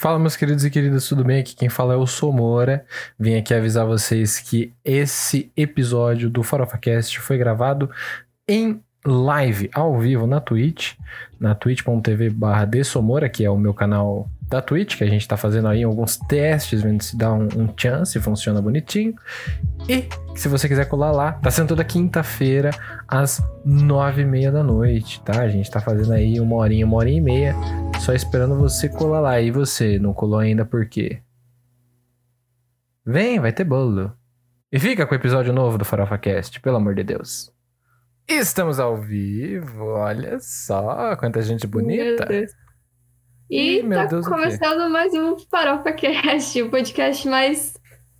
Fala, meus queridos e queridas, tudo bem? Aqui quem fala é o Somora. Vim aqui avisar vocês que esse episódio do FarofaCast foi gravado em live, ao vivo, na Twitch, na twitch.tv barra que é o meu canal da Twitch, que a gente tá fazendo aí alguns testes, vendo se dá um, um chance, funciona bonitinho. E se você quiser colar lá, tá sendo toda quinta-feira, às nove e meia da noite, tá? A gente tá fazendo aí uma horinha, uma hora e meia, só esperando você colar lá. E você, não colou ainda por quê? Vem, vai ter bolo. E fica com o episódio novo do Farofa Cast, pelo amor de Deus. Estamos ao vivo, olha só, quanta gente bonita. E Ih, meu tá Deus, começando mais um Farofa Cast, o podcast mais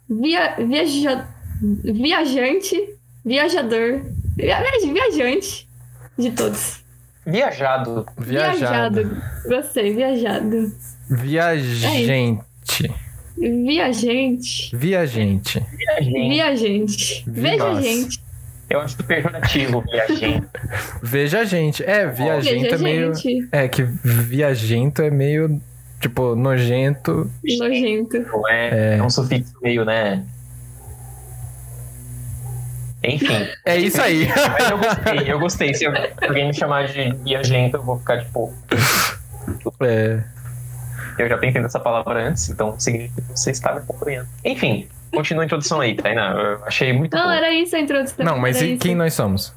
via, viaja, viajante, viajador, via- viajante de todos. Viajado. Viajado. Gostei, viajado. Viajante. Viajante. Viajante. Viajante. Viajante. Veja gente. Eu acho pejorativo viajante. Veja gente. É, viajento Veja é meio. gente. É que viajento é meio, tipo, nojento. Nojento. Não é, é um sufixo meio, né? Enfim. É isso aí. Mas eu gostei, eu gostei. Se alguém me chamar de viajento, eu vou ficar tipo. É. Eu já pensei nessa palavra antes, então significa que você está me acompanhando. Enfim, continua a introdução aí, Tainá. Eu achei muito Não, bom. era isso a introdução. Não, mas e isso. quem nós somos?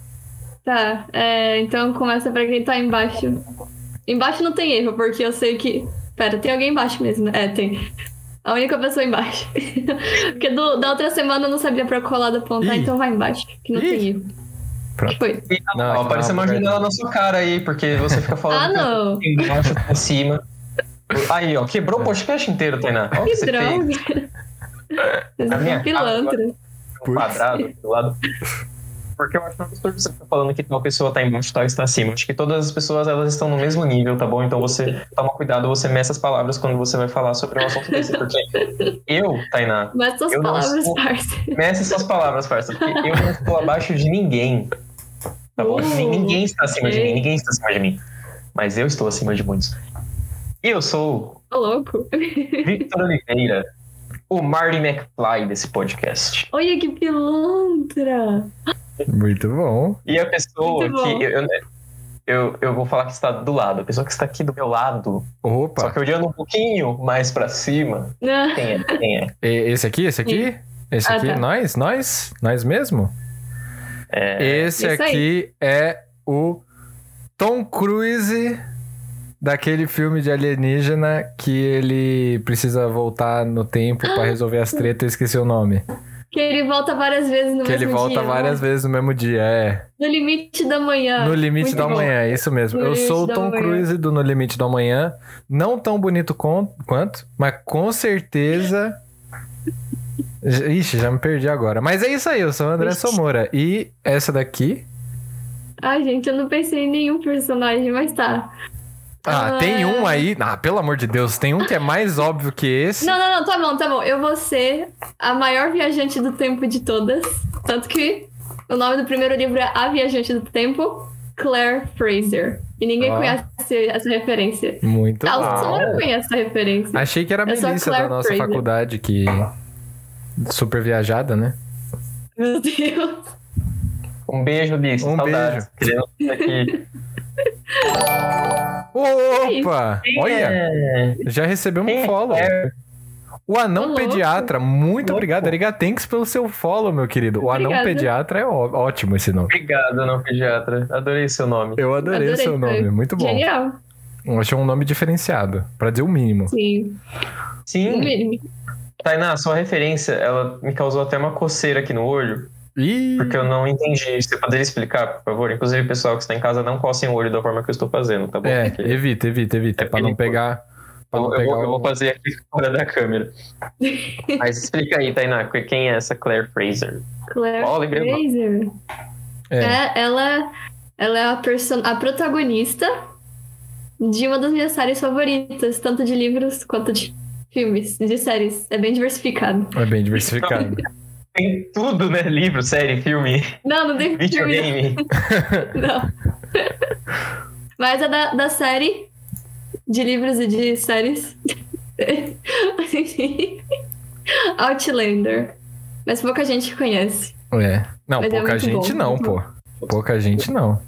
Tá, é, então começa pra quem tá embaixo. Embaixo não tem erro, porque eu sei que. Pera, tem alguém embaixo mesmo, né? É, tem. A única pessoa embaixo. porque do- da outra semana eu não sabia pra qual lado apontar, Ih. então vai embaixo, que não Ih. tem erro. Pronto. que foi? Não, Ó, aqui apareceu não, uma janela na sua cara aí, porque você fica Ah, falando não! que embaixo pra cima. Aí, ó, quebrou o podcast inteiro, Tainá. O que Que você fez. droga! Vocês são pilantra. um quadrado do lado. Porque eu acho que absurdo você tá falando que tal pessoa tá embaixo, tal está acima. Acho que todas as pessoas elas estão no mesmo nível, tá bom? Então você toma cuidado, você meça as palavras quando você vai falar sobre um assunto desse. Porque eu, Tainá, Mas suas palavras, sou- parça. meça suas palavras, parça. Porque eu não estou abaixo de ninguém. Tá bom? Uh, Nin- ninguém está acima de ok. mim, ninguém está acima de mim. Mas eu estou acima de muitos. E eu sou Ô, louco. Victor Oliveira, o Marty McFly desse podcast. Olha que pilantra! Muito bom. E a pessoa que. Eu, eu, eu vou falar que está do lado. A pessoa que está aqui do meu lado, só Opa. que olhando um pouquinho mais pra cima. Ah, Quem é? Quem é? Esse aqui, esse aqui? Esse Ah, aqui? tá. Nós? Nós? Nós mesmo? É, Esse aqui é o Tom Cruise daquele filme de alienígena que ele precisa voltar no tempo pra resolver as tretas, eu esqueci o nome. que ele volta várias vezes no Que ele mesmo volta dia, várias né? vezes no mesmo dia, é. No limite da manhã. No limite Muito do bom. amanhã, é isso mesmo. No Eu sou o Tom. Cruise do No Limite do Amanhã. Não tão bonito com- quanto, mas com certeza. Ixi, já me perdi agora. Mas é isso aí, eu sou o André Ixi. Somora. E essa daqui. Ai, gente, eu não pensei em nenhum personagem, mas tá. Ah, Ah. tem um aí. Ah, pelo amor de Deus, tem um que é mais óbvio que esse. Não, não, não, tá bom, tá bom. Eu vou ser a maior viajante do tempo de todas. Tanto que o nome do primeiro livro é A Viajante do Tempo, Claire Fraser. E ninguém Ó. conhece essa referência. Muito Ah, bom. Samara conhece essa referência. Achei que era a a Melissa da nossa Fraser. faculdade, que. Super viajada, né? Meu Deus. um beijo, Liz. Um Saudades. Querendo estar aqui. Opa! Olha, É, já recebemos um é follow. Claire? O Anão. Pediatra, muito Louco. obrigado. Arigatanks pelo seu follow, meu querido. O Anão Obrigada. Pediatra é ó- ótimo esse nome. Obrigado, não pediatra. Adorei seu nome. Eu adorei, o Adorei, seu nome, muito bom. Genial. Achei um nome diferenciado, pra dizer o mínimo. Sim. Sim, mínimo. Tainá, sua referência, ela me causou até uma coceira aqui no olho, Ih, porque eu não entendi. Você poderia explicar, por favor? Inclusive, pessoal que está em casa, não cocem o olho da forma que eu estou fazendo, tá bom? é, Porque evita, evita, evita, É pra não pegar. Pra eu, não eu pegar vou, eu vou fazer aqui fora da câmera. Mas explica aí, Tainá, quem é essa Claire Fraser? Claire Ó, lembrei o Fraser. É, É, ela, ela é a, person... a protagonista de uma das minhas séries favoritas, tanto de livros quanto de filmes, de séries. É bem diversificado. é bem diversificado. Tem tudo, né? Livro, série, filme, Não, não tem filme. videogame. Não. Mas é da, da série de livros e de séries. Outlander. Mas pouca gente conhece. É. Não, Mas é pouca muito gente bom, não, pô. Pouca gente não.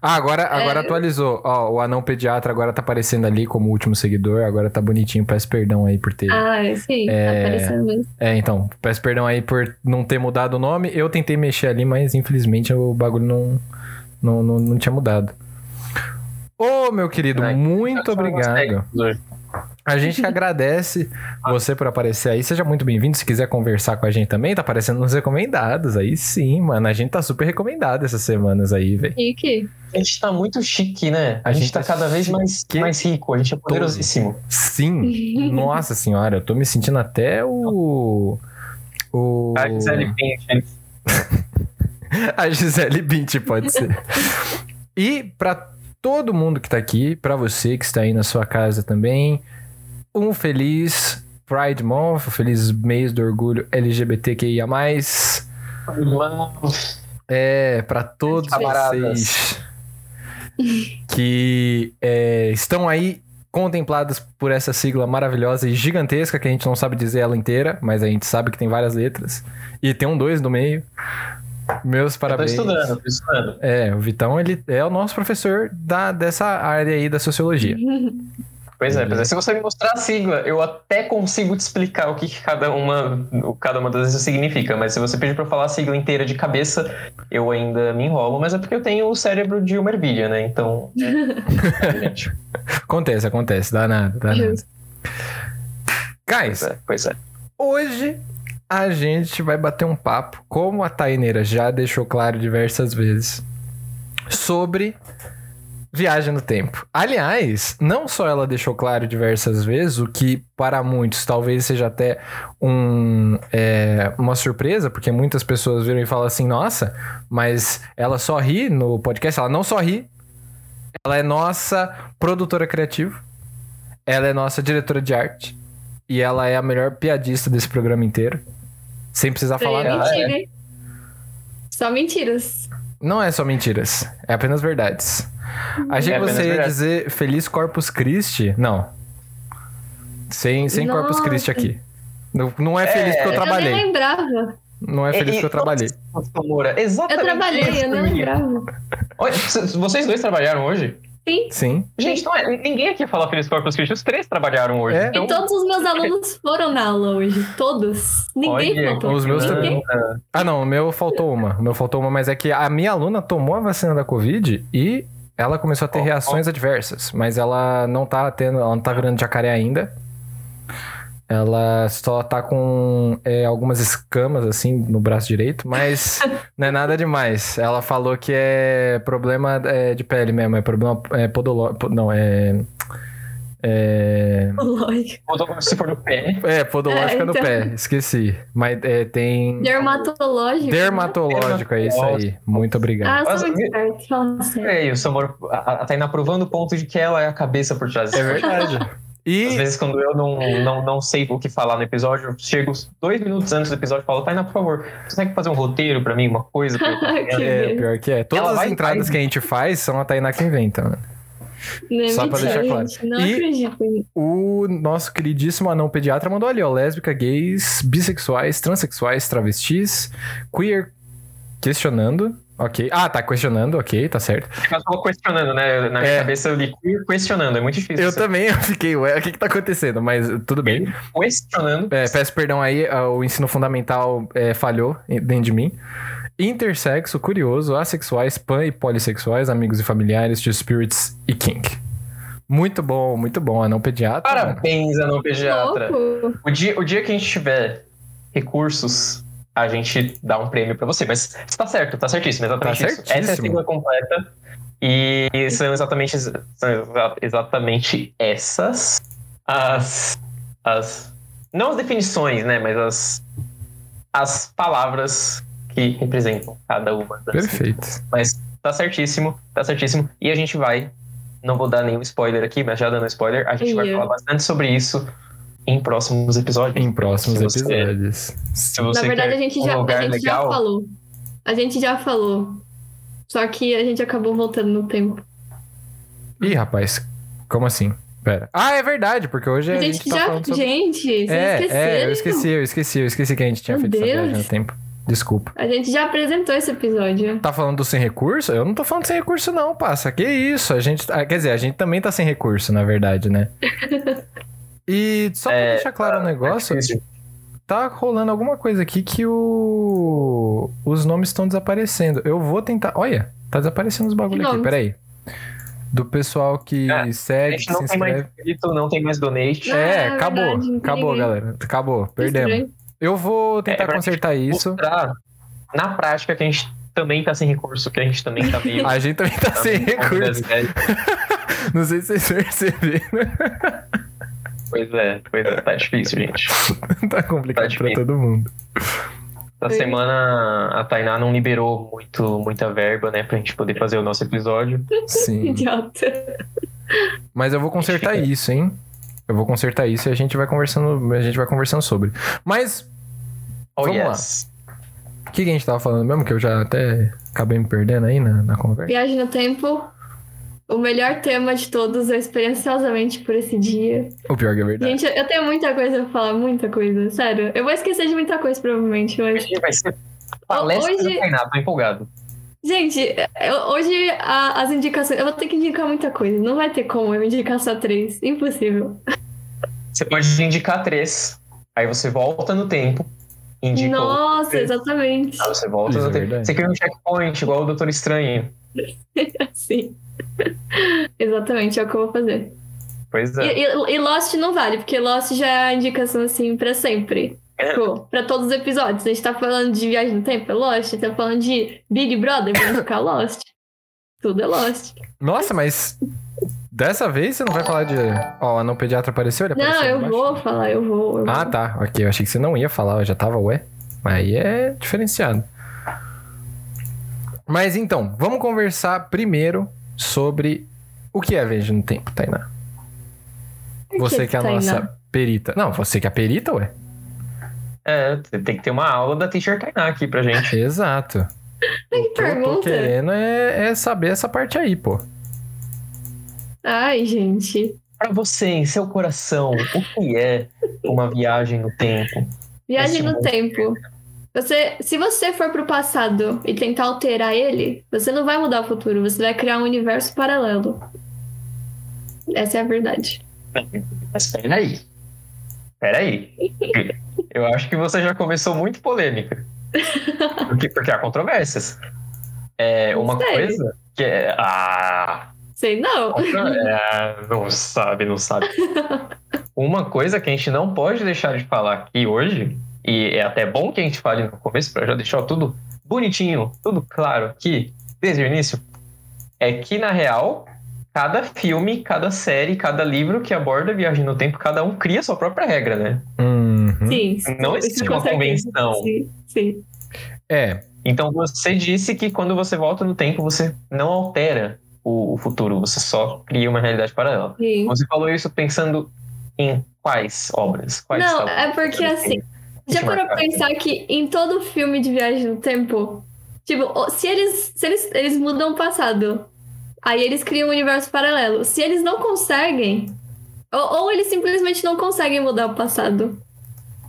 Ah, agora, agora É. atualizou. Ó, o anão pediatra agora tá aparecendo ali como último seguidor. Agora tá bonitinho. Peço perdão aí por ter. Ah, sim, É. tá aparecendo mesmo. É, então, peço perdão aí por não ter mudado o nome. Eu tentei mexer ali, mas infelizmente o bagulho não, não, não, não tinha mudado. Ô, meu querido, muito obrigado. A gente que agradece você por aparecer aí. Seja muito bem-vindo. Se quiser conversar com a gente também, tá aparecendo nos recomendados. Aí sim, mano. A gente tá super recomendado essas semanas aí, velho. Chique. A gente tá muito chique, né? A, A gente, gente tá tá cada vez mais, mais rico. A gente é poderosíssimo. Sim. Nossa senhora, eu tô me sentindo até o. O. A Gisele Bündchen. A Gisele Bündchen, pode ser. e pra todo mundo que tá aqui, pra você que está aí na sua casa também, um feliz Pride Month, um feliz mês do orgulho LGBTQIA+. É, pra todos vocês que é, estão aí contemplados por essa sigla maravilhosa e gigantesca que a gente não sabe dizer ela inteira, mas a gente sabe que tem várias letras. E tem um dois no meio. Meus Eu tô parabéns. estudando, tô estudando. É, o Vitão, ele é o nosso professor da, dessa área aí da sociologia. Pois é, pois é. Se você me mostrar a sigla, eu até consigo te explicar o que, que cada, uma, o cada uma das vezes significa. Mas se você pedir pra eu falar a sigla inteira de cabeça, eu ainda me enrolo. Mas é porque eu tenho o cérebro de uma ervilha, né? Então. É. Acontece, acontece, dá nada, dá nada. Guys, Pois é, pois é. Hoje a gente vai bater um papo, como a Taineira já deixou claro diversas vezes, sobre viagem no tempo. Aliás, não só ela deixou claro diversas vezes, o que para muitos talvez seja até um, é, uma surpresa, porque muitas pessoas viram e falam assim: nossa, mas ela só ri no podcast. Ela não só ri, ela é nossa produtora criativa, ela é nossa diretora de arte. E ela é a melhor piadista desse programa inteiro. Sem precisar falar é nada. mentira, hein? Só mentiras. Não é só mentiras, é apenas verdades. Achei É que você ia verdade. dizer Feliz Corpus Christi. Não. Sem, sem Corpus. Christi aqui. Não, não é feliz porque eu Eu nem trabalhei. lembrava. Não é feliz E- porque eu trabalhei. Nossa, Moura, exatamente. Eu trabalhei, eu nem menina. lembrava. Olha, c- vocês dois trabalharam hoje? Sim. Sim. Gente, não é, ninguém aqui fala Feliz Corpus Christi. Os três trabalharam hoje. É. Então, E todos os meus alunos foram na aula hoje. Todos. Ninguém Olha, faltou. Os meus também. Ah, não, o meu faltou uma. O meu faltou uma, mas é que a minha aluna tomou a vacina da Covid e ela começou a ter ó. reações adversas. Mas ela não tá tendo, ela não tá virando jacaré ainda. Ela só tá com é, algumas escamas, assim, no braço direito, mas não é nada demais. Ela falou que é problema é, de pele mesmo, é problema é, podológico. Não, é. É. Lógico. se for no pé. É, podológica É, no então. pé, esqueci. Mas é, tem. Dermatológico. Dermatológico, é isso aí. Muito obrigado. Ah, sou muito esperto. Fala sério. É isso, amor. A, a Tainá provando o ponto de que ela é a cabeça por trás. É verdade. Às E vezes, quando eu não, não, não sei o que falar no episódio, eu chego dois minutos antes do episódio e falo, Tainá, por favor, você consegue fazer um roteiro pra mim, uma coisa? Pra é, pior que é. Todas Ela as entradas vai- que a gente faz são a Tainá que inventa, mano. Não é Só pra deixar claro. Não E- acredito. O nosso queridíssimo anão pediatra mandou ali, ó. Lésbica, gays, bissexuais, transexuais, travestis, queer, questionando. Ok. Ah, tá questionando, ok, tá certo. Eu tava questionando, né? Na minha É. cabeça eu li questionando, é muito difícil. Eu também eu fiquei, ué, o que que tá acontecendo? Mas tudo bem. Questionando. É, peço perdão aí, ah, o ensino fundamental é, falhou dentro de mim. Intersexo, curioso, assexuais, pan e polissexuais, amigos e familiares, de spirits e kink. Muito bom, muito bom, anão pediatra. Parabéns, anão pediatra. O dia, o dia que a gente tiver recursos, a gente dá um prêmio pra você. Mas tá certo, tá certíssimo, exatamente Tá isso. Essa é a certíssimo. sigla completa. E são exatamente, são exa- exatamente essas as, as. Não as definições, né? Mas as, as palavras que representam cada uma das Perfeito. Mas tá certíssimo, tá certíssimo. E a gente vai, não vou dar nenhum spoiler aqui, mas já dando spoiler, a gente vai falar bastante sobre isso em próximos episódios. Em próximos Se você- episódios. Se Na você verdade, quer a gente, um já, lugar a gente já legal, falou. A gente já falou. Só que a gente acabou voltando no tempo. Ih, rapaz, como assim? Pera. Ah, é verdade, porque hoje a A gente, gente tá já. falando sobre... Gente, vocês É, esqueceram. é, eu esqueci, eu esqueci, eu esqueci que a gente tinha Meu feito essa viagem Deus. no tempo. Desculpa. A gente já apresentou esse episódio. Tá falando do sem recurso? Eu não tô falando sem recurso, não, passa. Que isso? A gente. ah, Quer dizer, a gente também tá sem recurso, na verdade, né? E só pra É, deixar claro um negócio, difícil. tá rolando alguma coisa aqui que o... os nomes estão desaparecendo. Eu vou tentar. Olha, tá desaparecendo os bagulho aqui, peraí. Do pessoal que É, A segue, gente que se não tem mais inscreve. inscrito, não tem mais donate. Ah, É, é acabou. verdade, não acabou, ninguém. galera. Acabou, perdemos. Eu vou tentar É, consertar isso. Mostrar na prática que a gente também tá sem recurso, que a gente também tá meio. A gente também tá tá sem recurso. Não sei se vocês perceberam. Pois é, pois é, tá difícil, gente. tá complicado Tá pra todo mundo. Essa Sim. semana a Tainá não liberou muito, muita verba, né, pra gente poder fazer o nosso episódio. Sim. Idiota. Mas eu vou consertar isso, hein? Eu vou consertar isso e a gente vai conversando, a gente vai conversando sobre. Mas Oh, Vamos lá. yes. o que, que a gente tava falando mesmo? Que eu já até acabei me perdendo aí na, na conversa. Viagem no tempo. O melhor tema de todos, eu experienciosamente por esse dia. O pior que é verdade. Gente, eu tenho muita coisa pra falar, muita coisa. Sério. Eu vou esquecer de muita coisa, provavelmente, mas. Hoje vai ser palestra Hoje- Tainá, tô empolgado. Gente, eu- hoje a- as indicações. Eu vou ter que indicar muita coisa. Não vai ter como eu indicar só três. Impossível. Você pode indicar três, aí você volta no tempo, indica outro. Nossa, exatamente. Aí você volta Isso no é tempo. verdade. Você cria um checkpoint, igual o Doutor Estranho. Sim. exatamente, é o que eu vou fazer. Pois E, é. e- e Lost não vale, porque Lost já é a indicação assim pra sempre. É. Tipo, pra todos os episódios. A gente tá falando de Viagem no Tempo, é Lost. A gente tá falando de Big Brother, vamos ficar Lost. Tudo é Lost. Nossa, mas dessa vez você não vai falar de. Ó, o anão pediatra apareceu? Ele Não, apareceu eu embaixo? vou falar, eu vou. eu Ah, vou. tá. Ok, eu achei que você não ia falar, eu já tava, ué. Aí é diferenciado. Mas então, vamos conversar primeiro sobre o que é Viagem no Tempo, Tainá. Você que é a Tainá? nossa perita. Não, você que é a perita, ué? É, tem que ter uma aula da Teacher Tainá aqui pra gente. Exato. Que O que eu tô pergunta. querendo é, é saber essa parte aí, pô. Ai, gente. Pra você, em seu coração, o que é uma viagem no tempo? Viagem Esse no monte. tempo. Você, se você for pro passado e tentar alterar ele, você não vai mudar o futuro, você vai criar um universo paralelo. Essa é a verdade. Mas peraí. Peraí. Eu acho que você já começou muito polêmica. Porque, porque há controvérsias. É uma Sério? coisa que é. Ah, Sei não. é, não sabe, não sabe. Uma coisa que a gente não pode deixar de falar aqui hoje, e é até bom que a gente fale no começo, para já deixar tudo bonitinho, tudo claro aqui, desde o início, é que, na real, cada filme, cada série, cada livro que aborda a viagem no tempo, cada um cria sua própria regra, né? Uhum. Sim. Não isso existe uma convenção. Sim, sim. É, Então você disse que quando você volta no tempo, você não altera o, o futuro, você só cria uma realidade paralela. sim. Você falou isso pensando em quais obras? Quais Não, é porque assim, já te parou pra marcar. pensar que em todo filme de viagem no tempo, tipo, se eles, se eles, eles mudam o passado, aí eles criam um universo paralelo. Se eles não conseguem, ou, ou eles simplesmente não conseguem mudar o passado.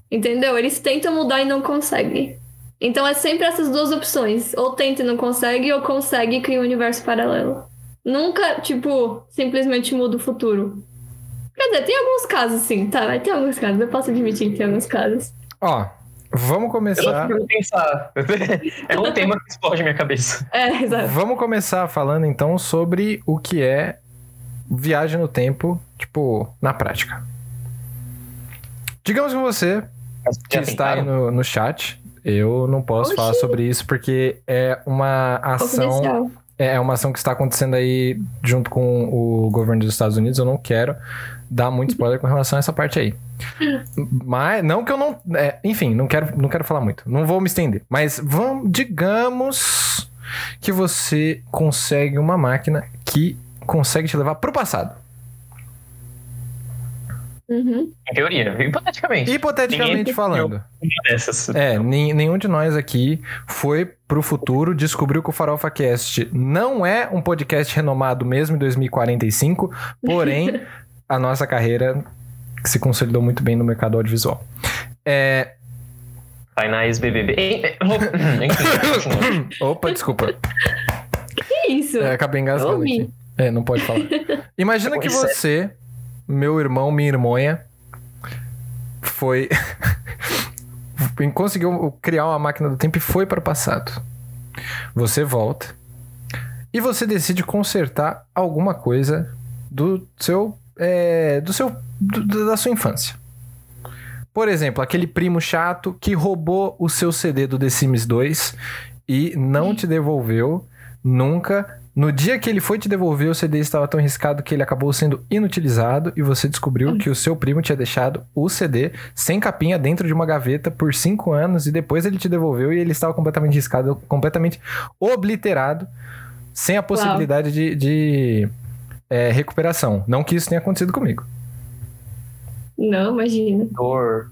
Entendeu? Eles tentam mudar e não conseguem. Então é sempre essas duas opções. Ou tenta e não consegue, ou consegue e cria um universo paralelo. Nunca, tipo, simplesmente muda o futuro. Quer dizer, tem alguns casos sim, tá? Vai ter alguns casos. Eu posso admitir que tem alguns casos. Ó, vamos Eu não começar. pensar. É um tema que explode minha cabeça. É, exato. Vamos começar falando então sobre o que é viagem no tempo, tipo, na prática. Digamos que você que está aí no, no chat, eu não posso Oxi. falar sobre isso porque é uma ação é uma ação que está acontecendo aí junto com o governo dos Estados Unidos. Eu não quero dar muito spoiler com relação a essa parte aí. Mas, não que eu não. é, enfim, não quero, não quero falar muito. Não vou me estender. Mas vamos, digamos que você consegue uma máquina que consegue te levar pro passado. Uhum. Em teoria, hipoteticamente. Hipoteticamente falando. Dessas. É, nen- nenhum de nós aqui foi pro futuro, descobriu que o Farofa Cast não é um podcast renomado mesmo em 2045, porém a nossa carreira se consolidou muito bem no mercado audiovisual. É... Ex-BBB. Enfim, continua. Opa, desculpa. Que isso? É, acabei engasgando aqui. É, não pode falar. Imagina que é. você, meu irmão, minha irmãinha, foi. conseguiu criar uma máquina do tempo e foi para o passado. Você volta e você decide consertar alguma coisa do seu. É, do seu. do- da sua infância. Por exemplo, aquele primo chato que roubou o seu CD do The Sims 2 e não te devolveu nunca. No dia que ele foi te devolver, o CD estava tão riscado que ele acabou sendo inutilizado e você descobriu que o seu primo tinha deixado o CD sem capinha dentro de uma gaveta por cinco anos e depois ele te devolveu e ele estava completamente riscado, completamente obliterado, sem a possibilidade de, de, é, recuperação. Não que isso tenha acontecido comigo. Não, imagina. Dor.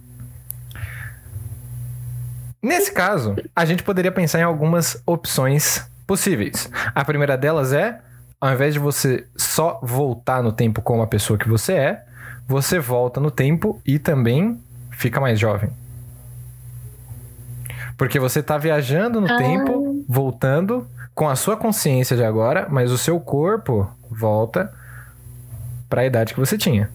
Nesse caso, a gente poderia pensar em algumas opções possíveis. A primeira delas é, ao invés de você só voltar no tempo como a pessoa que você é, você volta no tempo e também fica mais jovem. Porque você tá viajando no Ah. tempo, voltando com a sua consciência de agora, mas o seu corpo volta para a idade que você tinha.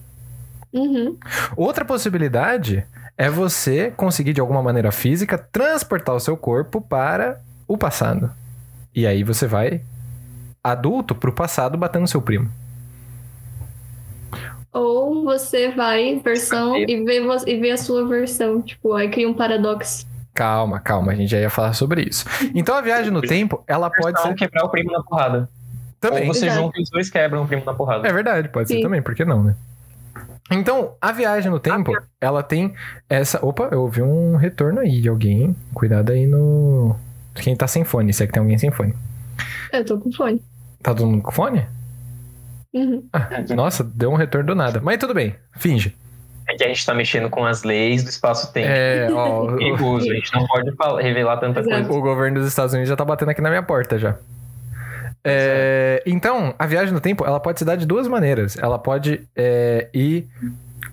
Uhum. Outra possibilidade é você conseguir, de alguma maneira física, transportar o seu corpo para o passado. E aí você vai adulto pro passado batendo seu primo. Ou você vai versão e vê, e vê a sua versão. Tipo, aí cria um paradoxo. Calma, calma, a gente já ia falar sobre isso. Então a viagem no tempo, ela pode ser quebrar o primo na porrada. Também. Ou você Exato. junta e os dois quebram o primo na porrada. É verdade, pode ser Sim. também, por que não, né? Então, a viagem no tempo, ela tem essa. Opa, eu ouvi um retorno aí de alguém. Cuidado aí no. Quem tá sem fone, se é que tem alguém sem fone. Eu tô com fone. Tá todo mundo com fone? Uhum. Ah, nossa, deu um retorno do nada. Mas tudo bem, finge. É que a gente tá mexendo com as leis do espaço-tempo. É, ó, Perigoso, a gente não pode falar- revelar tanta Exato. coisa. o governo dos Estados Unidos já tá batendo aqui na minha porta já. É, então, a viagem no tempo, ela pode se dar de duas maneiras. Ela pode é, ir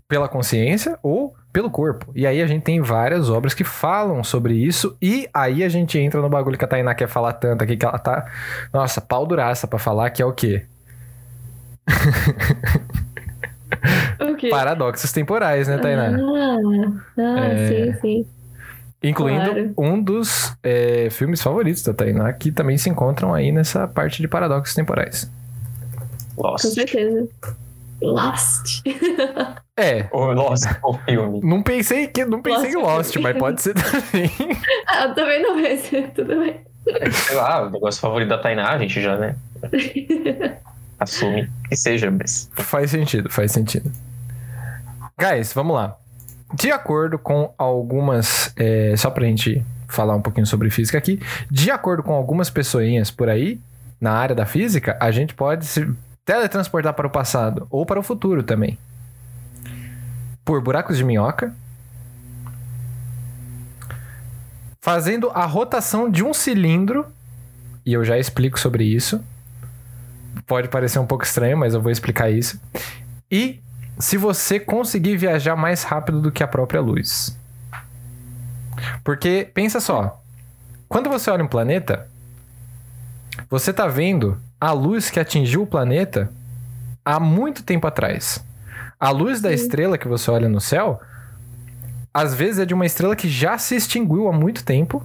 pela consciência ou pelo corpo. E aí a gente tem várias obras que falam sobre isso. E aí a gente entra no bagulho que a Tainá quer falar tanto aqui, que ela tá, nossa, pau duraça pra falar, que é o quê? Paradoxos temporais, né, Tainá? Ah, ah É. sim, sim. Incluindo Claro. um dos é, filmes favoritos da Tainá, que também se encontram aí nessa parte de paradoxos temporais. Com Lost. certeza. Lost. É, Ou Lost, o filme. não pensei que não pensei em Lost. Lost, mas pode ser também. ah, eu também não vejo. Tudo bem. Sei lá, o negócio favorito da Tainá, a gente já, né? Assume que seja, mas. faz sentido, faz sentido. Guys, vamos lá. De acordo com algumas. é, só pra gente falar um pouquinho sobre física aqui. De acordo com algumas pessoinhas por aí, na área da física, a gente pode se teletransportar para o passado ou para o futuro também. Por buracos de minhoca. Fazendo a rotação de um cilindro. E eu já explico sobre isso. Pode parecer um pouco estranho, mas eu vou explicar isso. E se você conseguir viajar mais rápido do que a própria luz. Porque, pensa só. Quando você olha um planeta, você tá vendo a luz que atingiu o planeta há muito tempo atrás. A luz da estrela que você olha no céu, às vezes é de uma estrela que já se extinguiu há muito tempo.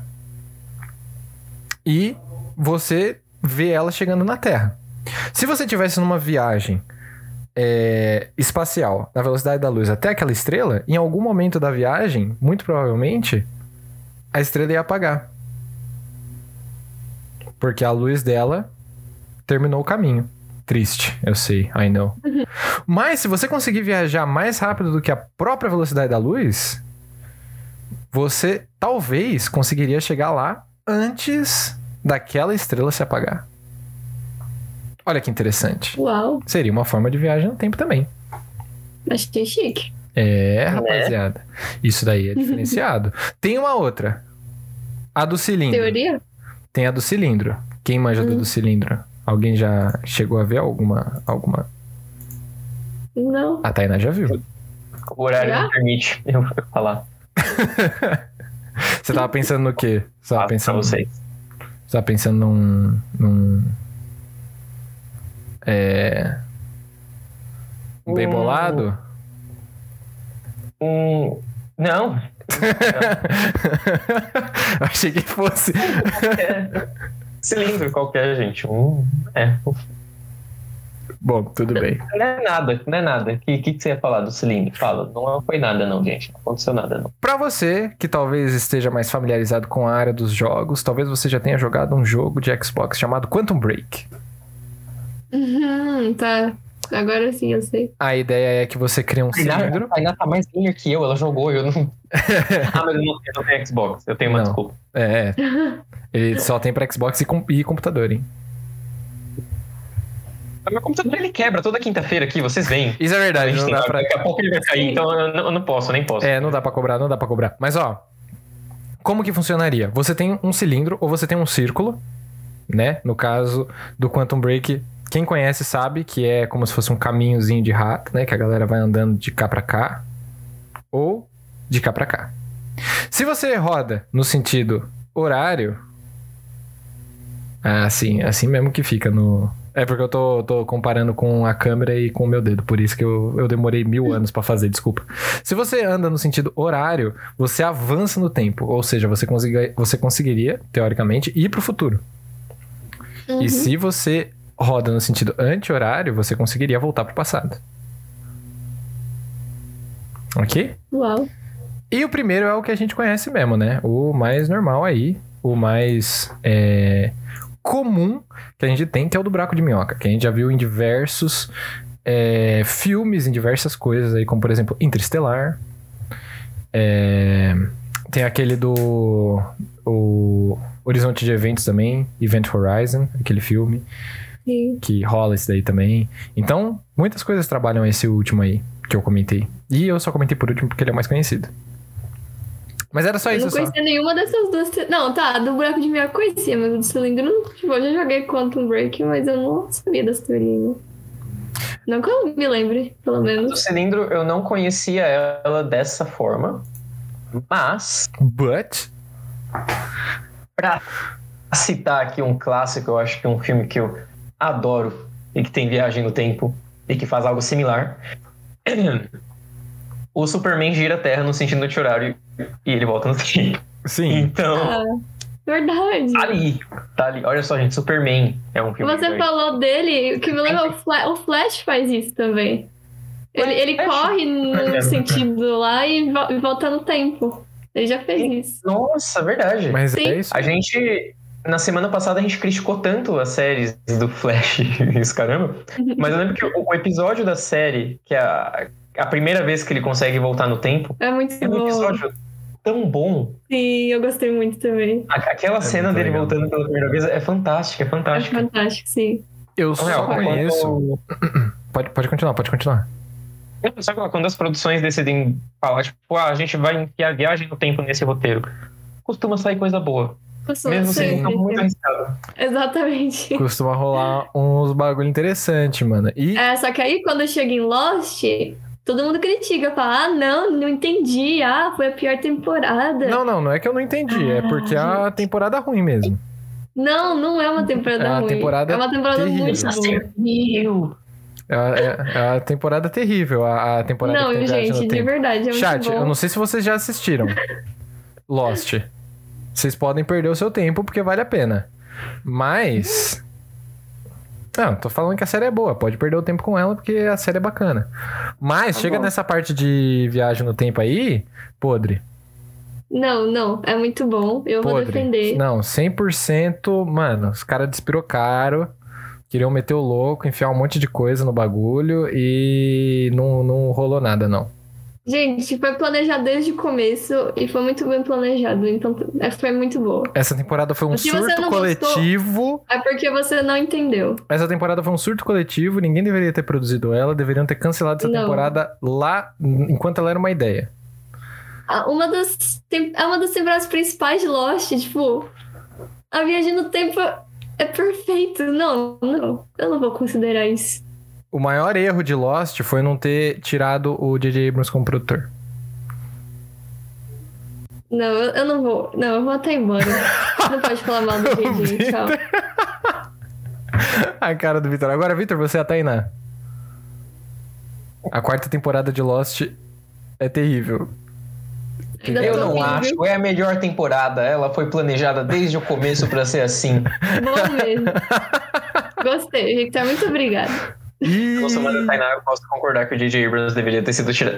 E você vê ela chegando na Terra. Se você tivesse numa viagem é, espacial na velocidade da luz até aquela estrela, em algum momento da viagem, muito provavelmente, a estrela ia apagar. Porque a luz dela terminou o caminho. Triste, eu sei, I know. Mas se você conseguir viajar mais rápido do que a própria velocidade da luz, você talvez conseguiria chegar lá antes daquela estrela se apagar. Olha que interessante. Uau. Seria uma forma de viagem no tempo também. Achei chique. É, rapaziada. Isso daí é diferenciado. Tem uma outra. A do cilindro. Teoria? Tem a do cilindro. Quem manja do Hum. do cilindro? Alguém já chegou a ver alguma alguma Não. A Tainá já viu. O horário Já? não permite eu falar. Você tava pensando no quê? Você tava pra pensando, vocês. você tava pensando num. num é. Bem bolado? Um... Não. Achei que fosse. É. Cilindro qualquer, gente. Um... É. Bom, tudo bem. Não é nada, não é nada. O que, que, que você ia falar do cilindro? Fala. Não foi nada, não, gente. Não aconteceu nada, não. Pra você que talvez esteja mais familiarizado com a área dos jogos, talvez você já tenha jogado um jogo de Xbox chamado Quantum Break. Uhum, tá. Agora sim eu sei. A ideia é que você cria um cilindro. A Tainá tá mais gamer que eu, ela jogou, eu não. ah, mas eu não, eu não tenho Xbox. Eu tenho uma Não. desculpa. É. Ele só tem pra Xbox e, com- e computador, hein? Mas Meu computador ele quebra toda quinta-feira aqui, vocês veem. Isso é A verdade, gente não dá pra. Daqui a pouco ele vai sair, então eu não, eu não posso, nem posso. É, não dá pra cobrar, não dá pra cobrar. Mas ó, como que funcionaria? Você tem um cilindro ou você tem um círculo, né? No caso do Quantum Break, quem conhece sabe que é como se fosse um caminhozinho de rato, né? Que a galera vai andando de cá pra cá ou de cá pra cá. Se você roda no sentido horário, ah, sim, assim mesmo que fica no. É porque eu tô, tô comparando com a câmera e com o meu dedo, por isso que eu, eu demorei mil anos pra fazer, desculpa. Se você anda no sentido horário, você avança no tempo, ou seja, você, consiga, você conseguiria, teoricamente, ir pro futuro. Uhum. E se você roda no sentido anti-horário, você conseguiria voltar pro passado. Ok? Uau. E o primeiro é o que a gente conhece mesmo, né? O mais normal aí, o mais é, comum que a gente tem, que é o do buraco de minhoca, que a gente já viu em diversos é, filmes, em diversas coisas aí, como por exemplo Interestelar. É, tem aquele do o Horizonte de Eventos também, Event Horizon, aquele filme Sim. que rola isso daí também. Então, muitas coisas trabalham esse último aí que eu comentei. E eu só comentei por último porque ele é mais conhecido. Mas era só eu isso, não só. conhecia nenhuma dessas duas. Não, tá, do buraco de eu conhecia, mas o do cilindro, não- tipo, eu já joguei Quantum Break, mas eu não sabia dessa teoria. Não que eu me lembre, pelo O menos. cilindro, eu não conhecia ela dessa forma, mas But. pra citar aqui um clássico, eu acho que um filme que eu adoro e que tem viagem no tempo e que faz algo similar. O Superman gira a Terra no sentido de horário e ele volta no tempo. Sim. Então, Ah, verdade. tá ali, tá ali. Olha só, gente, Superman é um filme. Você falou dele, o que me lembra, o Flash, o Flash faz isso também. Ele, ele Flash? corre É. no sentido lá e, vo- e volta no tempo. Ele já fez isso. Nossa, verdade. Mas Sim. é isso. A gente. Na semana passada a gente criticou tanto as séries do Flash e os caramba. Mas eu lembro que o, o episódio da série, que é a, a primeira vez que ele consegue voltar no tempo, É muito é um bom. episódio tão bom. Sim, eu gostei muito também. A- Aquela cena muito dele legal. voltando pela primeira vez é fantástica, é É fantástica. fantástico, sim. Eu só Real, conheço. quando- Pode, pode continuar, pode continuar. Sabe lá, quando as produções decidem falar, tipo, ah, a gente vai enfiar viagem no tempo nesse roteiro, costuma sair coisa boa. Passou Mesmo sempre. sendo muito arriscado. Exatamente. Costuma rolar uns bagulho interessante, mano. E É, só que aí quando chega em Lost, todo mundo critica, fala, ah, não, não entendi, ah, foi a pior temporada. Não, não, não é que eu não entendi, é porque a temporada é ruim mesmo. Não, não é uma temporada É uma ruim. temporada é uma temporada terrível. muito boa. É, a- é- é a temporada terrível, a, a temporada Não, que tem viagem gente, de tempo. verdade, é muito Chat, eu não sei se vocês já assistiram Lost. Vocês podem perder o seu tempo porque vale a pena. Mas. Não, tô falando que a série é boa. Pode perder o tempo com ela porque a série é bacana. Mas Tá chega bom. nessa parte de viagem no tempo aí, podre. Não, não, é muito bom, eu vou Podre. defender. Não, 100%. Mano, os caras despirocaram. Queriam meter o louco, enfiar um monte de coisa no bagulho e não, não rolou nada, não. Gente, foi planejado desde o começo e foi muito bem planejado, então é, foi muito boa. Essa temporada foi um você surto coletivo. É porque você não entendeu. Essa temporada foi um surto coletivo, ninguém deveria ter produzido ela, deveriam ter cancelado essa Não. temporada lá enquanto ela era uma ideia. Uma das, é uma das temporadas principais de Lost, tipo, a viagem no tempo é perfeito. Não, não, eu não vou considerar isso. O maior erro de Lost foi não ter tirado o J.J. Abrams como produtor. Não, eu, não vou. Não, eu vou até embora. não pode falar mal do JJ, tchau. A cara do Vitor. Agora, Vitor, você é a Tainá. A quarta temporada de Lost é terrível. Eu não acho. É a melhor temporada. Ela foi planejada desde o começo pra ser assim. Boa mesmo. Gostei, Victor. Muito obrigada. Sou uma da Tainá, eu posso concordar que o J.J. Abrams deveria ter sido tirado.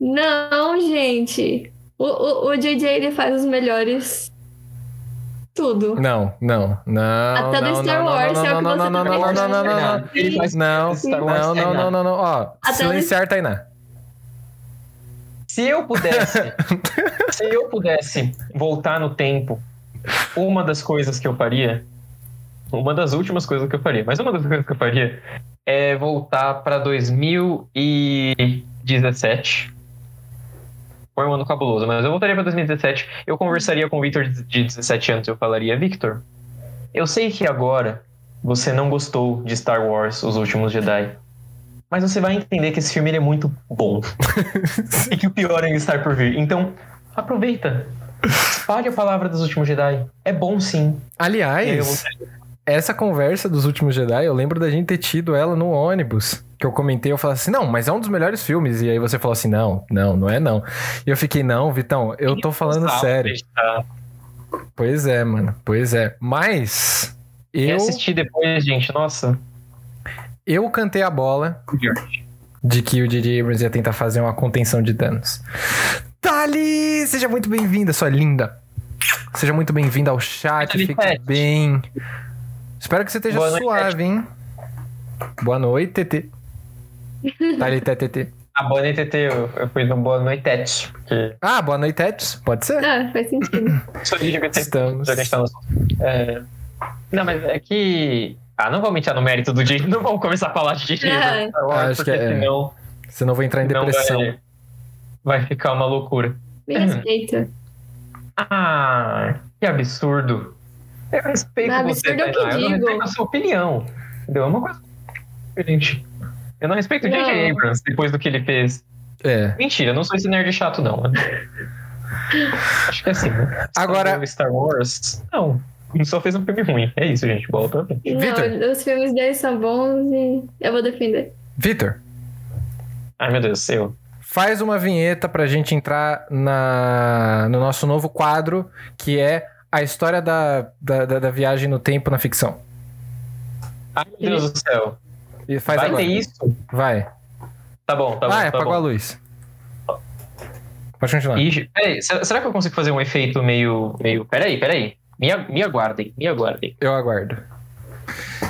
Não, gente. O, o, o JJ ele faz os melhores. Tudo. Não, não, não. Até do não, Star não, Wars, não, é o não, que não, você não, não, também não, não, não, não, não. Ele faz Não, Star Wars, não, não, não, não, não, não, Ó, Até silenciar, Tainá. Se eu pudesse, se eu pudesse voltar no tempo, uma das coisas que eu faria, uma das últimas coisas que eu faria, mas uma das coisas que eu faria é voltar para 2017. Foi um ano cabuloso, mas eu voltaria para 2017. Eu conversaria com o Victor de 17 anos, eu falaria, Victor, eu sei que agora você não gostou de Star Wars, Os Últimos Jedi. Mas você vai entender que esse filme é muito bom. e que o pior ainda está por vir. Então, aproveita. Espalhe a palavra dos últimos Jedi. É bom sim. Eu Aliás, essa conversa dos últimos Jedi, eu lembro da gente ter tido ela no ônibus. Que eu comentei, eu falei assim, não, mas é um dos melhores filmes. E aí você falou assim, não, não, não é não. E eu fiquei, não, Vitão, eu tô falando sério. tá? Pois é, mano, pois é. Mas E eu, assistir depois, gente, nossa. eu cantei a bola de que o J.J. Abrams ia tentar fazer uma contenção de danos. Tali, seja muito bem-vinda, sua linda. Seja muito bem-vinda ao chat, fique bem. Espero que você esteja Boa noite, suave, hein? Boa noite, TT. Tali, TT. A boa noite, TT, eu, eu fui no Boa Noite Tete, porque Ah, boa noite, Tetes. Pode ser? Ah, faz sentido. sou. Estamos. Gente tá no assunto. É... Não, mas é que. Ah, não vamos entrar no mérito do J. Não vamos começar a falar de J. É. Star Wars, Acho que é- senão, Senão vou entrar em senão depressão. vai, vai ficar uma loucura. Me respeita. Ah, que absurdo. Eu respeito Não, você, é que Tainá, eu não respeito a sua opinião. Entendeu? É uma coisa diferente. Eu não respeito o J.J. Abrams depois do que ele fez. É. Mentira, eu não sou esse nerd chato, não. Acho que é assim, né? Agora- Star Wars. Não. Ele só fez um filme ruim. É isso, gente. Bola pra frente. Vitor. Não, os filmes dele são bons e eu vou defender. Vitor, Ai, meu Deus, eu. faz uma vinheta pra gente entrar na, no nosso novo quadro, que é a história da, da, da- da viagem no tempo na ficção. Ai, meu Deus do céu. E faz Vai agora. ter isso? Vai. Tá bom, tá bom. ah, tá apagou a bom. luz. Pode continuar. Ixi, peraí, será que eu consigo fazer um efeito meio. meio... Peraí, peraí. Me, a- me aguardem, me aguardem. Eu aguardo.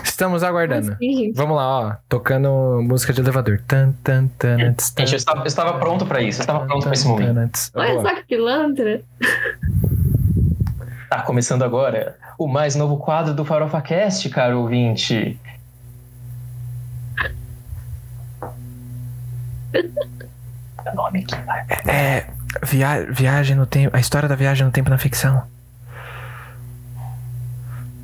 Estamos aguardando. Assim. Vamos lá, ó. Tocando música de elevador. Tan, tan, tan, Gente, eu estava, eu estava pronto pra isso, eu estava pronto pra esse momento. Olha só que pilantra. Tá começando agora o mais novo quadro do Farofa Cast, caro ouvinte. Meu nome aqui, vai. É. Via viagem no tempo. A história da viagem no tempo na ficção.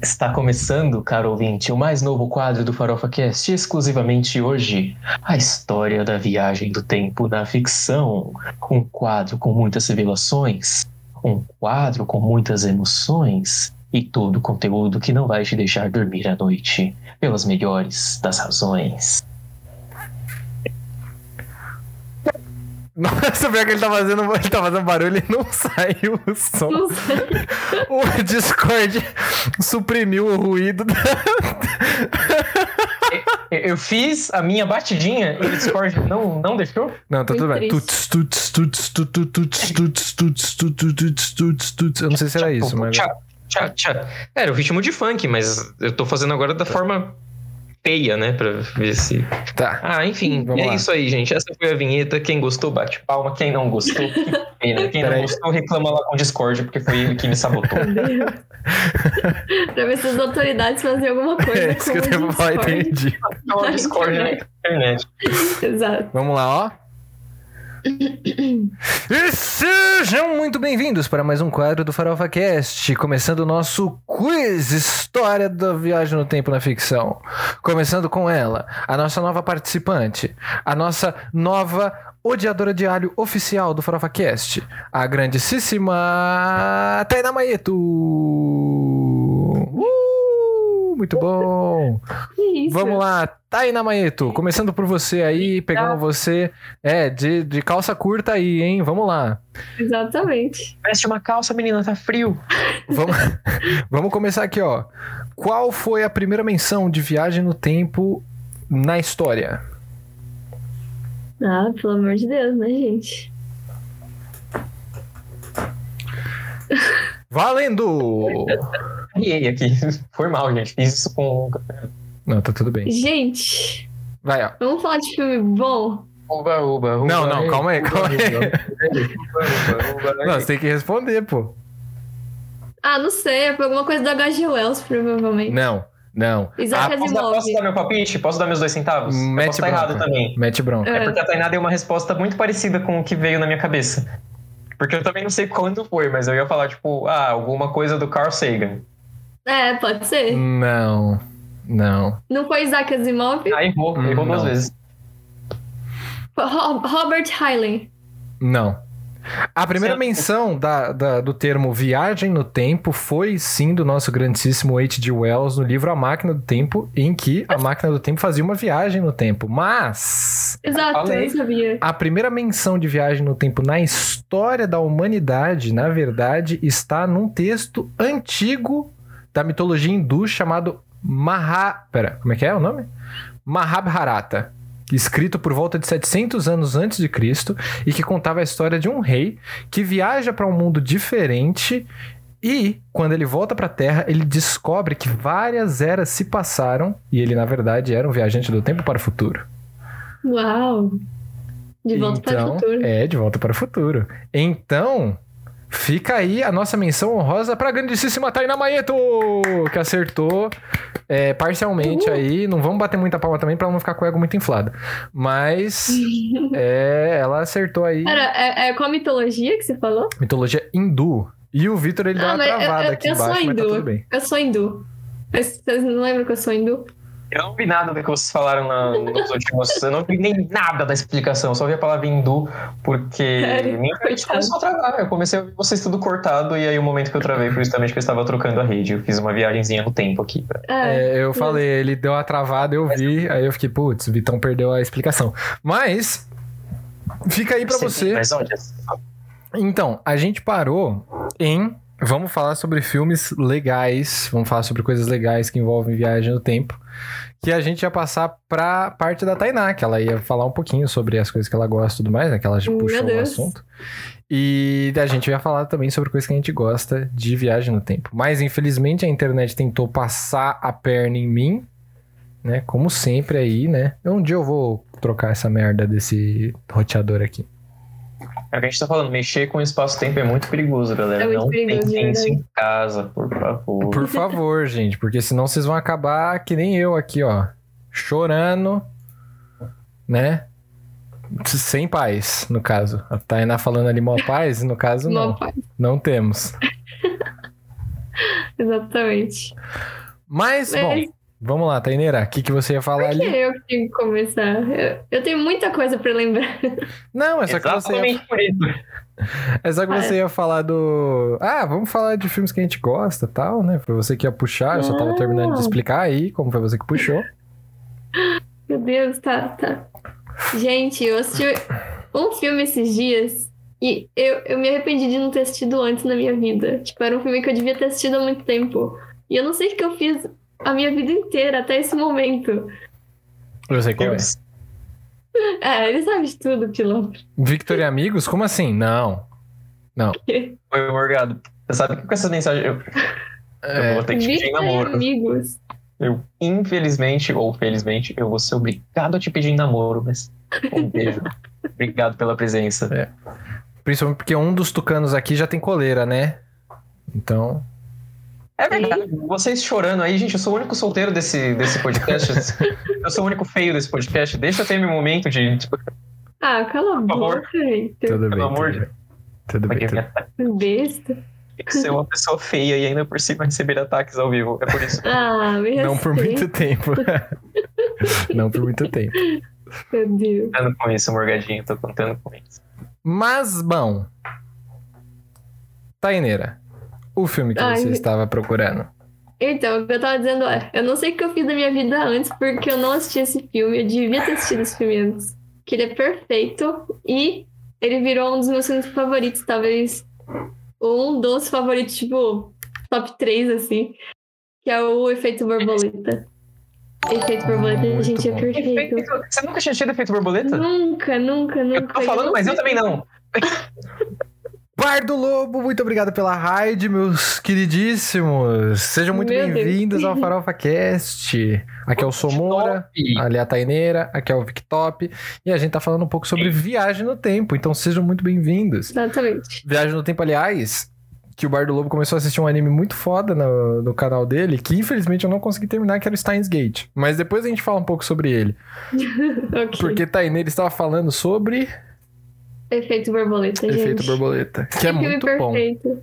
Está começando, caro ouvinte, o mais novo quadro do Farofa Cast, exclusivamente hoje. A história da viagem do tempo na ficção. Um quadro com muitas revelações. Um quadro com muitas emoções. E todo conteúdo que não vai te deixar dormir à noite. Pelas melhores das razões. Nossa, pior que ele tá fazendo, ele tá fazendo barulho e não saiu o som. Não sei. O Discord suprimiu o ruído. da- Eu- fiz a minha batidinha e o Discord não, não deixou? Não, tá tudo bem. Tuts, tuts, tuts, tuts, tuts, tuts, tuts, tuts, tuts, tuts, tuts. Eu não sei se era isso, mas. Tchá, tchá, tchá. Era o ritmo de funk, mas eu tô fazendo agora da forma feia, né? Pra ver se. Tá. Ah, enfim, Vamos é lá. isso aí, gente. Essa foi a vinheta. Quem gostou, bate palma. Quem não gostou, que pena. Quem não Peraí. gostou, reclama lá com o Discord, porque foi ele que me sabotou. pra ver se as autoridades fazem alguma coisa. É isso que eu com o tenho entendi. Não, o Discord na internet. Exato. Vamos lá, ó. E sejam muito bem-vindos para mais um quadro do Farofa Cast, começando o nosso quiz História da Viagem no Tempo na Ficção. Começando com ela, a nossa nova participante, a nossa nova odiadora de alho oficial do Farofa Cast, a grandíssima Taina Maeto. Uh, muito bom. Que isso? Vamos lá, Taina Maeto, começando por você aí, pegando você, é, de, de calça curta aí, hein? Vamos lá. Exatamente. Veste uma calça, menina, tá frio. Vamos, vamos começar aqui, ó. Qual foi a primeira menção de viagem no tempo na história? Ah, pelo amor de Deus, né, gente? Valendo! Riei aqui. Foi mal, gente. Fiz isso com. Não, tá tudo bem. Gente, Vai, ó. vamos falar de filme bom? Uba, uba, uba. Não, não, calma aí, calma aí. Não, você tem que responder, pô. Ah, não sei, foi alguma coisa do H.G. Wells, provavelmente. Não, não. Isaac Ah, Posso dar, posso dar meu palpite? Posso dar meus dois centavos? Eu Mete posso estar errado também. Mete bronca. É É. porque a Tainá deu uma resposta muito parecida com o que veio na minha cabeça. Porque eu também não sei quando foi, mas eu ia falar, tipo, ah, alguma coisa do Carl Sagan. É, pode ser. Não, não. Não foi Isaac Asimov? Ah, errou, errou duas não. vezes. Robert Heinlein. Não. A primeira menção da, da- do termo viagem no tempo foi sim do nosso grandíssimo H.G. Wells no livro A Máquina do Tempo, em que a máquina do tempo fazia uma viagem no tempo. Mas Exato, eu não sabia. a primeira menção de viagem no tempo na história da humanidade, na verdade, está num texto antigo da mitologia hindu chamado Maha... Pera, como é que é o nome? Mahabharata. Escrito por volta de 700 anos antes de Cristo e que contava a história de um rei que viaja para um mundo diferente e quando ele volta para a Terra, ele descobre que várias eras se passaram e ele na verdade era um viajante do tempo para o futuro. Uau. De volta para o futuro. É, de volta para o futuro. Então, fica aí a nossa menção honrosa para a grandíssima Taina Maeto, que acertou é, parcialmente Uhul. aí. Não vamos bater muita palma também para não ficar com o ego muito inflado. Mas é, ela acertou aí Pera, é, é qual a mitologia que você falou? mitologia hindu. E o Vitor ele deu Ah, uma mas eu- travada eu- aqui eu sou embaixo, mas tá hindu. tudo bem. Eu sou hindu. Vocês não lembram que eu sou hindu? Eu não vi nada do que vocês falaram na, nos últimos. Eu não vi nem nada da explicação, eu só vi a palavra hindu, porque Sério? minha internet começou a travar. Eu comecei a ouvir vocês tudo cortado, e aí o momento que eu travei foi justamente que eu estava trocando a rede. Eu fiz uma viagenzinha no tempo aqui. pra- É. Eu falei, ele deu uma travada, eu vi, aí eu fiquei, putz, o Vitão perdeu a explicação. Mas, fica aí pra Sim, você. Mas olha, Então, a gente parou em. Vamos falar sobre filmes legais, vamos falar sobre coisas legais que envolvem viagem no tempo. Que a gente ia passar pra parte da Tainá, que ela ia falar um pouquinho sobre as coisas que ela gosta e tudo mais, né? Que ela já Meu puxou o Deus. assunto. E a gente ia falar também sobre coisas que a gente gosta de viagem no tempo. Mas, infelizmente, a internet tentou passar a perna em mim, né? Como sempre aí, né? Um dia eu vou trocar essa merda desse roteador aqui. É o que a gente tá falando, mexer com o espaço-tempo é muito perigoso, galera. É muito não perigoso, tem isso verdade. em casa, por favor. Por favor, gente, porque senão vocês vão acabar que nem eu aqui, ó. Chorando, né? Sem paz, no caso. A Tainá falando ali mó paz, e no caso Mó não. paz. Não temos. Exatamente. Mas, bom, Mas vamos lá, Taineira. O que, que você ia falar por que ali? eu que tenho que começar? Eu, eu tenho muita coisa pra lembrar. Não, é só que você ia, Exatamente por isso. é só que Ah, você ia falar do. Ah, vamos falar de filmes que a gente gosta tal, né? Foi você que ia puxar, eu só tava terminando de explicar aí como foi você que puxou. Meu Deus, tá, tá. Gente, eu assisti um filme esses dias e eu, eu me arrependi de não ter assistido antes na minha vida. Tipo, era um filme que eu devia ter assistido há muito tempo. E eu não sei o que eu fiz a minha vida inteira até esse momento. Eu sei qual é. É, ele sabe de tudo, piloto. Victor e Amigos? Como assim? Não. Oi, Morgado. Você sabe que com essas mensagens eu, eu É, vou ter que te pedir Victor e namoro. amigos. Eu, infelizmente ou felizmente, eu vou ser obrigado a te pedir em namoro, mas um beijo. Obrigado pela presença. Principalmente porque um dos tucanos aqui já tem coleira, né? Então. É verdade. Vocês chorando aí, gente, eu sou o único solteiro desse, desse podcast. eu sou o único feio desse podcast. Deixa eu ter meu momento de. Tipo, Ah, cala a boca, Victor. Tudo bem. Pelo amor tudo de bem. Tudo bem. tudo- Besta. Tem que ser uma pessoa feia e ainda por cima receber ataques ao vivo. É por isso. Ah, me Não por muito tempo. Não por muito tempo. Meu Deus. contando com isso, Morgadinho. Tô contando com isso. Mas, bom. Taineira, o filme que Ai. você estava procurando. Então, o que eu tava dizendo é, eu não sei o que eu fiz da minha vida antes, porque eu não assisti esse filme, eu devia ter assistido esse filme antes. Que ele é perfeito e ele virou um dos meus filmes favoritos, talvez um dos favoritos, tipo, top 3, assim, que é o Efeito Borboleta. Efeito Borboleta, Muito gente, é bom. perfeito. Você nunca tinha tido efeito borboleta? Nunca, nunca, nunca. Eu tô falando, mas eu também não. Pardo Lobo, muito obrigado pela raid, meus queridíssimos. Sejam muito bem-vindos ao Farofa Cast. Aqui é o Somora, ali é a Taineira, aqui é o Victop. E a gente tá falando um pouco sobre viagem no tempo, então sejam muito bem-vindos. Exatamente. Viagem no Tempo, aliás, que o Bardo Lobo começou a assistir um anime muito foda no, no canal dele, que infelizmente eu não consegui terminar, que era o Steins Gate. Mas depois a gente fala um pouco sobre ele. Ok. Porque Taineira estava falando sobre Efeito Borboleta, gente. Efeito Borboleta, que é filme muito bom. perfeito.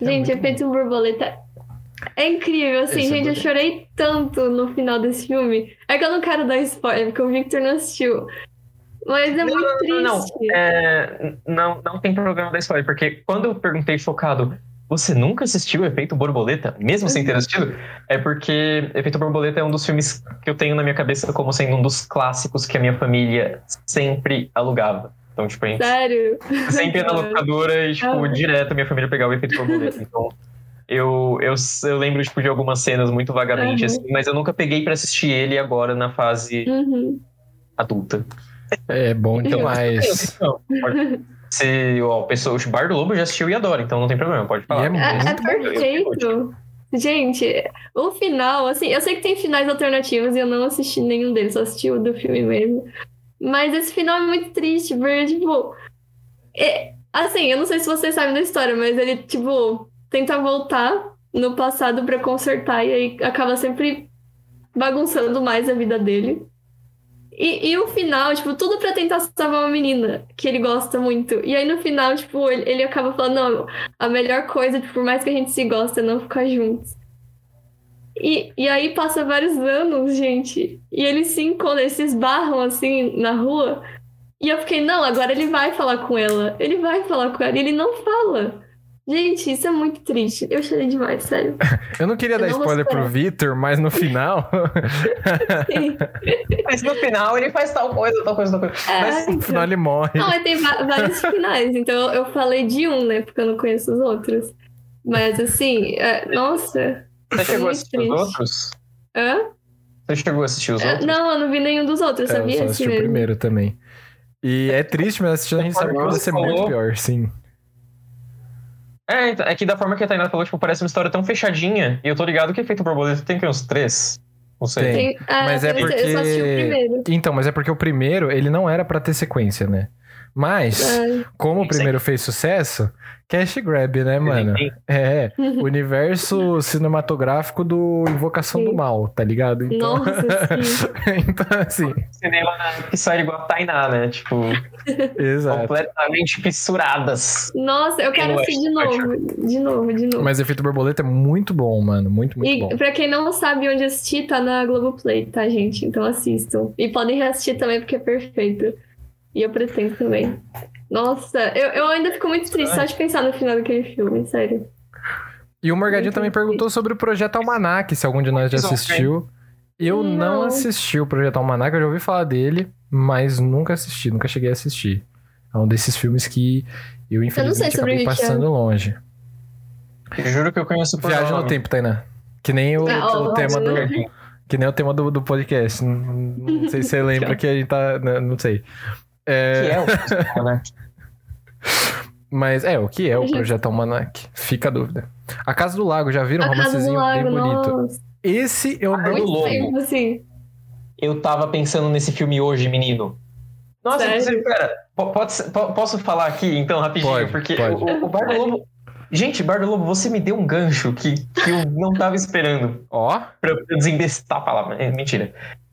É Gente, muito Efeito Borboleta é incrível, assim, Esse é gente, eu bonito. chorei tanto no final desse filme. É que eu não quero dar spoiler, porque o Victor não assistiu. Mas é Não, muito não, triste. não, não. É, não, não tem problema da spoiler, porque quando eu perguntei focado, você nunca assistiu Efeito Borboleta, mesmo sem ter assistido? É porque Efeito Borboleta é um dos filmes que eu tenho na minha cabeça como sendo um dos clássicos que a minha família sempre alugava. Então, tipo, a gente Sério. sempre ia na locadora e, tipo, Ah. direto a minha família pegava o Efeito Borboleta. Então, eu, eu, eu lembro, tipo, de algumas cenas muito vagamente, Aham. assim, mas eu nunca peguei pra assistir ele agora na fase Uhum. adulta. É bom Então, demais. Pode- Se ó, o pessoal, o Bar do Lobo já assistiu e adora, então não tem problema, pode falar. É É, é perfeito. Gente, o final, assim, eu sei que tem finais alternativos e eu não assisti nenhum deles, só assisti o do filme mesmo. Mas esse final é muito triste, porque, tipo. é- assim, eu não sei se vocês sabem da história, mas ele, tipo, tenta voltar no passado pra consertar e aí acaba sempre bagunçando mais a vida dele. E, e o final, tipo, tudo pra tentar salvar uma menina que ele gosta muito. E aí no final, tipo, ele, ele acaba falando, não, a melhor coisa, tipo, por mais que a gente se goste, é não ficar juntos. E, e aí passa vários anos, gente. E eles se encontram, eles se esbarram assim na rua. E eu fiquei, não, agora ele vai falar com ela. Ele vai falar com ela. E ele não fala. Gente, isso é muito triste. Eu chorei demais, sério. Eu não queria Eu dar não spoiler pro. Vitor, mas no final. Mas no final ele faz tal coisa, tal coisa, tal coisa. É, Mas no final ele morre. Não, mas tem vários finais. Então eu- eu falei de um, né? Porque eu não conheço os outros. Mas assim, é, nossa. Você chegou a assistir os outros? Hã? Você chegou a assistir os É, outros? Não, eu não vi nenhum dos outros, É, eu sabia? só Esse assisti o mesmo. primeiro também. E é triste, mas assistindo a gente sabe que pode ser muito pior, sim. É, então, é que da forma que a Tainá falou, tipo, parece uma história tão fechadinha. E eu tô ligado que Efeito Borboleta tem que uns três? Não sei. Tem. Tem- ah, Mas é eu não sei, Eu só assisti o porque- primeiro. Então, mas é porque o primeiro, ele não era pra ter sequência, né? Mas, Ai. como o Sim. primeiro fez sucesso, cash grab, né, mano? É, universo cinematográfico do Invocação do Sim. Mal, tá ligado? Então, Nossa, sim. então assim, cinema que sai igual a Tainá, né? Tipo, exato. completamente fissuradas. Nossa, eu quero assistir de novo. De novo, de novo. Mas Efeito Borboleta é muito bom, mano. Muito, muito E bom. pra quem não sabe onde assistir, tá na Globoplay, tá, gente? Então assistam. E podem reassistir também, porque é perfeito. E eu pretendo também. Nossa, eu, eu ainda fico muito triste só de pensar no final daquele filme, sério. E o Morgadinho também perguntou sobre o Projeto Almanac, se algum de nós já assistiu. Eu não. Não. assisti o Projeto Almanac, eu já ouvi falar dele, mas nunca assisti, nunca cheguei a assistir. É um desses filmes que eu, infelizmente, sobre acabei o é. passando longe. Juro que eu conheço por Viagem no tempo, Tainá. Que nem o, Ah, o ó, tema do. Que nem o tema do, do podcast. Não, não sei se você lembra que a gente tá. né, Não sei. É, Que é o né? Mas é, o que é o. Projeto Almanac? Fica a dúvida. A Casa do Lago, já viram? Um A romancezinho Lago, bem bonito. nossa. Esse Ah, não. do Muito Lobo. tempo, assim. Eu tava pensando nesse filme hoje, menino. Nossa, Sério? inclusive, pera, po- pode ser- po- posso falar aqui então rapidinho? Pode, porque pode. O, o Bar do Lobo. Gente, Bar do Lobo, você me deu um gancho que, que eu não tava esperando Ó, pra eu desembestar a palavra. É, mentira.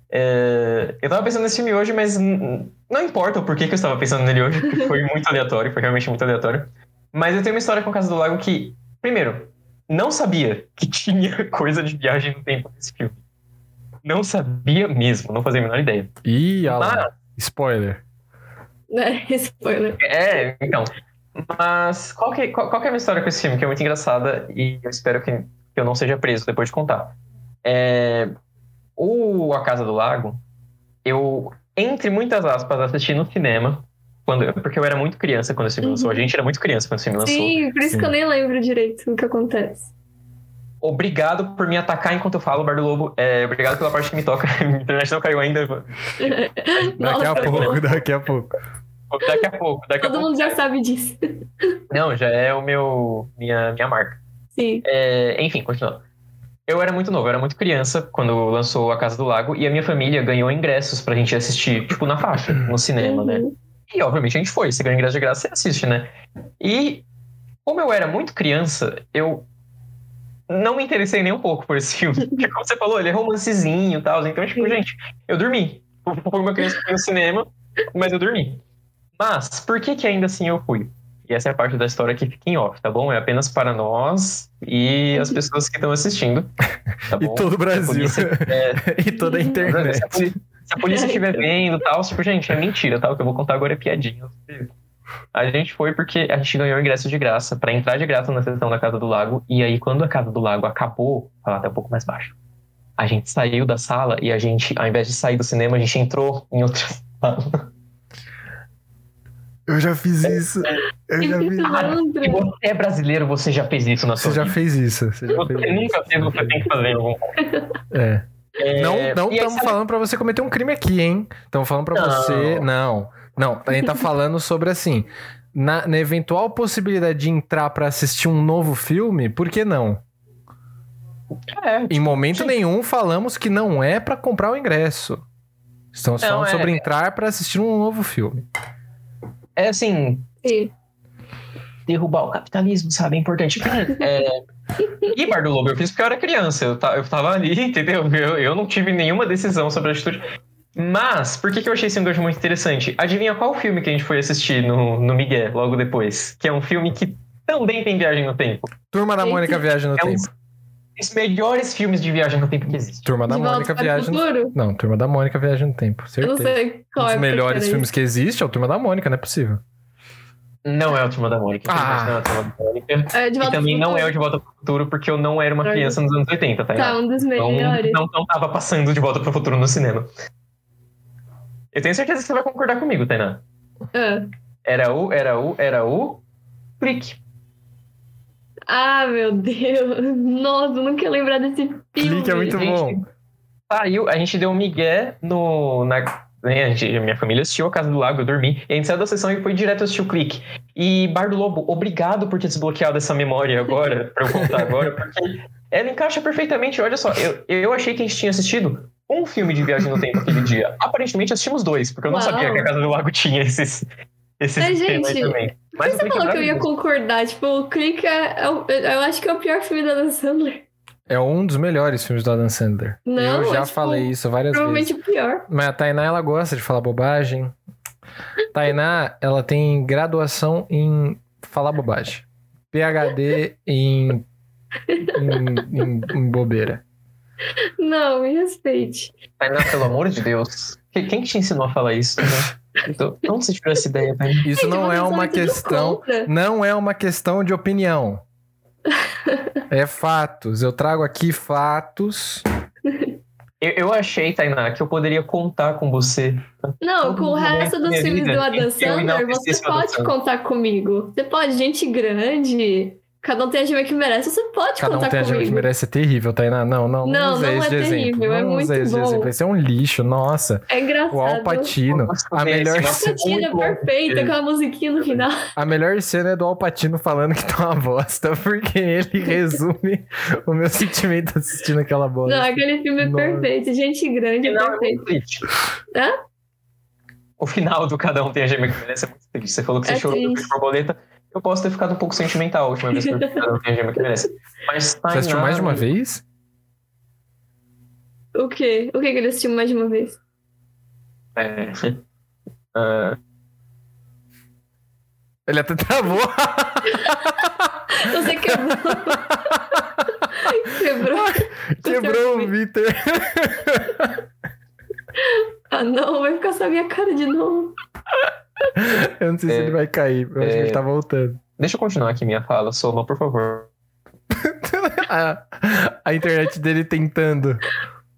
É, eu tava pensando nesse filme hoje, mas Não importa o porquê que eu estava pensando nele hoje, porque foi muito aleatório, foi realmente muito aleatório. Mas eu tenho uma história com a Casa do Lago que, primeiro, não sabia que tinha coisa de viagem no tempo nesse filme. Não sabia mesmo, não fazia a menor ideia. Ih, lá. Mas, Spoiler. Né? Spoiler. é, então. Mas qual que, qual, qual que é a minha história com esse filme, que é muito engraçada e eu espero que, que eu não seja preso depois de contar. É, o A Casa do Lago, eu, entre muitas aspas, assisti no cinema, quando, porque eu era muito criança quando esse filme Uhum. lançou. A gente era muito criança quando esse filme lançou. Sim, por isso Sim. que eu nem lembro direito o que acontece. Obrigado por me atacar enquanto eu falo, Bar do Lobo. É, obrigado pela parte que me toca. Minha internet não caiu ainda. Daqui a pouco, daqui a pouco. Daqui a pouco, daqui a Todo pouco. mundo já sabe disso. Não, já é o meu minha, minha marca. Sim. É, enfim, continuando. Eu era muito novo, eu era muito criança quando lançou A Casa do Lago e a minha família ganhou ingressos pra gente assistir, tipo, na faixa, no cinema, né? Uhum. E obviamente a gente foi, você ganha ingresso de graça, você assiste, né? E como eu era muito criança, eu não me interessei nem um pouco por esse filme. Porque, como você falou, ele é romancezinho e tal. Então, tipo, gente, eu dormi. Foi uma criança que foi no cinema, mas eu dormi. Mas, por que que ainda assim eu fui? E essa é a parte da história que fica em off, tá bom? É apenas para nós e as pessoas que estão assistindo. Tá E todo o Brasil. polícia- é, e toda a internet. se a polícia estiver vendo e tal, tipo, gente, é mentira, tá? O que eu vou contar agora é piadinha. A gente foi porque a gente ganhou ingresso de graça pra entrar de graça na sessão da Casa do Lago. E aí, quando a Casa do Lago acabou, falar até um pouco mais baixo. A gente saiu da sala e a gente, ao invés de sair do cinema, a gente entrou em outra sala. Eu já fiz isso. Eu já fiz. Malandro. Se você é brasileiro, você já fez isso na Você sua já vida. fez isso. Você já Você fez isso. nunca fez o que você tem que fazer. algum É. É, Não estamos sabe- falando pra você cometer um crime aqui, hein? Estamos falando pra Não. você. Não. Não, a gente tá falando sobre assim. Na, na eventual possibilidade de entrar pra assistir um novo filme, por que não? É, Em momento sim. nenhum falamos que não é pra comprar o ingresso. Estamos Não, falando é- sobre entrar pra assistir um novo filme. É assim, Sim. derrubar o capitalismo, sabe? É importante. É... E Bar do Lobo eu fiz porque eu era criança. Eu, eu tava ali, entendeu? Eu, eu não tive nenhuma decisão sobre a atitude. Mas, por que, que eu achei esse gancho muito interessante? Adivinha qual filme que a gente foi assistir no, no Miguel logo depois? Que é um filme que também tem viagem no tempo. Turma da. Mônica Viagem no É um Tempo. Dos melhores filmes de viagem no tempo que existem. Turma da De Mônica Viagem no futuro? Não, Turma da Mônica Viagem no Tempo. Eu não Certeza. sei Um qual dos é melhores filmes que existe é o Turma da Mônica, não é possível. Não é o Turma da Mônica. Ah. Não é o Turma da Mônica. É, de E volta também pro não é o futuro. De Volta pro Futuro, porque eu não era uma criança nos anos 80, tá? Tá, um dos Então, melhores. não, não tava passando De Volta pro Futuro no cinema. Eu tenho certeza que você vai concordar comigo, Tainá. Ah. Era o, era o, era o Clique. Ah, meu Deus. Nossa, eu nunca ia lembrar desse filme. Clique é muito Gente, bom. Saiu, a gente deu um migué no, na, né, gente, minha família assistiu A Casa do Lago, eu dormi. E a gente saiu da sessão e foi direto assistir o Clique. E Bar do Lobo, obrigado por ter desbloqueado essa memória agora, pra eu contar agora, porque ela encaixa perfeitamente. Olha só, eu, eu achei que a gente tinha assistido um filme de viagem no tempo aquele dia. Aparentemente assistimos dois, porque eu não Uau. sabia que A Casa do Lago tinha esses, esses Mas, gente, também. Por que você é falou que eu ia concordar? Tipo, o Clique é, é o- eu acho que é o pior filme da Dan Sandler. É um dos melhores filmes do Adam Sandler. Não, Eu já é, tipo, falei isso várias Provavelmente vezes. o pior. Mas a Tainá, ela gosta de falar bobagem. Tainá, ela tem graduação em falar bobagem. PhD em, em, em- em bobeira. Não, me respeite. Tainá, pelo amor de Deus. Quem quem que te ensinou a falar isso? Né? Então, você tirou essa ideia, Tainá? Isso não é uma questão. Não é uma questão de opinião. É fatos. Eu trago aqui fatos. Eu, eu achei, Tainá, que eu poderia contar com você. Não, Todo com o mundo resto dos filmes do Adam Sandler, você pode contar comigo. Você pode, gente grande. Cada um tem a gema que merece, você pode Cada um contar tem a gente que comigo. merece ser terrível, Tainá. Não, não, não, Não, usa não esse é exemplo. terrível, é não muito de bom. exemplo. Esse é um lixo, nossa. É engraçado. O Alpatino. A melhor, Muito bom. perfeita, com a musiquinha no final. a melhor cena é do Alpatino falando que tá uma bosta, porque ele resume o meu sentimento assistindo aquela bosta. Não, aquele filme é Nossa. perfeito. Gente grande é é perfeito. triste. Hã? O final do Cada Um Tem a Gema que Merece é muito triste. Você falou que você É chorou triste. borboleta. Eu posso ter ficado um pouco sentimental a última vez que eu vi a que Merece. Mas Você Tainá... assistiu mais de uma vez? O quê? O que que ele assistiu mais de uma vez? É... Ah, Ele até travou. Você quebrou. quebrou. Quebrou o Vitor. Ah, não, vai ficar só minha cara de novo. Eu não sei se É, ele vai cair. Eu acho que é. ele tá voltando. deixa eu continuar aqui minha fala, Soma, por favor. A, a internet dele tentando.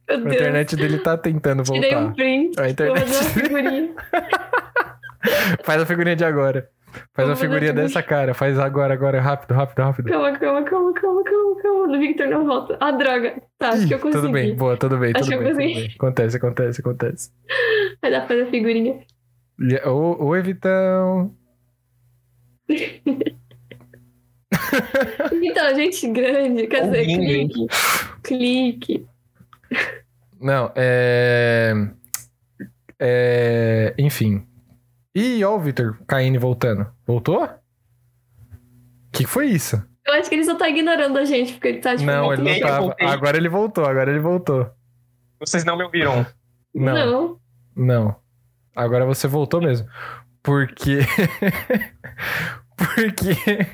Meu A internet dele tá tentando Tirei um voltar. print. A Vou internet fazer uma figurinha. Faz a figurinha de agora. Faz Vou a figurinha dessa cara. Faz agora, agora. Rápido, rápido, rápido. Calma, calma, calma, calma, calma, calma. Do Victor não volta. Ah, droga. Tá, acho Ih, que eu consegui. tudo bem, boa, tudo bem, Acho tudo que bem, eu tudo consegui. bem. Acontece, acontece, acontece. Vai dar pra fazer a figurinha. E- Ô, ô Evitão. Então, gente grande. Quer dizer, clique. Clique. Não, é. É. Enfim. Ih, ó o Vitor Caine voltando. Voltou? O que foi isso? Eu acho que ele só tá ignorando a gente, porque ele tá tipo. não, muito ele não tava. voltei. Agora ele voltou, agora ele voltou. Vocês não me ouviram. Não, não. Não. Agora você voltou mesmo. Porque. Porque.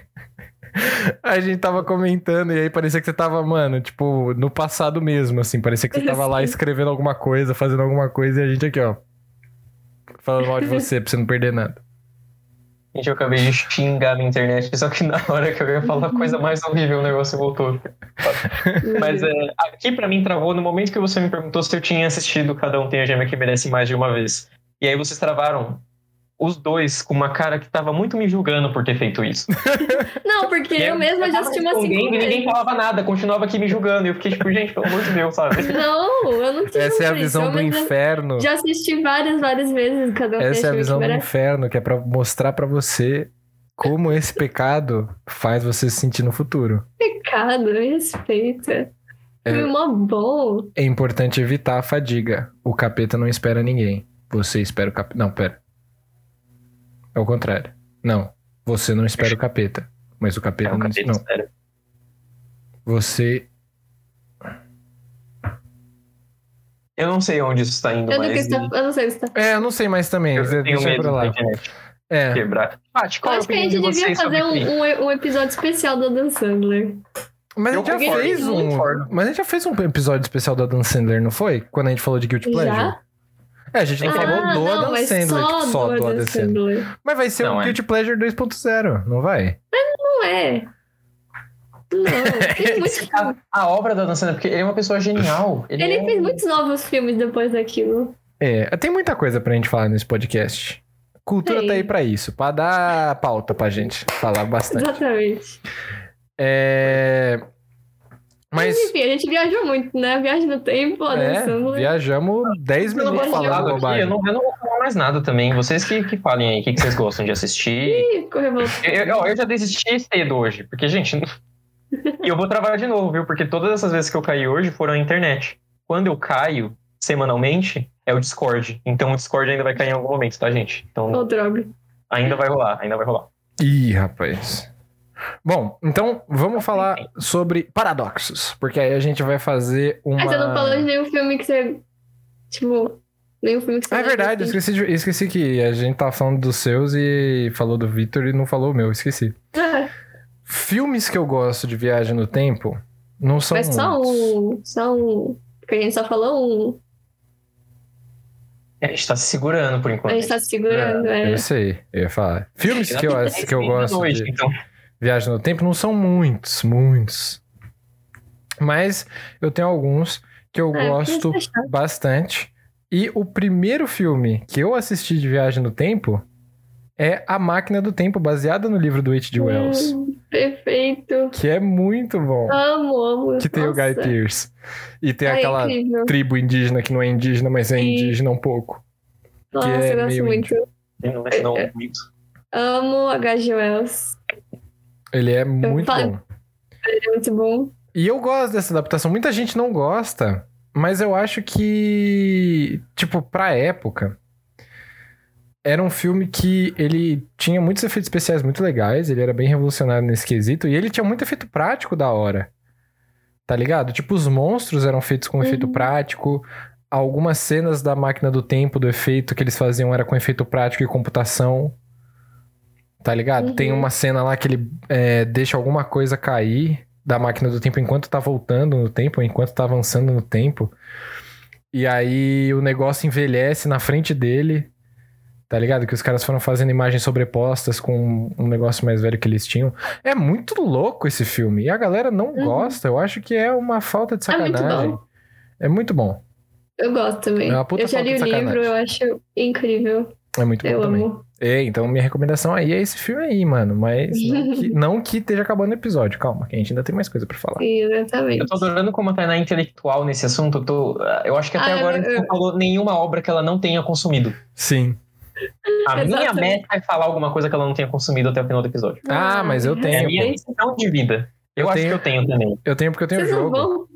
A gente tava comentando e aí parecia que você tava, mano, tipo, no passado mesmo, assim. Parecia que você tava lá escrevendo alguma coisa, fazendo alguma coisa e a gente aqui, ó. Falando mal de você pra você não perder nada. Gente, eu acabei de xingar na internet, só que na hora que eu ia falar a coisa mais horrível, o negócio voltou. Mas é, aqui pra mim travou no momento que você me perguntou se eu tinha assistido Cada Um Tem a Gêmea que Merece Mais de uma vez. E aí vocês travaram os dois com uma cara que tava muito me julgando por ter feito isso. Não, porque E aí eu mesma já assisti umas cinco respondendo e ninguém falava nada, continuava aqui me julgando. E eu fiquei tipo, gente, pelo amor de Deus, sabe? Não, eu não te Essa é a visão eu do inferno. Já assisti várias, várias vezes cada tem Essa é a visão do inferno, que é pra mostrar pra você como esse pecado faz você se sentir no futuro. Pecado, me respeita. É. Mó bom. É importante evitar a fadiga. O capeta não espera ninguém. Você espera o capeta. Não, pera. É o contrário. Não. Você não espera o capeta. Mas o capeta É um não. capeta, Não. sério. Você. Eu não sei onde isso está indo, Eu não, mas sei se tá- eu não sei se tá. É, eu não sei mais também. eu tenho eu medo pra da lá. É. quebrar. Paty, Eu qual é a acho que a gente de devia fazer um, um, episódio especial do Dan Sandler. Mas a Eu gente já fez eu um. Mas a gente já fez um episódio especial do Adam Sandler, não foi? Quando a gente falou de Guilty Pleasure. Já? É, a gente não falou ah, do não, Adam mas Sandler, só, tipo, só do, Adam Sandler. Mas vai ser Não, um é. Guilty Pleasure 2.0, não vai? Não é. Não, tem muito... A, a obra da Dan Sandler, porque ele é uma pessoa genial. Ele, Ele é... fez muitos novos filmes depois daquilo. É, tem muita coisa pra gente falar nesse podcast. Cultura Tem. tá aí pra isso, pra dar pauta pra gente falar bastante. Exatamente. É. Mas, Mas. enfim, a gente viajou muito, né? Viagem no tempo, É, Sandler. viajamos 10 Pelo minutos falando bobagem. eu, não, eu não vou falar mais nada também. Vocês que, que falem aí, o que, que vocês gostam de assistir. Ih. Eu, eu- eu já desisti cedo hoje, porque, gente. E eu vou trabalhar de novo, viu? Porque todas essas vezes que eu caí hoje foram na internet. Quando eu caio semanalmente, é o Discord. Então o Discord ainda vai cair em algum momento, tá, gente? Então Ô, droga. ainda vai rolar, ainda vai rolar. Ih, rapaz. Bom, então vamos falar sobre paradoxos, porque aí a gente vai fazer uma. Ah, você não falou de nenhum filme que você. Tipo, nenhum filme que você. Ah, é verdade, eu esqueci, de- esqueci que a gente tava falando dos seus e falou do Victor e não falou o meu, esqueci. Ah, Filmes que eu gosto de viagem no tempo não são mas só muitos. um. Só um. Porque a gente só falou um. É, a gente tá se segurando por A enquanto. gente tá se segurando, é. Eu sei, eu ia falar. Filmes que eu, que eu gosto Hoje, de então. Viagem no tempo não são muitos, muitos. Mas eu tenho alguns que eu É, gosto é chato. bastante. E o primeiro filme que eu assisti de viagem no tempo é A Máquina do Tempo, baseada no livro do H.G. Wells. Hum, perfeito. Que é muito bom. Amo, amo. Que tem o Guy Ah, Nossa. Pearce. E tem É aquela incrível. tribo indígena que não é indígena, mas é Sim. indígena um pouco. Nossa, é eu gosto meio muito. Não, não, É, Amo H.G. Wells. Ele é muito falo- bom. Ele é muito bom. E eu gosto dessa adaptação. Muita gente não gosta, mas eu acho que, tipo, pra época, era um filme que ele tinha muitos efeitos especiais muito legais, ele era bem revolucionário nesse quesito, e ele tinha muito efeito prático da hora. Tá ligado? Tipo, os monstros eram feitos com efeito Uhum. prático, algumas cenas da máquina do tempo, do efeito que eles faziam era com efeito prático e computação. Tá ligado? Uhum. Tem uma cena lá que ele é, deixa alguma coisa cair da máquina do tempo enquanto tá voltando no tempo, enquanto tá avançando no tempo. E aí o negócio envelhece na frente dele. Tá ligado? Que os caras foram fazendo imagens sobrepostas com um negócio mais velho que eles tinham. É muito louco esse filme. E a galera não Uhum. gosta. Eu acho que é uma falta de É muito sacanagem. bom. É muito bom. Eu gosto também. É eu já li o livro, sacanagem. eu acho incrível. É muito bom eu também. amo. É, então minha recomendação aí é esse filme aí, mano. Mas não que, não que esteja acabando o episódio. Calma, que a gente ainda tem mais coisa pra falar. Sim, exatamente. Eu tô adorando como a Tainá é intelectual nesse assunto. Eu, tô- eu acho que até Ah, agora eu- a gente não falou nenhuma obra que ela não tenha consumido. Sim. A minha Exatamente. meta é falar alguma coisa que ela não tenha consumido até o final do episódio. Ah, mas eu É a tenho. minha missão de vida. Eu, Eu acho tenho- que eu tenho também. Eu tenho porque eu tenho Vocês não jogo.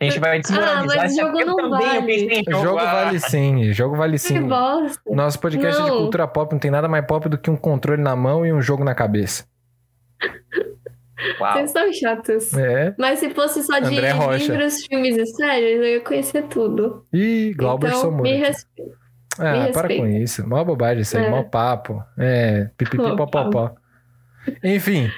A gente vai desmoralizar mas esse jogo não vale. O jogo vale sim. Jogo vale Que sim. bosta. Nosso podcast é de Não. cultura pop não tem nada mais pop do que um controle na mão e um jogo na cabeça. Uau. Vocês são chatos. É. Mas se fosse só de livros, filmes e séries, eu ia conhecer tudo. Ih, Glauber então, Somura. me respeita. Ah, me para com isso. Mó bobagem isso aí, É. mó papo. É. Enfim.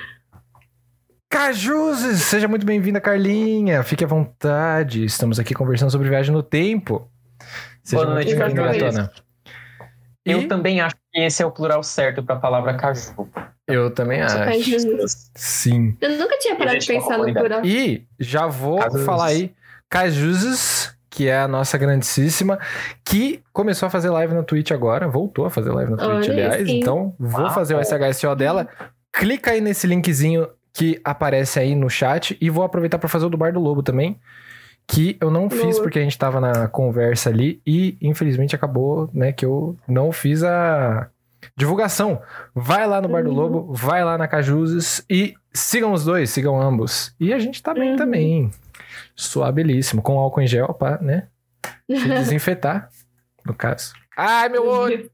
Cajuzes! Seja muito bem-vinda, Carlinha. Fique à vontade. Estamos aqui conversando sobre viagem no tempo. Seja Boa noite, Cajuzes. Eu E também acho que esse é o plural certo pra palavra caju. eu também acho. Cajuzes. Sim. Eu nunca tinha parado de pensar no plural. E já vou Cajuzes. falar aí, Cajuzes, que é a nossa grandíssima, que começou a fazer live na Twitch agora, voltou a fazer live na Twitch, Olha, aliás. sim. Então, vou Uau. fazer o SHSO dela. Clica aí nesse linkzinho que aparece aí no chat e vou aproveitar para fazer o do Bar do Lobo também. Que eu não fiz porque a gente tava na conversa ali e infelizmente acabou, né, que eu não fiz a divulgação. Vai lá no Bar do Uhum. Lobo, vai lá na Cajuzes e sigam os dois, sigam ambos. E a gente tá bem Uhum. também. Suabilíssimo, com álcool em gel pra, né, se desinfetar, no caso. Ai, meu olho!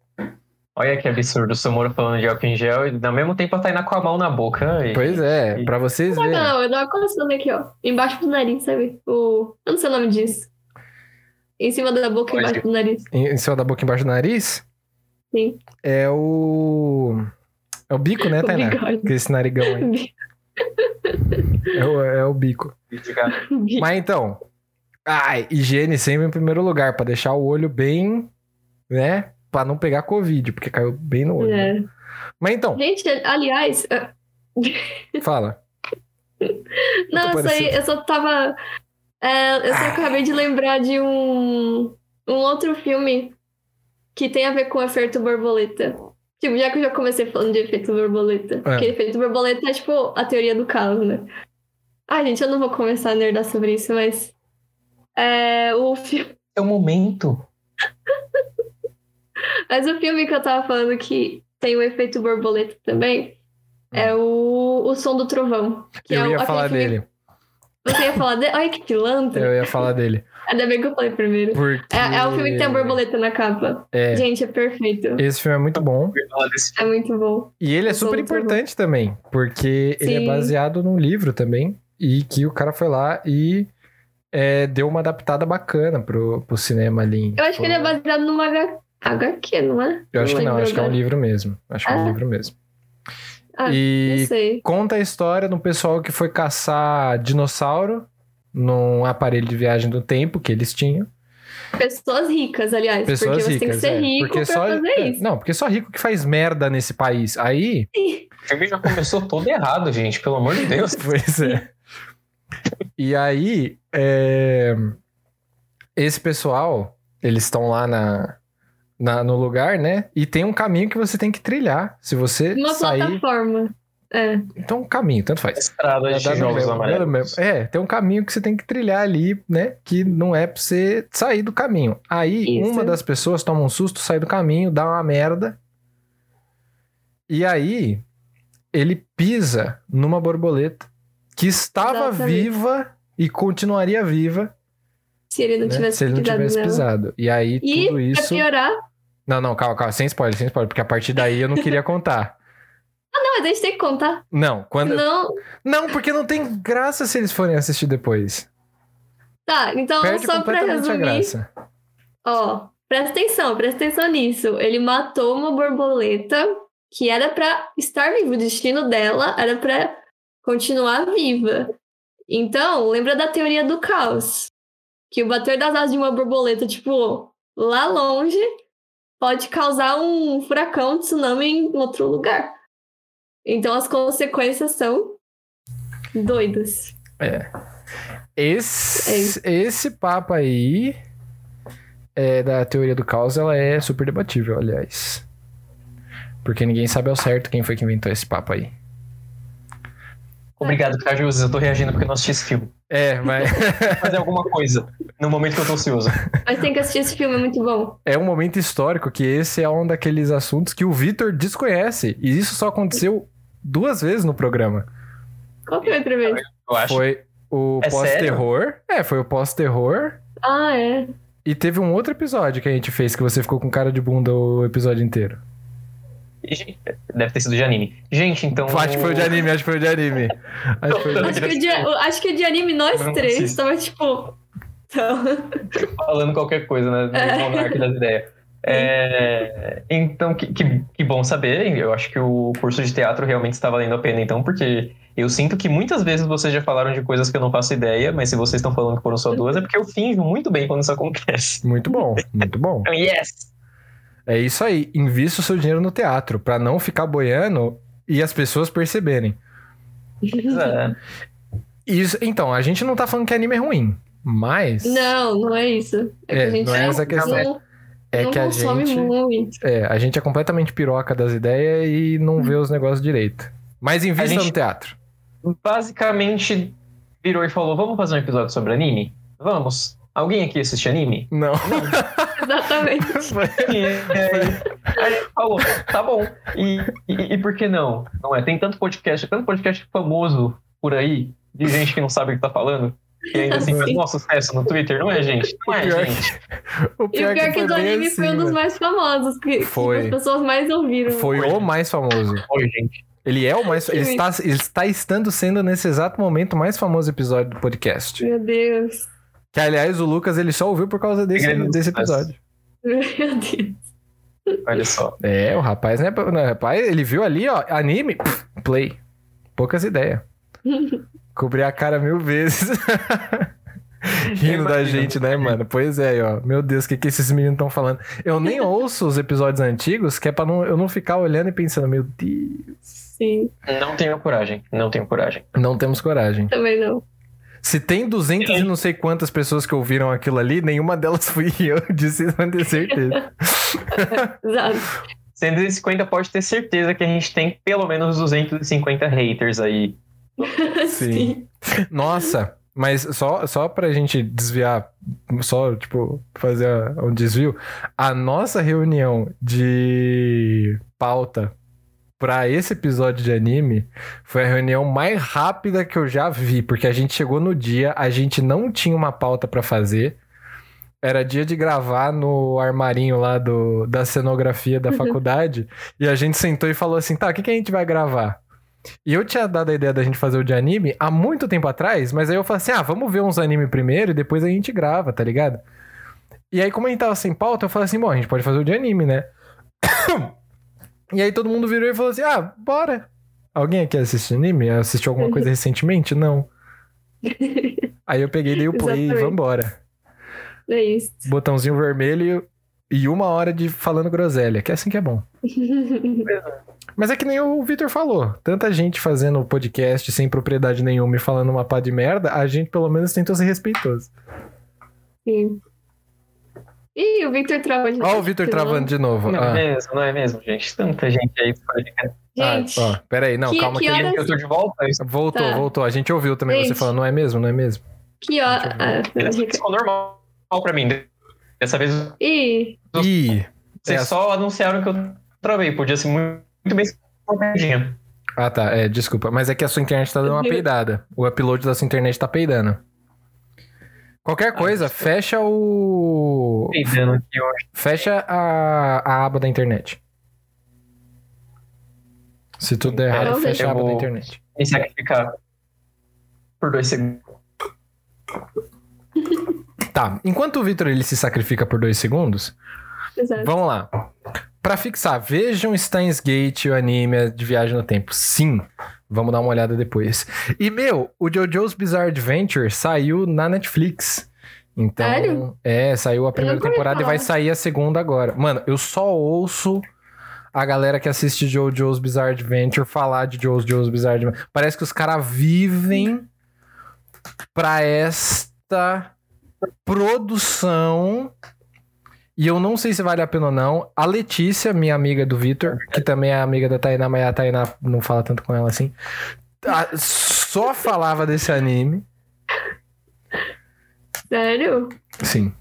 Olha que absurdo, o Somoro falando de álcool em gel e ao mesmo tempo tá indo com a mão na boca. E... Pois é, pra vocês Não, verem. não, eu dou uma coçando aqui, ó. Embaixo do nariz, sabe? O... Eu não sei o nome disso. Em cima da boca, Pode. embaixo do nariz. Em, em cima da boca, embaixo do nariz, Sim. é o... É o bico, né, Tainá? Que esse narigão aí. É o, é o bico. Mas então, ai, higiene sempre em primeiro lugar, pra deixar o olho bem, né? Pra não pegar Covid, porque caiu bem no olho. né? É. Mas então, Gente, aliás, é, fala. não, eu sei, eu só tava. é, eu só acabei de lembrar de um, um outro filme que tem a ver com o efeito borboleta. Tipo, já que eu já comecei falando de efeito borboleta. Porque efeito borboleta é tipo a teoria do caos, né? Ah, gente, eu não vou começar a nerdar sobre isso, mas. É, o filme. É o momento. Mas o filme que eu tava falando que tem o efeito borboleta também é o, o Som do Trovão. Que é eu o- ia aquele falar filme- dele. Você ia falar dele? Ai, que pilantra. Eu ia falar dele. Ainda bem que eu falei primeiro. Porque... É, é o filme que tem a borboleta na capa. É, Gente, é perfeito. esse filme é muito bom. É muito bom. E ele é super importante também, porque ele é Sim. baseado num livro também, e que o cara foi lá e é, deu uma adaptada bacana pro, pro cinema ali. Eu acho que ele é baseado numa H... HQ, não é? Eu acho que não, acho que é um livro mesmo. Acho que é um Ah. livro mesmo. Ah, e sei. conta a história de um pessoal que foi caçar dinossauro num aparelho de viagem do tempo que eles tinham. Pessoas ricas, aliás. Pessoas porque você ricas. tem que ser é. rico porque pra só, fazer é, isso. Não, porque só rico que faz merda nesse país. Aí, O filme já começou todo errado, gente, pelo amor de Deus. Pois é. E aí, é, esse pessoal, eles estão lá na, na- no lugar, né? E tem um caminho que você tem que trilhar. Se você Uma sair. plataforma. É. Então, um caminho, tanto faz. Estrada de tijolos amarelos. mesmo. É, tem um caminho que você tem que trilhar ali, né? Que não é pra você sair do caminho. Aí, Isso. uma das pessoas toma um susto, sai do caminho, dá uma merda. E aí, ele pisa numa borboleta que estava Exatamente. viva e continuaria viva Se ele não né, tivesse se ele não pisado tivesse pisado. E aí, E, tudo isso. pra piorar... Não, não, calma, calma, sem spoiler, sem spoiler, porque a partir daí eu não queria contar. Não, mas a gente tem que contar. Não, quando. Não... Não, porque não tem graça se eles forem assistir depois. Tá, então Perde só pra resumir... Ó, presta atenção, presta atenção nisso. Ele matou uma borboleta que era pra estar viva. O destino dela era pra continuar viva. Então, lembra da teoria do caos? Que o bater das asas de uma borboleta, tipo, lá longe, pode causar um furacão, um tsunami em outro lugar. Então as consequências são doidas. Esse, esse papo aí é, da teoria do caos, ela é super debatível, aliás. Porque ninguém sabe ao certo quem foi que inventou esse papo aí. Obrigado, Cajus. Eu tô reagindo porque eu não assisti esse filme. É, mas Fazer alguma coisa no momento que eu tô ansioso. Mas tem que assistir esse filme, é muito bom. é um momento histórico que esse é um daqueles assuntos que o Vitor desconhece. E isso só aconteceu duas vezes no programa. Qual que foi a primeira? Eu acho. Foi o É pós-terror. É, foi o pós-terror. Ah, é. E teve um outro episódio que a gente fez que você ficou com cara de bunda o episódio inteiro. Gente, Deve ter sido de anime. Gente, então. Acho que foi o de anime, acho que foi o de anime. Acho que foi de Acho que, o de, acho que o de anime, nós Não três, consigo. tava tipo. Então, falando qualquer coisa, né? No monarca das ideias. É, então, que, que, que bom saber. Eu acho que o curso de teatro realmente está valendo a pena, então, porque eu sinto que muitas vezes vocês já falaram de coisas que eu não faço ideia, mas se vocês estão falando que foram só duas, é porque eu finjo muito bem quando isso acontece. Muito bom, muito bom. Yes! É isso aí. Invista o seu dinheiro no teatro, pra não ficar boiando e as pessoas perceberem. É. Isso, então, a gente não tá falando que anime é ruim, mas não, não é isso. É, que É, a gente não é essa a questão. não, é não que a consome gente, muito. é, a gente é completamente piroca das ideias e não vê os negócios direito. Mas invista gente- no teatro. Basicamente, virou e falou: vamos fazer um episódio sobre anime? Vamos. Alguém aqui assiste anime? Não. Exatamente. E aí, aí ele falou, tá bom. E, e, e por que não? Não é? Tem tanto podcast, tanto podcast famoso por aí, de gente que não sabe o que tá falando, que ainda assim faz um sucesso no Twitter, não é, gente? Não é, O pior gente. o E o pior é que foi do bem anime foi um assim, dos mano. mais famosos, que, que Foi. as pessoas mais ouviram. Foi o mais famoso. Oi, gente. Ele é o mais. Ele está, ele está estando sendo nesse exato momento o mais famoso episódio do podcast. Meu Deus. Que, aliás, o Lucas ele só ouviu por causa desse, desse episódio. Meu Deus. Olha só. É, o rapaz, né? Não, rapaz, ele viu ali, ó, anime, pff, play. Poucas ideias. Cobrir a cara mil vezes. Rindo da gente, né, mano? Pois é, ó. Meu Deus, o que, que esses meninos estão falando? Eu nem ouço os episódios antigos, que é pra não, eu não ficar olhando e pensando, meu Deus. Sim, Não tenho coragem. Não tenho coragem. Não temos coragem. também não. Se tem 200 e não sei quantas pessoas que ouviram aquilo ali, nenhuma delas fui eu, vocês vão ter certeza. Exato. 150 pode ter certeza que a gente tem pelo menos 250 haters aí. Sim. Nossa, mas só, só pra gente desviar, só, tipo, fazer um desvio, a nossa reunião de pauta pra esse episódio de anime foi a reunião mais rápida que eu já vi, porque a gente chegou no dia, a gente não tinha uma pauta pra fazer. Era dia de gravar no armarinho lá do, da cenografia da faculdade. e a gente sentou e falou assim: tá, o que, que a gente vai gravar? E eu tinha dado a ideia da gente fazer o de anime há muito tempo atrás, mas aí eu falei assim: ah, vamos ver uns anime primeiro e depois a gente grava, tá ligado? E aí, como a gente tava sem pauta, eu falei assim: bom, a gente pode fazer o de anime, né? e aí todo mundo virou e falou assim: ah, bora. Alguém aqui assiste anime? Assistiu alguma coisa recentemente? Não. Aí eu peguei, dei o play e Exatamente. vambora. É isso. Botãozinho vermelho e uma hora de falando groselha, que é assim que é bom. Mas é que nem o Vitor falou. Tanta gente fazendo podcast sem propriedade nenhuma e falando uma pá de merda, a gente pelo menos tentou ser respeitoso. Sim. Ih, o Victor travou de Ó, o Vitor travando de novo. Não Ah, é mesmo, não é mesmo, gente? Tanta gente aí. ah, Gente, ó, peraí, não, que- calma que que, horas- Eu tô de volta, isso Voltou, Tá. voltou. A gente ouviu também você Gente. falando, não é mesmo, não é mesmo? que hora. Ah, ficou normal pra mim. Dessa vez Ih, Ih. vocês É. só anunciaram que eu travei. Podia ser muito, muito bem. Ah, tá. É, desculpa. Mas é que a sua internet tá dando uma peidada. O upload da sua internet tá peidando. Qualquer coisa, fecha o. Peidando aqui hoje. Fecha a, a aba da internet. Se tudo der errado, Eu fecha a aba da internet. Me sacrificar por dois segundos. Tá, enquanto o Victor ele se sacrifica por dois segundos, Exato. vamos lá. Pra fixar, vejam Steins Gate, o anime de viagem no tempo. Sim, vamos dar uma olhada depois. E, meu, o JoJo's Bizarre Adventure saiu na Netflix. Então, Sério? é, saiu a primeira temporada e vai sair a segunda agora. Mano, eu só ouço a galera que assiste JoJo's Bizarre Adventure falar de JoJo's Bizarre Adventure. Parece que os caras vivem pra esta produção. E eu não sei se vale a pena ou não. A Letícia, minha amiga do Vitor, que também é amiga da Tainá, mas a Tainá não fala tanto com ela assim. a- Só falava desse anime. Sério? Sim.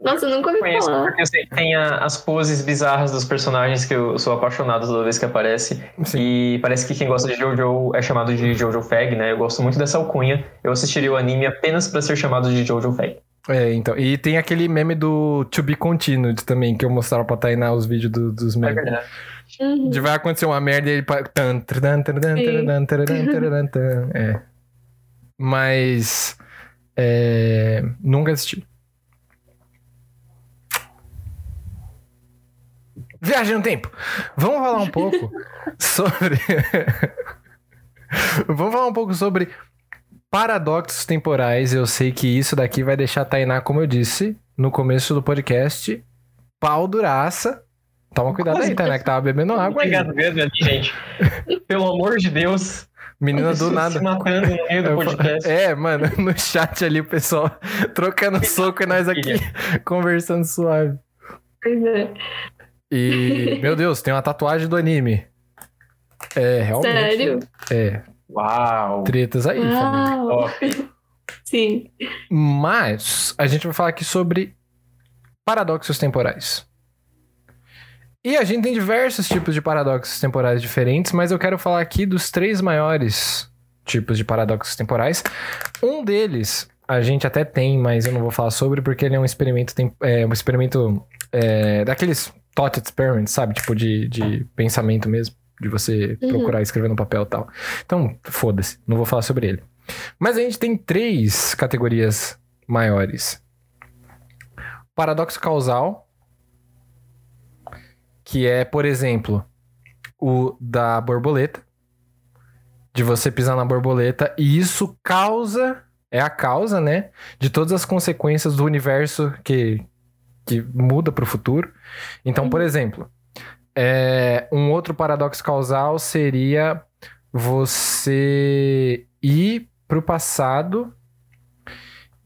Nossa, eu nunca ouvi conheço falar. porque eu sei que tem a- as poses bizarras dos personagens que eu sou apaixonado toda vez que aparece. Sim. E parece que quem gosta de Jojo é chamado de Jojo Fag, né? Eu gosto muito dessa alcunha. Eu assistiria o anime apenas pra ser chamado de Jojo Fag. É, então. E tem aquele meme do To Be Continued também, que eu mostrava pra Tainá os vídeos do- dos É memes. verdade. Uhum. De vai acontecer uma merda e ele. É. Mas. é, nunca assisti. Viagem no tempo. Vamos falar um pouco sobre. Vamos falar um pouco sobre paradoxos temporais. Eu sei que isso daqui vai deixar a Tainá, como eu disse no começo do podcast, pau duraça. Toma cuidado aí, Tainá, que tava bebendo água aí. Obrigado mesmo ali, gente. Pelo amor de Deus. Menina do nada. Se matando no meio do podcast. É, mano, no chat ali o pessoal trocando soco e nós aqui conversando suave. Pois é. E, meu Deus, tem uma tatuagem do anime. É, realmente. Sério? É, Uau. tretas aí, família. Uau. Sim. Mas a gente vai falar aqui sobre paradoxos temporais. E a gente tem diversos tipos de paradoxos temporais diferentes, mas eu quero falar aqui dos três maiores tipos de paradoxos temporais. Um deles a gente até tem, mas eu não vou falar sobre porque ele é um experimento, tem- é, um experimento é, daqueles thought experiments, sabe? Tipo de, de pensamento mesmo, de você Uhum. procurar escrever no papel e tal. Então, foda-se, não vou falar sobre ele. Mas a gente tem três categorias maiores: paradoxo causal, que é, por exemplo, o da borboleta, de você pisar na borboleta e isso causa, é a causa, né, de todas as consequências do universo que, que muda para o futuro. Então, por exemplo, é, um outro paradoxo causal seria você ir pro passado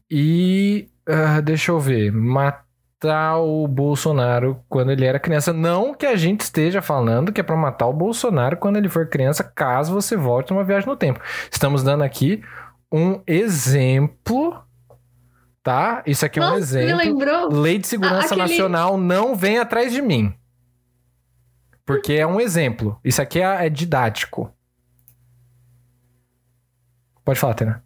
e ah, deixa eu ver, matar o Bolsonaro quando ele era criança. Não que a gente esteja falando que é pra matar o Bolsonaro quando ele for criança, caso você volte numa viagem no tempo. Estamos dando aqui um exemplo, tá? Isso aqui é um Nossa, me exemplo. lembrou. Lei de Segurança Aquele- Nacional não vem atrás de mim. Porque é um exemplo. Isso aqui é, é didático. Pode falar, Tena.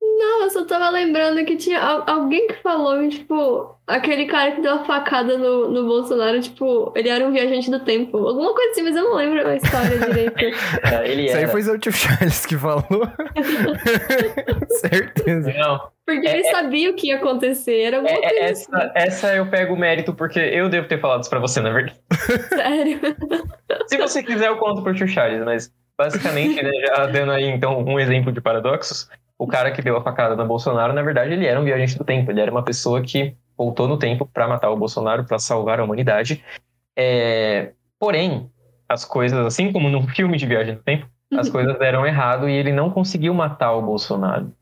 Não, eu só tava lembrando que tinha al- alguém que falou, tipo, aquele cara que deu a facada no, no Bolsonaro, tipo, ele era um viajante do tempo. Alguma coisa assim, mas eu não lembro a história direito. É, ele Isso aí foi o tio Charles que falou. Certeza. Não, Porque ele sabia o que ia acontecer. É- é- essa, essa eu pego o mérito porque eu devo ter falado isso pra você, na verdade. assim, sério. Se você quiser, eu conto pro tio Charles, mas basicamente, né, já dando aí então um exemplo de paradoxos, o cara que deu a facada no Bolsonaro, na verdade, ele era um viajante do tempo, ele era uma pessoa que voltou no tempo pra matar o Bolsonaro, pra salvar a humanidade. É, Porém, as coisas, assim como num filme de viagem no tempo, as coisas deram errado e ele não conseguiu matar o Bolsonaro.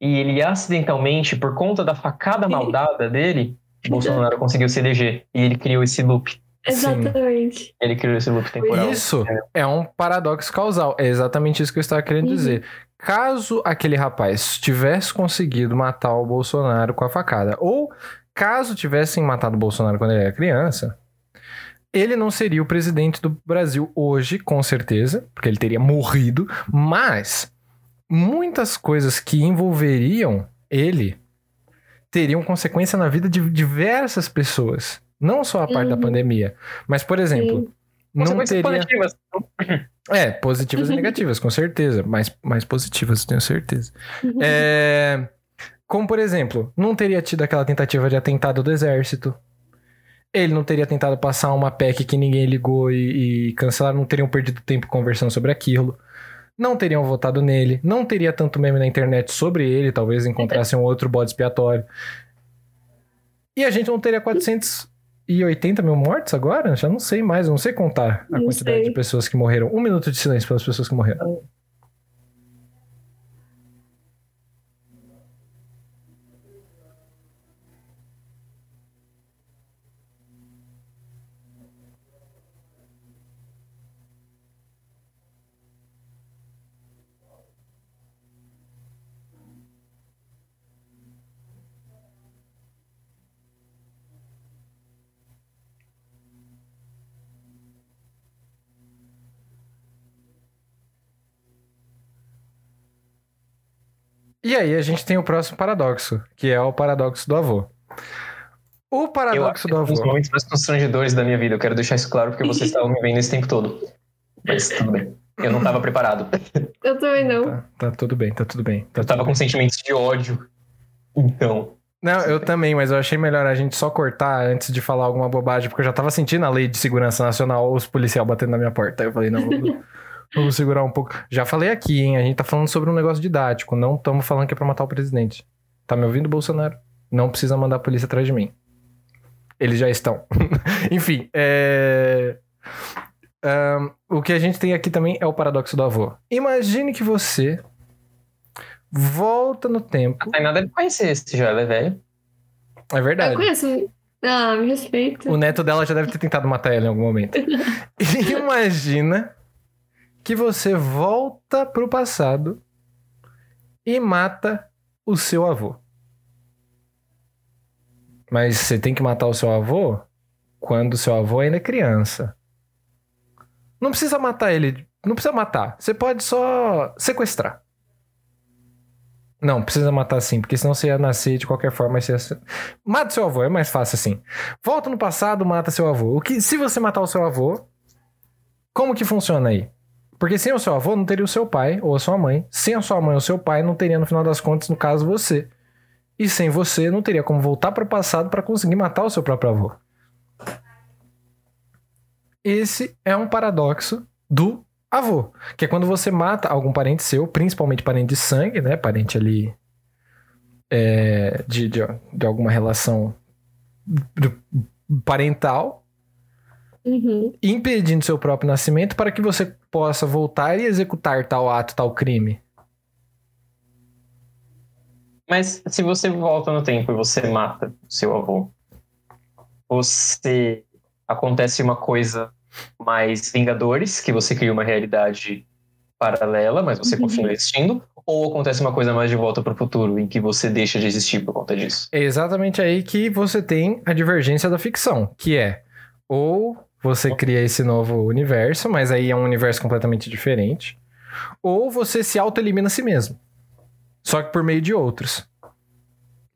E ele acidentalmente, por conta da facada maldada dele, Bolsonaro conseguiu se eleger. E ele criou esse loop. Exatamente. Ele criou esse loop temporal. Isso é um paradoxo causal. É exatamente isso que eu estava querendo Uhum. dizer. Caso aquele rapaz tivesse conseguido matar o Bolsonaro com a facada, ou caso tivessem matado o Bolsonaro quando ele era criança, ele não seria o presidente do Brasil hoje, com certeza, porque ele teria morrido, mas muitas coisas que envolveriam ele teriam consequência na vida de diversas pessoas. Não só a parte da Uhum. pandemia, mas, por exemplo, Sim. não teria. positivas. É, positivas e negativas, com certeza. Mais, mais positivas, tenho certeza. É, Como, por exemplo, não teria tido aquela tentativa de atentado do exército. Ele não teria tentado passar uma PEC que ninguém ligou e, e cancelaram, não teriam perdido tempo conversando sobre aquilo. Não teriam votado nele, não teria tanto meme na internet sobre ele, talvez encontrassem um outro bode expiatório. E a gente não teria 480 mil mortes agora? Já não sei mais, eu não sei contar a Não quantidade sei. de pessoas que morreram. Um minuto de silêncio pelas pessoas que morreram. E aí a gente tem o próximo paradoxo, que é o paradoxo do avô. O Eu paradoxo acho do que é um dos avô. momentos mais constrangedores da minha vida. Eu quero deixar isso claro porque vocês estavam me vendo esse tempo todo. Mas tudo bem. Eu não tava preparado. Eu também não. Tá, tá tudo bem, tá tudo bem. Tá Eu tava tudo com sentimentos de ódio. Então. Não, eu também, mas eu achei melhor a gente só cortar antes de falar alguma bobagem, porque eu já tava sentindo a lei de segurança nacional, os policiais batendo na minha porta. Aí eu falei, não, vamos, vamos segurar um pouco. Já falei aqui, hein? A gente tá falando sobre um negócio didático, não estamos falando que é pra matar o presidente. Tá me ouvindo, Bolsonaro? Não precisa mandar a polícia atrás de mim. Eles já estão. Enfim, é. Ahn, o que a gente tem aqui também é o paradoxo do avô. Imagine que você volta no tempo. Não tem nada de conhecer esse ela é velho. É verdade. Eu conheço. Ah, me respeita. O neto dela já deve ter tentado matar ela em algum momento. Imagina que você volta pro passado e mata o seu avô. Mas você tem que matar o seu avô quando o seu avô ainda é criança. Não precisa matar ele. Não precisa matar. Você pode só sequestrar. Não, precisa matar sim, porque senão você ia nascer de qualquer forma. Você ia... Mata seu avô, é mais fácil assim. Volta no passado, mata seu avô. O que, se você matar o seu avô, como que funciona aí? Porque sem o seu avô não teria o seu pai ou a sua mãe. Sem a sua mãe ou o seu pai não teria no final das contas, no caso, você. E sem você não teria como voltar para o passado para conseguir matar o seu próprio avô. Esse é um paradoxo do avô, que é quando você mata algum parente seu, principalmente parente de sangue, né, parente ali é, de, de, de alguma relação parental, Uhum. impedindo seu próprio nascimento para que você possa voltar e executar tal ato, tal crime. Mas se você volta no tempo e você mata o seu avô, você acontece uma coisa mais Vingadores, que você cria uma realidade paralela, mas você Uhum. continua existindo, ou acontece uma coisa mais de volta para o futuro, em que você deixa de existir por conta disso. É exatamente aí que você tem a divergência da ficção, que é ou você cria esse novo universo, mas aí é um universo completamente diferente, ou você se auto-elimina a si mesmo. Só que por meio de outros.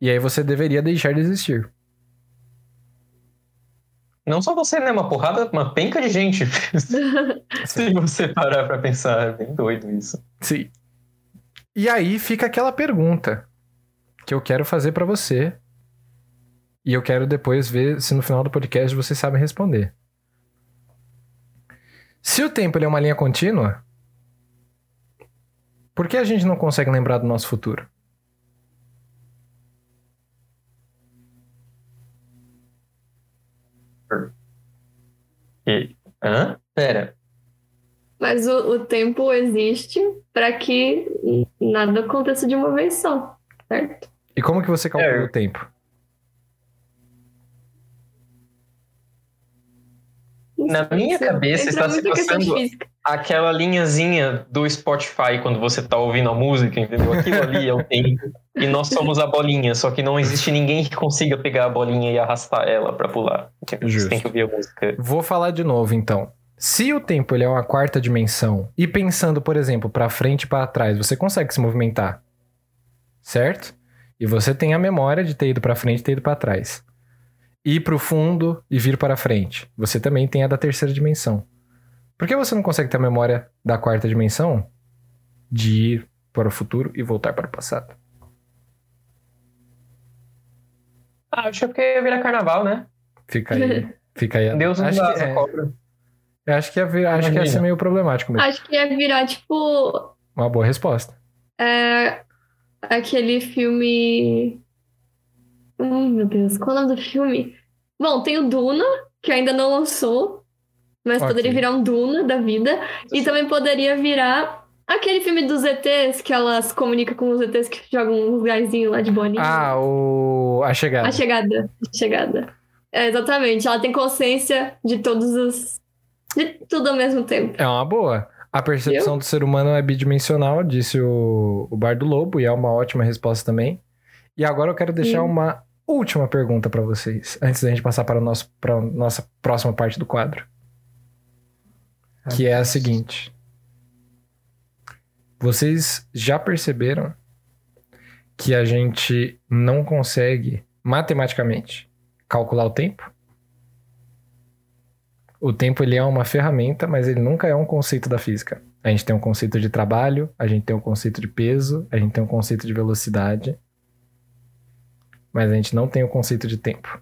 E aí você deveria deixar de existir. Não só você, né? Uma porrada, uma penca de gente. se você parar pra pensar, é bem doido isso. Sim. E aí fica aquela pergunta que eu quero fazer pra você. E eu quero depois ver se no final do podcast vocês sabem responder. Se o tempo ele é uma linha contínua, por que a gente não consegue lembrar do nosso futuro? E... Hã? Pera. Mas o, o tempo existe para que nada aconteça de uma vez só, certo? E como que você calcula É. o tempo? Na minha Isso cabeça entra está se passando aquela linhazinha do Spotify quando você tá ouvindo a música, entendeu? Aquilo ali é o tempo. E nós somos a bolinha, só que não existe ninguém que consiga pegar a bolinha e arrastar ela pra pular. Entendeu? Você tem que ouvir a música. Vou falar de novo então. Se o tempo ele é uma quarta dimensão e pensando, por exemplo, para frente e para trás, você consegue se movimentar, certo? E você tem a memória de ter ido para frente e ter ido para trás. Ir para o fundo e vir para frente. Você também tem a da terceira dimensão. Por que você não consegue ter a memória da quarta dimensão de ir para o futuro e voltar para o passado? Ah, acho que é porque ia virar carnaval, né? Fica aí. Fica aí. Deus não acho dá que, essa é, cobra. eu acho que ia, vir- acho que ia ser meio problemático mesmo. Acho que ia virar, tipo, Uma boa resposta. é, aquele filme. Ai, meu Deus, qual é o nome do filme? Bom, tem o Duna, que ainda não lançou, mas Ok. poderia virar um Duna da vida. E também poderia virar aquele filme dos ETs, que elas comunicam com os ETs que jogam uns gásinhos lá de bolinha. Ah, o. A chegada. A chegada. A chegada. É, exatamente. Ela tem consciência de todos os. De tudo ao mesmo tempo. É uma boa. A percepção do ser humano é bidimensional, disse o, o Bar do Lobo, e é uma ótima resposta também. E agora eu quero deixar uma última pergunta pra vocês, antes da gente passar para a nosso, nossa próxima parte do quadro. Que é a seguinte. Vocês já perceberam que a gente não consegue, matematicamente, calcular o tempo? O tempo ele é uma ferramenta, mas ele nunca é um conceito da física. A gente tem um conceito de trabalho, a gente tem um conceito de peso, a gente tem um conceito de velocidade, mas a gente não tem o conceito de tempo.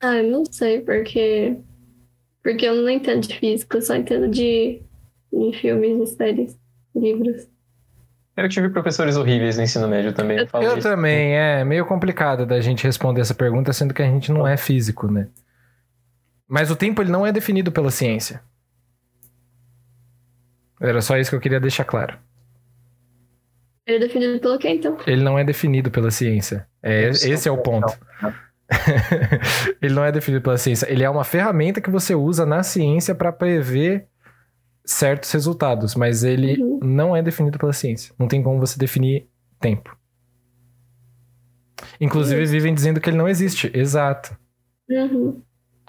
Ah, eu não sei, porque. Porque eu não entendo de física, eu só entendo de, de filmes, de séries, livros. Eu tive professores horríveis no ensino médio também. Eu- falo Eu isso. também, é meio complicado da gente responder essa pergunta, sendo que a gente não é físico, né? Mas o tempo ele não é definido pela ciência. Era só isso que eu queria deixar claro. Ele é definido pelo quê, então? Ele não é definido pela ciência. É, esse é o ponto. ele não é definido pela ciência. Ele é uma ferramenta que você usa na ciência para prever certos resultados, mas ele Uhum. não é definido pela ciência. Não tem como você definir tempo. Inclusive, Isso. vivem dizendo que ele não existe. Exato. Uhum.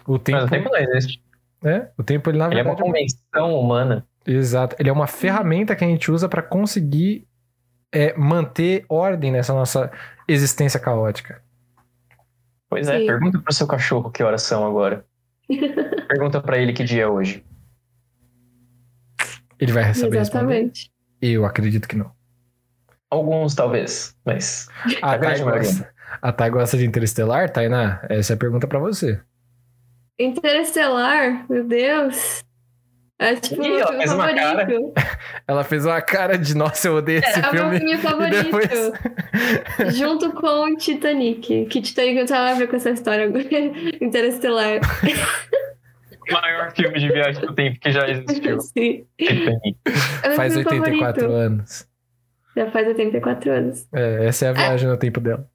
O tempo, Mas o tempo não existe. é, o tempo ele na Ele é uma verdade convenção humana. Exato. Ele é uma ferramenta que a gente usa para conseguir é, manter ordem nessa nossa existência caótica. Pois é, Sim. pergunta pro seu cachorro que horas são agora. pergunta pra ele que dia é hoje. Ele vai saber responder. Exatamente. Eu acredito que não. Alguns, talvez, mas. A A grande maioria. gosta, a Thay gosta de Interestelar, Tainá? Essa é a pergunta pra você. Interestelar, meu Deus. É tipo Ih, meu ela filme fez uma favorito. Ela fez uma cara de nossa, eu odeio esse É o meu filme. filme favorito. depois. Junto com Titanic. Que Titanic não tem nada a ver com essa história. Interestelar. O maior filme de viagem do tempo que já existiu. Sim. Titanic. É meu Faz filme 84 favorito. anos. Já faz 84 anos. É, essa é a viagem no tempo dela.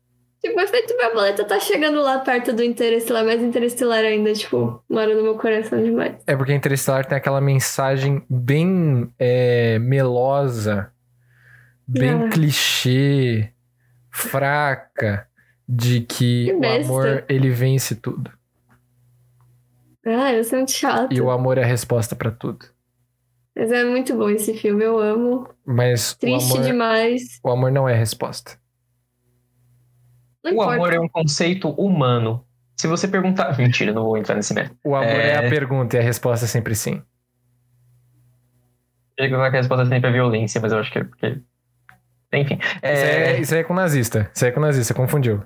Tipo, o efeito borboleta tá chegando lá perto do Interestelar, mas Interestelar ainda, tipo, mora no meu coração demais. É porque Interestelar tem aquela mensagem bem é, melosa, bem Ah. clichê, fraca, de que Que o amor ele vence tudo. Ah, eu sou muito chato. E o amor é a resposta pra tudo. Mas é muito bom esse filme, eu amo. Mas o Triste amor, demais. o amor não é a resposta. Não O importa. amor é um conceito humano. Se você perguntar. Mentira, não vou entrar nesse mérito. O amor é, É. a pergunta e a resposta é sempre sim. Eu ia falar que a resposta sempre é violência, mas eu acho que é porque. Enfim. Isso, é, É, isso aí é com nazista. Isso aí é com nazista, confundiu.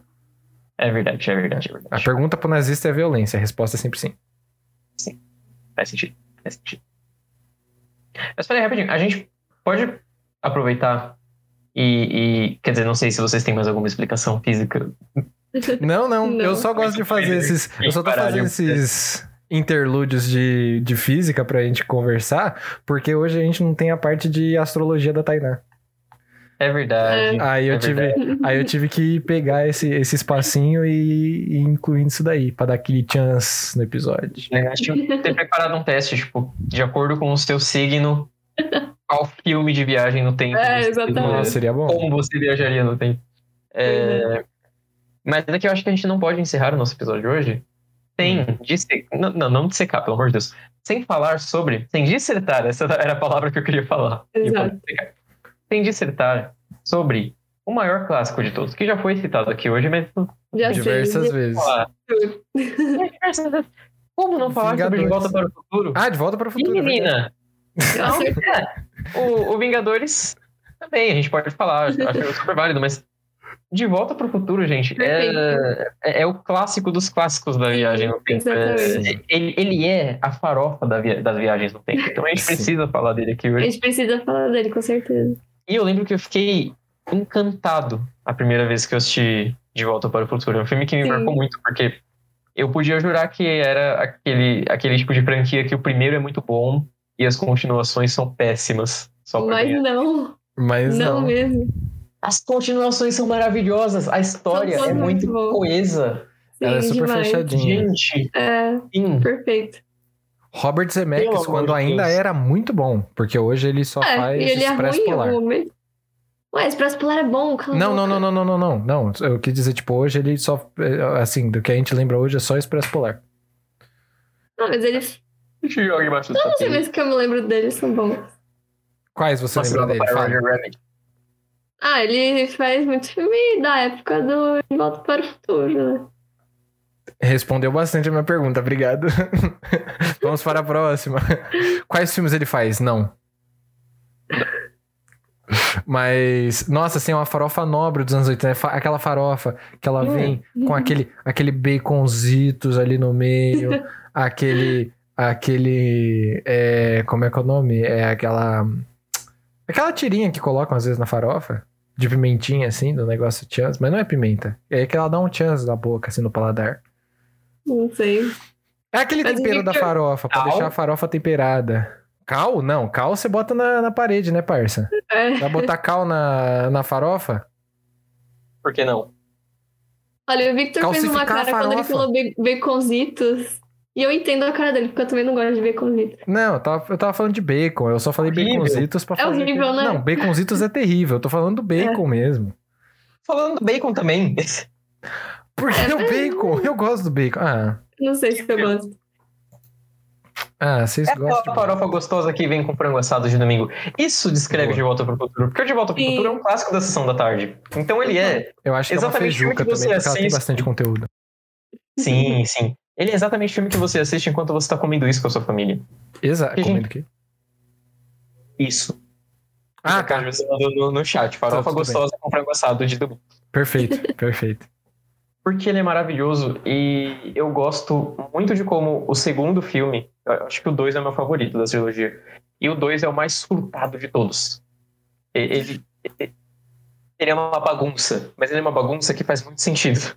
é verdade, é verdade, é A verdade. pergunta pro nazista é violência, a resposta é sempre sim. Faz sentido. Faz sentido. Mas peraí, rapidinho. A gente pode aproveitar e, e- Quer dizer, não sei se vocês têm mais alguma explicação física. Não, não, Não. eu só gosto de fazer esses. Eu só tô fazendo esses interlúdios de, de física pra gente conversar, porque hoje a gente não tem a parte de astrologia da Tainá. É verdade. Aí eu É tive, verdade. aí eu tive que pegar esse, esse espacinho e, e incluir isso daí, pra dar aquele chance no episódio. É, acho que ter preparado um teste, tipo, de acordo com o seu signo, qual filme de viagem no tempo. É, exatamente. Nossa, seria bom. Como você viajaria no tempo. É, Pois Mas daqui eu acho que a gente não pode encerrar o nosso episódio de hoje sem Hum. dissecar. Não, não, não dissecar, pelo amor de Deus. Sem falar sobre. Sem dissertar, essa era a palavra que eu queria falar. Exato. Sem dissertar sobre o maior clássico de todos, que já foi citado aqui hoje, mas. Já Diversas sei. vezes. Diversas vezes. Como não falar sobre De Vingadores. Volta para o Futuro? Ah, de volta para o futuro. E é menina, Eu acertei. o, o Vingadores também, a gente pode falar, acho que é super válido, mas De Volta para o Futuro, gente, é, é, é, o clássico dos clássicos da viagem no tempo. É, ele, ele é a farofa da via, das viagens no tempo. Então a gente precisa falar dele aqui hoje. A gente precisa falar dele, com certeza. E eu lembro que eu fiquei encantado a primeira vez que eu assisti De Volta para o Futuro. É um filme que me Sim. marcou muito, porque eu podia jurar que era aquele, aquele tipo de franquia que o primeiro é muito bom e as continuações são péssimas. Só Mas ganhar. não. Mas não. Não mesmo. As continuações são maravilhosas, a história é muito bom. coesa. Sim, Ela é super demais. fechadinha. Gente, é, Sim. perfeito. Robert Zemeckis, quando ainda Deus. era muito bom, porque hoje ele só é, faz ele é Expresso é ruim, Polar. Ué, Expresso Polar é bom, não, não, não, não, não, não, não, não. Eu quis dizer, tipo, hoje ele só. Eh, assim, do que a gente lembra hoje é só Expresso Polar. Não, mas ele Joga embaixo Todos os filmes que eu me lembro dele são bons. Quais você Nossa, lembra dele? Fala. Ah, ele faz muito filme da época do De Volta para o Futuro, né? Respondeu bastante a minha pergunta, obrigado. Vamos para a próxima. Quais filmes ele faz? Não. Mas, nossa, assim, é uma farofa nobre dos anos 80. Aquela farofa que ela vem com aquele, aquele baconzitos ali no meio, aquele. Aquele. É, como é que é o nome? É aquela. Aquela tirinha que colocam às vezes na farofa de pimentinha, assim, do negócio chance, mas não é pimenta. É que ela dá um chance na boca, assim, no paladar. Não sei. É aquele mas tempero da farofa, pra deixar a farofa temperada. Cal? Não, cal você bota na, na parede, né, parça? É. Vai botar cal na, na farofa? Por que não? Olha, o Victor Calcificar fez uma cara quando ele falou baconzitos. E eu entendo a cara dele, porque eu também não gosto de baconzitos. Não, eu tava, eu tava falando de bacon. Eu só falei horrível. baconzitos pra é fazer. É horrível, né? Não, baconzitos é terrível. Eu tô falando do bacon é. mesmo. Falando do bacon também. Por que é, o bacon? Eu gosto do bacon. Ah. Não sei se eu gosto. Ah, vocês é gostam. É farofa gostosa que vem com frango assado de domingo. Isso descreve Boa. De Volta pro Futuro. Porque o De Volta pro Futuro é um clássico da sessão da tarde. Então ele é. Eu acho que exatamente é uma feijuca também, porque assiste... ela tem bastante conteúdo. Sim, sim. Ele é exatamente o filme que você assiste enquanto você tá comendo isso com a sua família. Exato. Comendo o quê? Isso. Ah, tá. Você mandou no, no chat. Farofa tá, gostosa bem. com frango assado de domingo. Perfeito, perfeito. Porque ele é maravilhoso e eu gosto muito de como o segundo filme, acho que o 2 é o meu favorito da trilogia, e o 2 é o mais surtado de todos. Ele, ele, ele, é uma bagunça, mas ele é uma bagunça que faz muito sentido.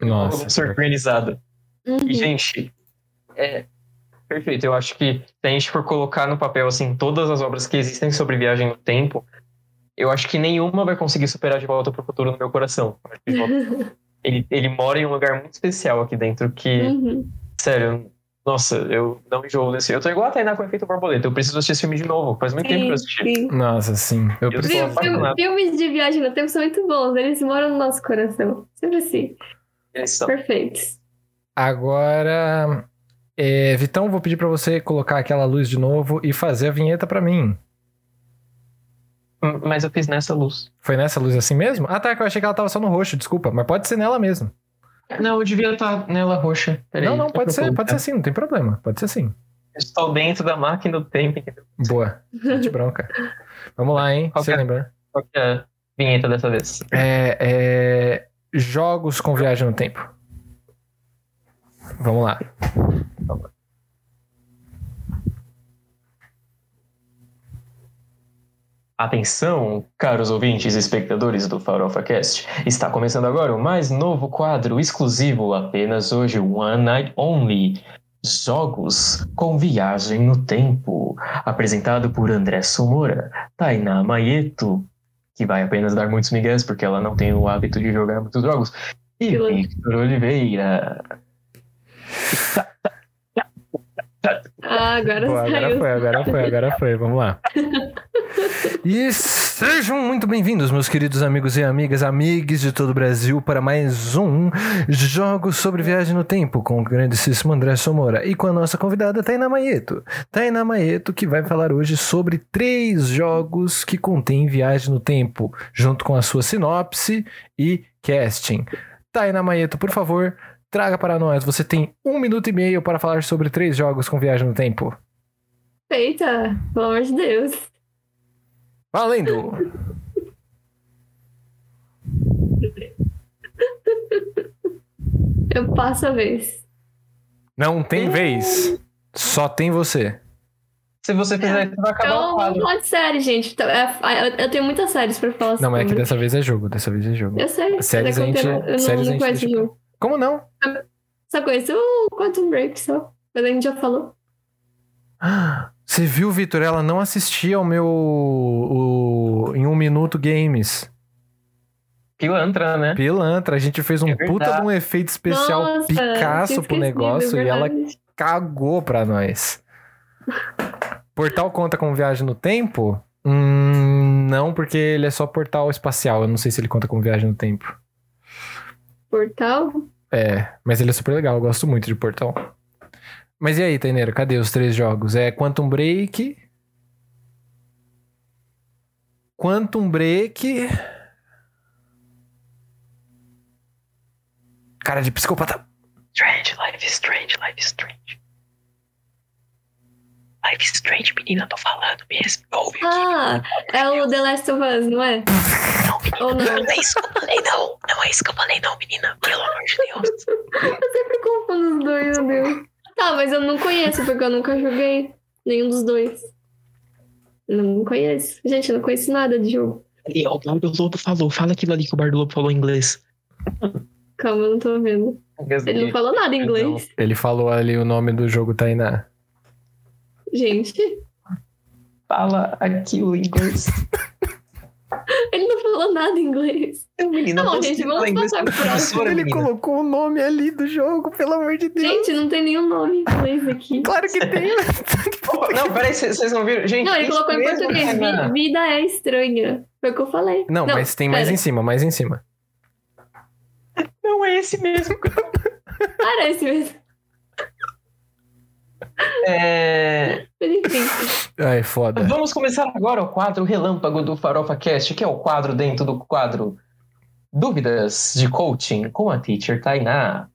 Nossa. Uma bagunça organizada. Uhum. E, gente, é perfeito. Eu acho que se a gente for colocar no papel, assim, todas as obras que existem sobre viagem no tempo, eu acho que nenhuma vai conseguir superar De Volta para o Futuro no meu coração. ele, ele mora em um lugar muito especial aqui dentro que, uhum. sério, nossa, eu não enjoo desse. Eu tô igual a Tainá com o efeito borboleta. Eu preciso assistir esse filme de novo. Faz muito sim, tempo que eu assisti. Sim. Nossa, sim. Eu, eu preciso Filmes de viagem no tempo são muito bons. Eles moram no nosso coração. Sempre assim. Eles são. Perfeitos. Agora, é, Vitão, vou pedir para você colocar aquela luz de novo e fazer a vinheta para mim. Hum, mas eu fiz nessa luz. Foi nessa luz assim mesmo? Ah, tá, que eu achei que ela tava só no roxo, desculpa. Mas pode ser nela mesmo. Não, eu devia estar nela roxa. Peraí, não, não, pode ser, pode ser sim, não tem problema. Pode ser sim. estou dentro da máquina do tempo, entendeu? Boa. De bronca. Vamos lá, hein? Qual você é, lembra? Qual que é a vinheta dessa vez? É, é... Jogos com viagem no tempo. Vamos lá. Atenção, caros ouvintes e espectadores do Farofa Cast. Está começando agora o mais novo quadro exclusivo, apenas hoje, One Night Only. Jogos com Viagem no Tempo. Apresentado por André Somora, Tainá Maieto, que vai apenas dar muitos migués porque ela não tem o hábito de jogar muitos jogos, e Victor Oliveira. Ah, agora Boa, Agora foi, agora foi, agora foi. Vamos lá. E sejam muito bem-vindos, meus queridos amigos e amigas, amigos de todo o Brasil, para mais um Jogos sobre Viagem no Tempo com o grandíssimo André Somora e com a nossa convidada Tainá Maieto. Tainá Maieto, que vai falar hoje sobre três jogos que contêm viagem no tempo, junto com a sua sinopse e casting. Tainá Maieto, por favor, traga para nós. Você tem um minuto e meio para falar sobre três jogos com viagem no tempo. Eita, pelo amor de Deus. Valendo! Eu passo a vez. Não tem vez. Só tem você. Se você fizer isso, vai acabar Então, vamos quadro. falar de série, gente. Então, é- Eu eu tenho muitas séries pra falar Não, mas é que sobre. dessa vez é jogo. Dessa vez é jogo. Eu sei. Séries é a gente- eu não- eu séries a não, conheço jogo. Como não? Só conheço o Quantum Break só. Mas a gente já falou. Você viu, Vitor? Ela não assistia ao meu. O, em um minuto games. Pilantra, né? Pilantra, a gente fez um É puta de um efeito especial Nossa, Picasso pro esquecido, negócio é e ela cagou pra nós. Portal conta com viagem no tempo? Hum, não, porque ele é só portal espacial. Eu não sei se ele conta com viagem no tempo. Portal? É, mas ele é super legal. Eu gosto muito de portal. Mas e aí, Taineiro? Cadê os três jogos? É Quantum Break. Quantum Break. Cara de psicopata. Strange, life is strange, life is strange. Life is strange, menina, tô falando mesmo. Ouve aqui. Ah, é o The Last of Us, não é? Ou não? não é isso que eu falei, não. Não é isso que eu falei, não, menina. Pelo amor de Deus. Eu sempre confundo os dois, meu Deus. Tá, mas eu não conheço, porque eu nunca joguei nenhum dos dois. Não conheço. Gente, eu não conheço nada de jogo. Ali, ó, o Bardo Lobo falou. Fala aquilo ali que o Bardo Lobo falou em inglês. Calma, eu não tô vendo. Ele não falou nada em inglês. Ele falou ali o nome do jogo Tainá. Gente, Fala aquilo em inglês. ele não falou nada em inglês. Não, menina, Não, você gente, vamos inglês passar pro próximo. Ele menina. colocou o nome ali do jogo, pelo amor de Deus. Gente, não tem nenhum nome em inglês aqui. Claro que tem. Oh, Não, peraí, vocês vocês não viram? Gente, Não, ele colocou em português. Tainá. Vi- Vida é estranha. Foi o que eu falei. Não, mas tem mais pera. em cima, mais em cima. Não é esse mesmo. Parece mesmo. É... Ai, foda. Vamos começar agora o quadro Relâmpago do Farofa Cast, que é o quadro dentro do quadro Dúvidas de Coaching com a Teacher Tainá.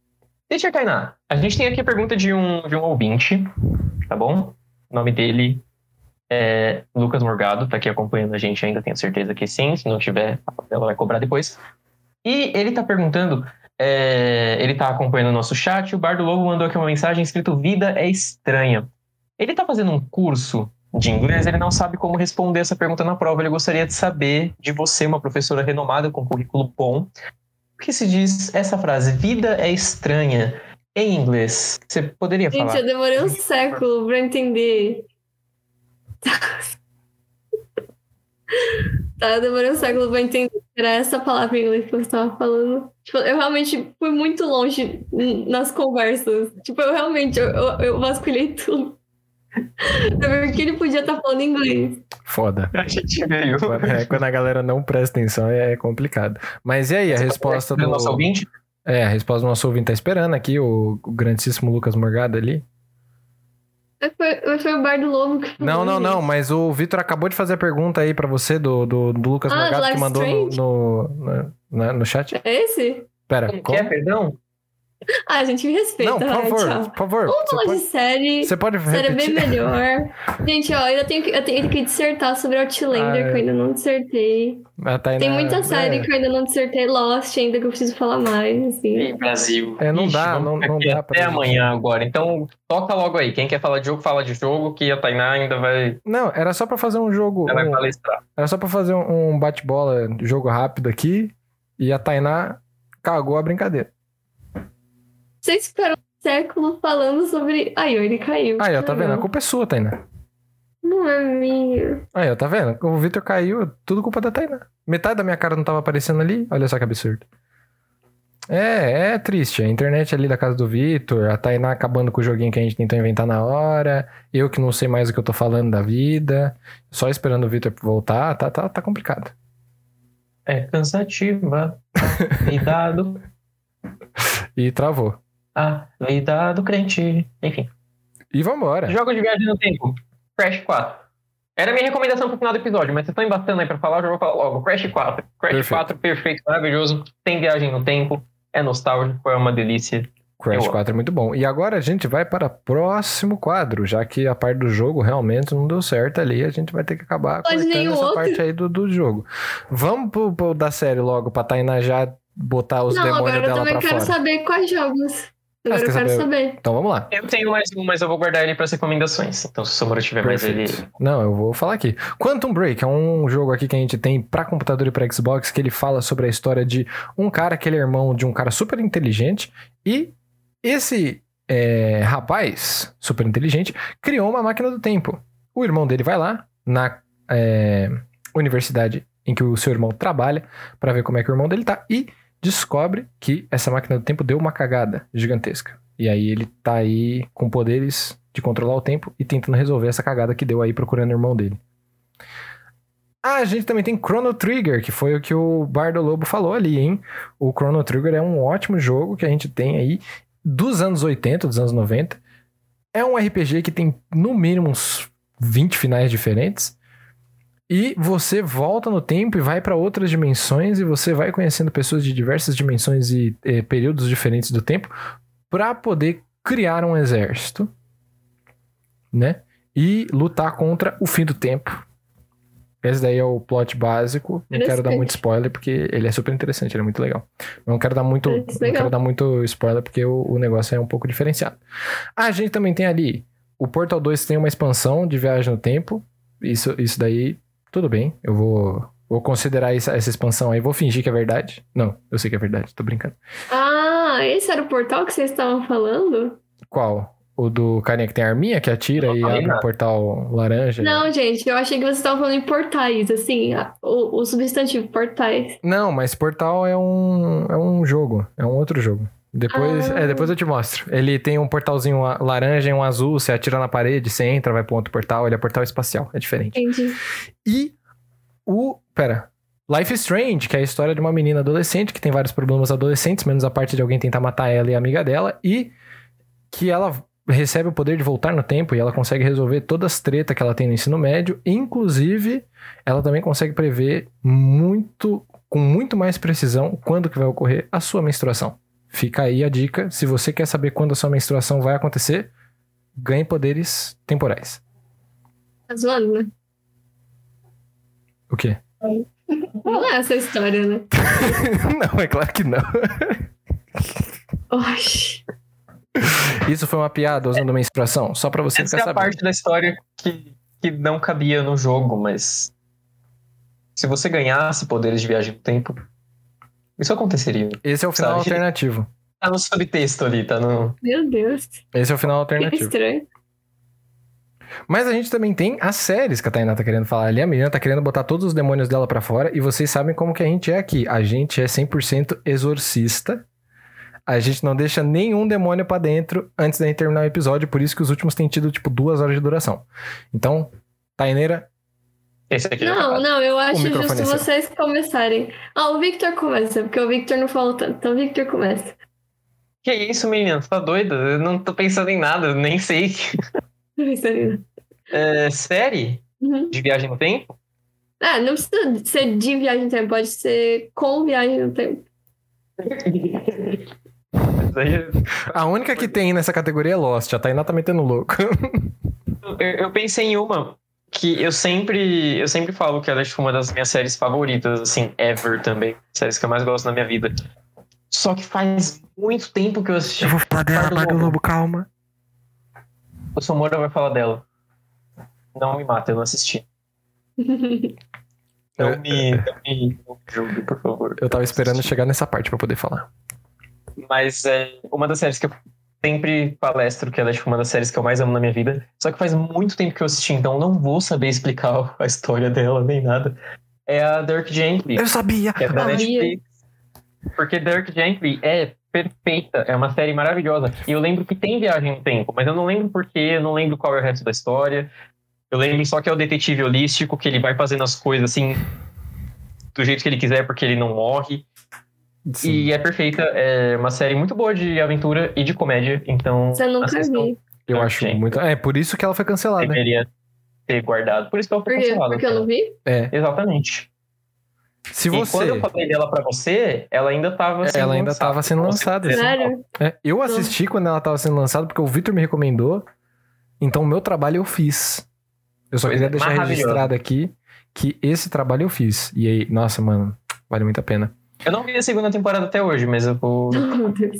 Teacher Tainá, a gente tem aqui a pergunta de um, de um ouvinte, tá bom? O nome dele é Lucas Morgado, tá aqui acompanhando a gente ainda, tenho certeza que sim. Se não tiver, ela vai cobrar depois. E ele tá perguntando, é, ele tá acompanhando o nosso chat, o Bardo Lobo mandou aqui uma mensagem escrito Vida é estranha. Ele tá fazendo um curso de inglês, ele não sabe como responder essa pergunta na prova. Ele gostaria de saber de você, uma professora renomada com currículo bom, o que se diz essa frase, vida é estranha, em inglês. Você poderia Gente, falar? eu demorei um século pra entender. Tá, eu demorei um século pra entender era essa palavra em inglês que eu estava falando. Tipo, eu realmente fui muito longe nas conversas. Tipo, eu realmente, eu, eu, eu vasculhei tudo. Pra ver o que ele podia estar falando em inglês. Foda. A gente veio. É, quando a galera não presta atenção é complicado. Mas e aí, a resposta do. nosso ouvinte? É, a resposta do nosso ouvinte tá esperando aqui, o, o grandíssimo Lucas Morgado ali. Foi, foi o Bar do Lobo que falou. Não, não, não, mas o Vitor acabou de fazer a pergunta aí pra você do, do, do Lucas Ah, Morgado do que mandou no, no, no, no chat. É esse? Pera, Como é, perdão? Ah, gente, me respeita. Não, por vai, favor, tchau. por favor. Vamos falar de pode, série. você pode Série é bem melhor. Gente, ó, eu tenho que, eu tenho que dissertar sobre Outlander, Ah, que eu ainda não dissertei. Tainá- Tem muita série é, que eu ainda não dissertei. Lost ainda que eu preciso falar mais, assim. Ei, Brasil. É, não Ixi, dá, não- não dá pra Até gente. amanhã agora. Então, toca logo aí. Quem quer falar de jogo, fala de jogo, que a Tainá ainda vai, Não, era só pra fazer um jogo. ela vai um- palestrar. Era só pra fazer um um bate-bola, jogo rápido aqui. E a Tainá cagou a brincadeira. Vocês ficaram um século falando sobre. Aí, ele caiu. Aí, ó, tá vendo? A culpa é sua, Tainá. Não é minha. Aí, ó, tá vendo? O Vitor caiu, tudo culpa da Tainá. Metade da minha cara não tava aparecendo ali. Olha só que absurdo. É, é triste. A internet ali da casa do Vitor, a Tainá acabando com o joguinho que a gente tentou inventar na hora. Eu que não sei mais o que eu tô falando da vida. Só esperando o Vitor voltar. Tá, tá, tá complicado. É cansativa. Cuidado. E travou. A vida do crente. Enfim. E vambora. Jogo de viagem no tempo. Crash 4. Era a minha recomendação pro final do episódio, mas vocês estão embatendo aí pra falar, eu já vou falar logo. Crash 4. Crash Perfeito. 4, perfeito, maravilhoso. Tem viagem no tempo. É nostálgico, é uma delícia. Crash Eu 4 é muito bom. E agora a gente vai para o próximo quadro, já que a parte do jogo realmente não deu certo ali, a gente vai ter que acabar Pode nenhum essa outro. parte aí do, do jogo. Vamos pro, pro da série logo, pra Tainá já botar os não, demônios agora eu dela também pra quero fora. saber quais jogos. Agora você eu quer quero saber? saber. Então vamos lá. Eu tenho mais um, mas eu vou guardar ele para as recomendações. Então, se o Samura tiver mais ele. Perfeito. Não, eu vou falar aqui. Quantum Break é um jogo aqui que a gente tem pra computador e pra Xbox que ele fala sobre a história de um cara que ele é irmão de um cara super inteligente e esse é, rapaz super inteligente criou uma máquina do tempo. O irmão dele vai lá na é, universidade em que o seu irmão trabalha pra ver como é que o irmão dele tá e descobre que essa máquina do tempo deu uma cagada gigantesca. E aí ele tá aí com poderes de controlar o tempo e tentando resolver essa cagada que deu aí procurando o irmão dele. Ah, a gente também tem Chrono Trigger, que foi o que o Bardo Lobo falou ali, hein? O Chrono Trigger é um ótimo jogo que a gente tem aí dos anos 80, dos anos 90. É um RPG que tem no mínimo uns 20 finais diferentes. E você volta no tempo e vai para outras dimensões e você vai conhecendo pessoas de diversas dimensões e eh, períodos diferentes do tempo para poder criar um exército, né? E lutar contra o fim do tempo. Esse daí é o plot básico. Não quero dar muito spoiler porque ele é super interessante, ele é muito legal. Não quero dar muito, não quero dar muito spoiler porque o, o negócio é um pouco diferenciado. Ah, a gente também tem ali o Portal 2 tem uma expansão de viagem no tempo. Isso, isso daí, tudo bem. Eu vou, vou considerar essa, essa expansão aí. Vou fingir que é verdade. Não, eu sei que é verdade, tô brincando. Ah, esse era o portal que vocês estavam falando? Qual? O do carinha que tem a arminha que atira Não e abre o nada. portal laranja? Não, gente, eu achei que vocês estavam falando em portais, assim, o, o substantivo portais. Não, mas Portal é um, é um jogo. É um outro jogo. Depois, Ah. é, depois eu te mostro. Ele tem um portalzinho laranja e um azul. Você atira na parede, você entra, vai pra outro portal. Ele é portal espacial. É diferente. Entendi. E o. Pera. Life is Strange, que é a história de uma menina adolescente que tem vários problemas adolescentes, menos a parte de alguém tentar matar ela e a amiga dela, e que ela recebe o poder de voltar no tempo e ela consegue resolver todas as tretas que ela tem no ensino médio. Inclusive, ela também consegue prever muito, com muito mais precisão, quando que vai ocorrer a sua menstruação. Fica aí a dica. Se você quer saber quando a sua menstruação vai acontecer, ganhe poderes temporais. Tá zoando, né? O quê? Não é essa história, né? não, é claro que não. Oxi. Isso foi uma piada usando menstruação? Só pra você Essa é ficar a sabendo. parte da história que, que não cabia no jogo, mas. Se você ganhasse poderes de viagem no tempo, isso aconteceria. Esse é o final Sabe? alternativo. Tá no subtexto ali, tá no. Meu Deus. Esse é o final Que alternativo. estranho. Mas a gente também tem as séries que a Tainá tá querendo falar ali. A menina tá querendo botar todos os demônios dela pra fora. E vocês sabem como que a gente é aqui. A gente é 100% exorcista. A gente não deixa nenhum demônio pra dentro antes da gente terminar o episódio. Por isso que os últimos têm tido, tipo, duas horas de duração. Então, Taineira, Esse aqui já Não, tá. não, eu acho justo é seu. vocês começarem. Ah, o Victor começa, porque o Victor não falou tanto. Então o Victor começa. Que isso, menina? Tu tá doida? Eu não tô pensando em nada, nem sei. É, série Uhum. de viagem no tempo? Ah, não precisa ser de viagem no tempo, pode ser com viagem no tempo. A única que tem nessa categoria é Lost. A Tainá tá metendo louco. Eu, eu pensei em uma que eu sempre, eu sempre falo que ela é tipo, uma das minhas séries favoritas, assim, ever também. Séries que eu mais gosto na minha vida. Só que faz muito tempo que eu assisti. vou falar dela, Bardo Lobo, calma. O Somora vai falar dela. Não me mata, eu não assisti. Não É, me, não me, não me julgue, por favor. Eu tava esperando chegar nessa parte pra poder falar. Mas é uma das séries que eu sempre palestro, que ela é tipo, uma das séries que eu mais amo na minha vida. Só que faz muito tempo que eu assisti, então não vou saber explicar a história dela nem nada. É a Dirk Gently, Eu sabia! que é da Sabia. Netflix. Porque Dirk Gently é perfeita, é uma série maravilhosa. E eu lembro que tem viagem no tempo, mas eu não lembro porquê, eu não lembro qual é o resto da história. Eu lembro só que é o detetive holístico, que ele vai fazendo as coisas assim, do jeito que ele quiser, porque ele não morre. Sim. E é perfeita, é uma série muito boa de aventura e de comédia, então Você nunca assistam. vi. Eu acho muito. É, por isso que ela foi cancelada. Deveria ter guardado. Por isso que ela foi Por cancelada. Porque eu não vi? É. Exatamente. Se E quando eu você. falei dela pra você, ela ainda tava sendo Ela ainda lançada. tava sendo você- lançada. Sério? É, eu assisti quando ela tava sendo lançada porque o Victor me recomendou. Então, o meu trabalho eu fiz. Eu só Pois queria é, deixar registrado aqui que esse trabalho eu fiz. E aí, nossa, mano, vale muito a pena. Eu não vi a segunda temporada até hoje, mas eu vou. Oh, meu Deus.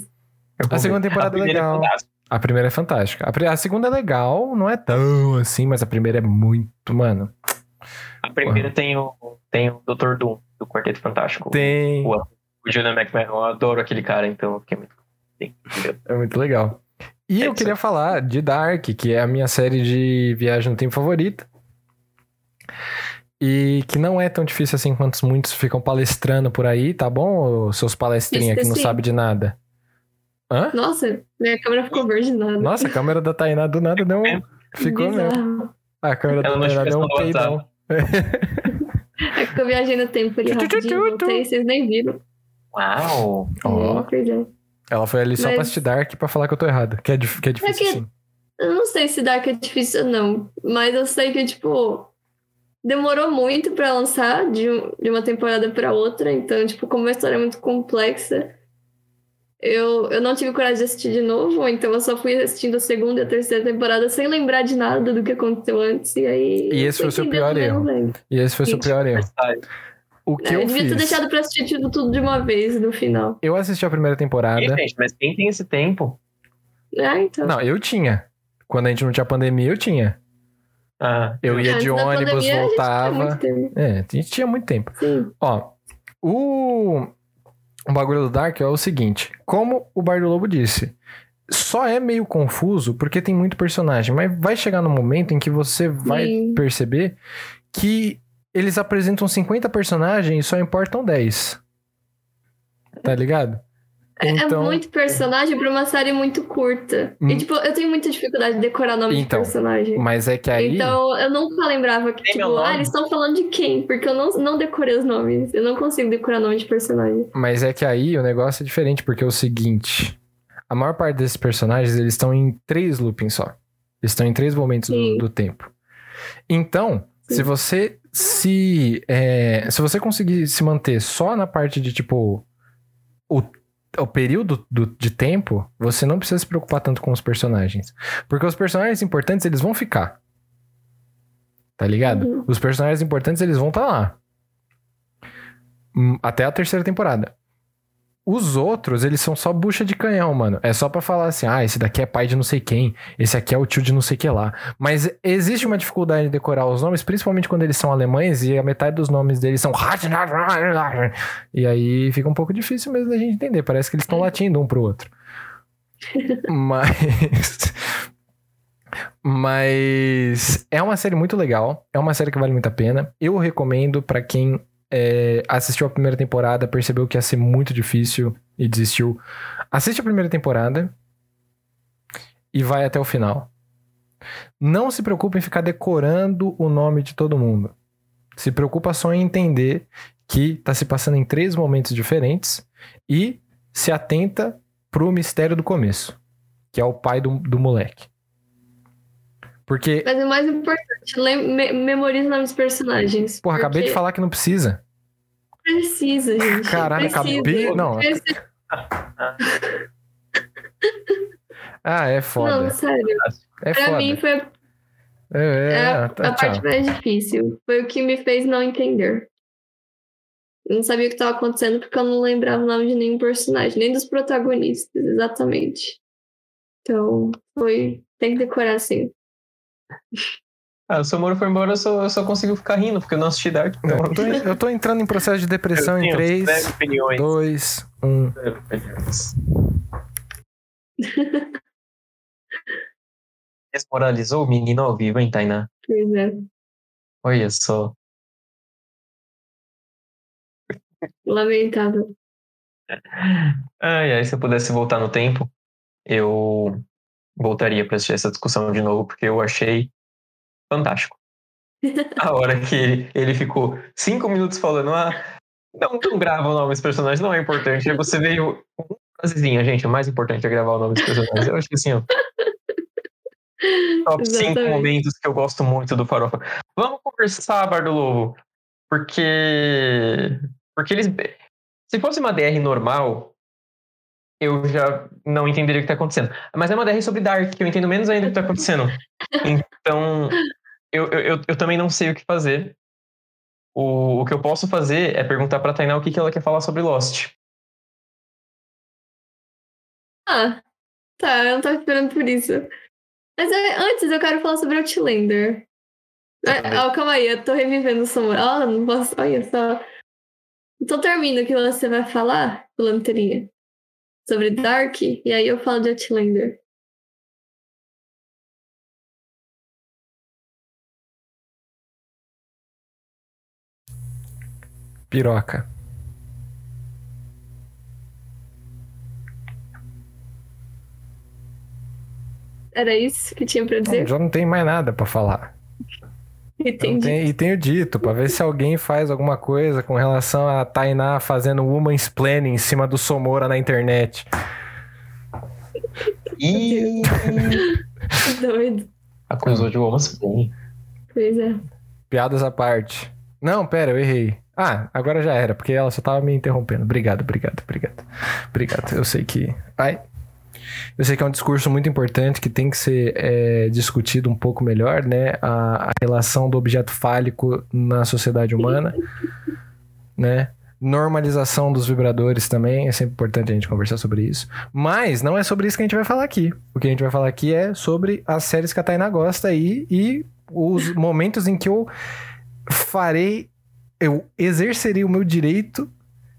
eu vou A segunda temporada é primeira legal. fantástica. A primeira é fantástica. A, a segunda é legal, não é tão assim, mas a primeira é muito, mano. A primeira tem o, tem o Dr. Doom, do Quarteto Fantástico. Tem. O, o Julian McMahon, eu adoro aquele cara, então eu fiquei muito. Sim? É muito legal. E É eu queria falar de Dark, que é a minha série de viagem no tempo favorita. E que não é tão difícil assim quanto muitos ficam palestrando por aí, tá bom? Seus palestrinhas que não sabem de nada. Hã? Nossa, minha câmera ficou verde nada. Nossa, a câmera da Tainá do nada deu um... Ficou mesmo. A câmera Ela da Tainá deu um peidão. É que eu viajei no tempo ali rapidinho, voltei, vocês nem viram. Uau! É, é. Ela foi ali só Mas- pra assistir Dark pra falar que eu tô errado. Que é, que é difícil que- sim. Eu não sei se Dark é difícil ou não, mas eu sei que, tipo, demorou muito pra lançar de, um- de uma temporada pra outra, então, tipo, como a história é muito complexa, eu, eu não tive coragem de assistir de novo, então eu só fui assistindo a segunda e a terceira temporada sem lembrar de nada do que aconteceu antes, e aí. E eu esse foi o seu pior erro. E esse foi o seu pior erro. O que É, eu eu devia ter fiz? deixado pra assistir tudo, tudo de uma vez no final. Eu assisti a primeira temporada. Ih, gente, mas quem tem esse tempo? Ah, então. Não, eu tinha. Quando a gente não tinha pandemia, eu tinha. Ah, Eu ia Antes de ônibus, pandemia, a gente tinha voltava. muito tempo. É, a gente tinha muito tempo. Sim. Ó, o, o bagulho do Dark é o seguinte: como o Bar do Lobo disse, só é meio confuso porque tem muito personagem, mas vai chegar no momento em que você vai Sim. perceber que eles apresentam 50 personagens e só importam 10. Tá ligado? É muito personagem pra uma série muito curta. Hum. E, tipo, eu tenho muita dificuldade de decorar nome Então, de personagem. Mas é que aí. Então, eu nunca lembrava que, Tem tipo, ah, eles estão falando de quem? Porque eu não, não decorei os nomes. Eu não consigo decorar nome de personagem. Mas é que aí o negócio é diferente, porque é o seguinte: a maior parte desses personagens eles estão em três loopings só. Eles estão em três momentos do, do tempo. Então, Sim. se você se é, se você conseguir se manter só na parte de tipo o, o período do- de tempo, você não precisa se preocupar tanto com os personagens, porque os personagens importantes eles vão ficar. Tá ligado? Uhum. Os personagens importantes eles vão estar lá. Hum, Até a terceira temporada. Os outros, eles são só bucha de canhão, mano. É só pra falar assim, ah, esse daqui é pai de não sei quem, esse aqui é o tio de não sei que lá. Mas existe uma dificuldade de decorar os nomes, principalmente quando eles são alemães e a metade dos nomes deles são. E aí fica um pouco difícil mesmo da gente entender. Parece que eles estão latindo um pro outro. Mas. Mas é uma série muito legal. É uma série que vale muito a pena. Eu recomendo pra quem é, assistiu a primeira temporada, percebeu que ia ser muito difícil e desistiu. Assiste a primeira temporada e vai até o final. Não se preocupe em ficar decorando o nome de todo mundo. Se preocupa só em entender que tá se passando em três momentos diferentes e se atenta pro mistério do começo, que é o pai do, do moleque. Porque, Mas o mais importante, me memorize o nome dos personagens. porra, acabei de porque falar que não precisa. Precisa, gente. Caralho, precisa. acabei- não. Precisa. Ah, é Não, foda. sério. É pra foda. mim foi a, É, é a, tá, a parte mais difícil. Foi o que me fez não entender. Eu não sabia o que estava acontecendo porque eu não lembrava o nome de nenhum personagem, nem dos protagonistas, exatamente. Então, foi. Tem que decorar assim. Ah, o seu Moro foi embora, eu só, eu só consigo ficar rindo, porque eu não assisti Dark. Então, Eu tô, eu tô entrando em processo de depressão eu em tenho 3, zero opiniões. 2, 1. Zero opiniões. Desmoralizou o menino ao vivo, hein, Tainá? Pois é. Olha só. Lamentável. Ai, ai, se eu pudesse voltar no tempo, eu voltaria para assistir essa discussão de novo, porque eu achei fantástico. A hora que ele, ficou cinco minutos falando, ah, não, não grava o nome dos personagens, não é importante. Aí você veio com uma frasezinha, gente, o mais importante é gravar o nome dos personagens. Eu acho que assim, ó, top 5 Exatamente. momentos que eu gosto muito do Farofa. Vamos conversar, Bar do Lobo, porque porque eles se fosse uma DR normal, eu já não entenderia o que tá acontecendo. Mas é uma DR sobre Dark, que eu entendo menos ainda o que tá acontecendo. Então, eu, eu, eu, também não sei o que fazer. O, o que eu posso fazer é perguntar pra Tainá o que, que ela quer falar sobre Lost. Ah, tá, eu não tava esperando por isso. Mas é, antes eu quero falar sobre Outlander. Ó, calma aí, eu tô revivendo o. Ó, não posso. Olha só. Então termina o que você vai falar, Lanteria. Sobre Dark, e aí eu falo de Outlander. Piroca. Era isso que tinha pra Não, dizer? já não tem mais nada pra falar. Entendi. tenho- e tenho dito, pra ver se alguém faz alguma coisa com relação a Tainá fazendo woman's planning em cima do Somora na internet. E Doido. acusou de woman's planning. Pois é. Piadas à parte. Não, pera, eu errei. Ah, agora já era, porque ela só tava me interrompendo. Obrigado, obrigado, obrigado. Obrigado. Eu sei que. Ai. Eu sei que é um discurso muito importante que tem que ser é, discutido um pouco melhor, né? A, a relação do objeto fálico na sociedade humana, né? Normalização dos vibradores também, é sempre importante a gente conversar sobre isso. Mas não é sobre isso que a gente vai falar aqui. O que a gente vai falar aqui é sobre as séries que a Tainá gosta aí e os momentos em que eu farei, eu exercerei o meu direito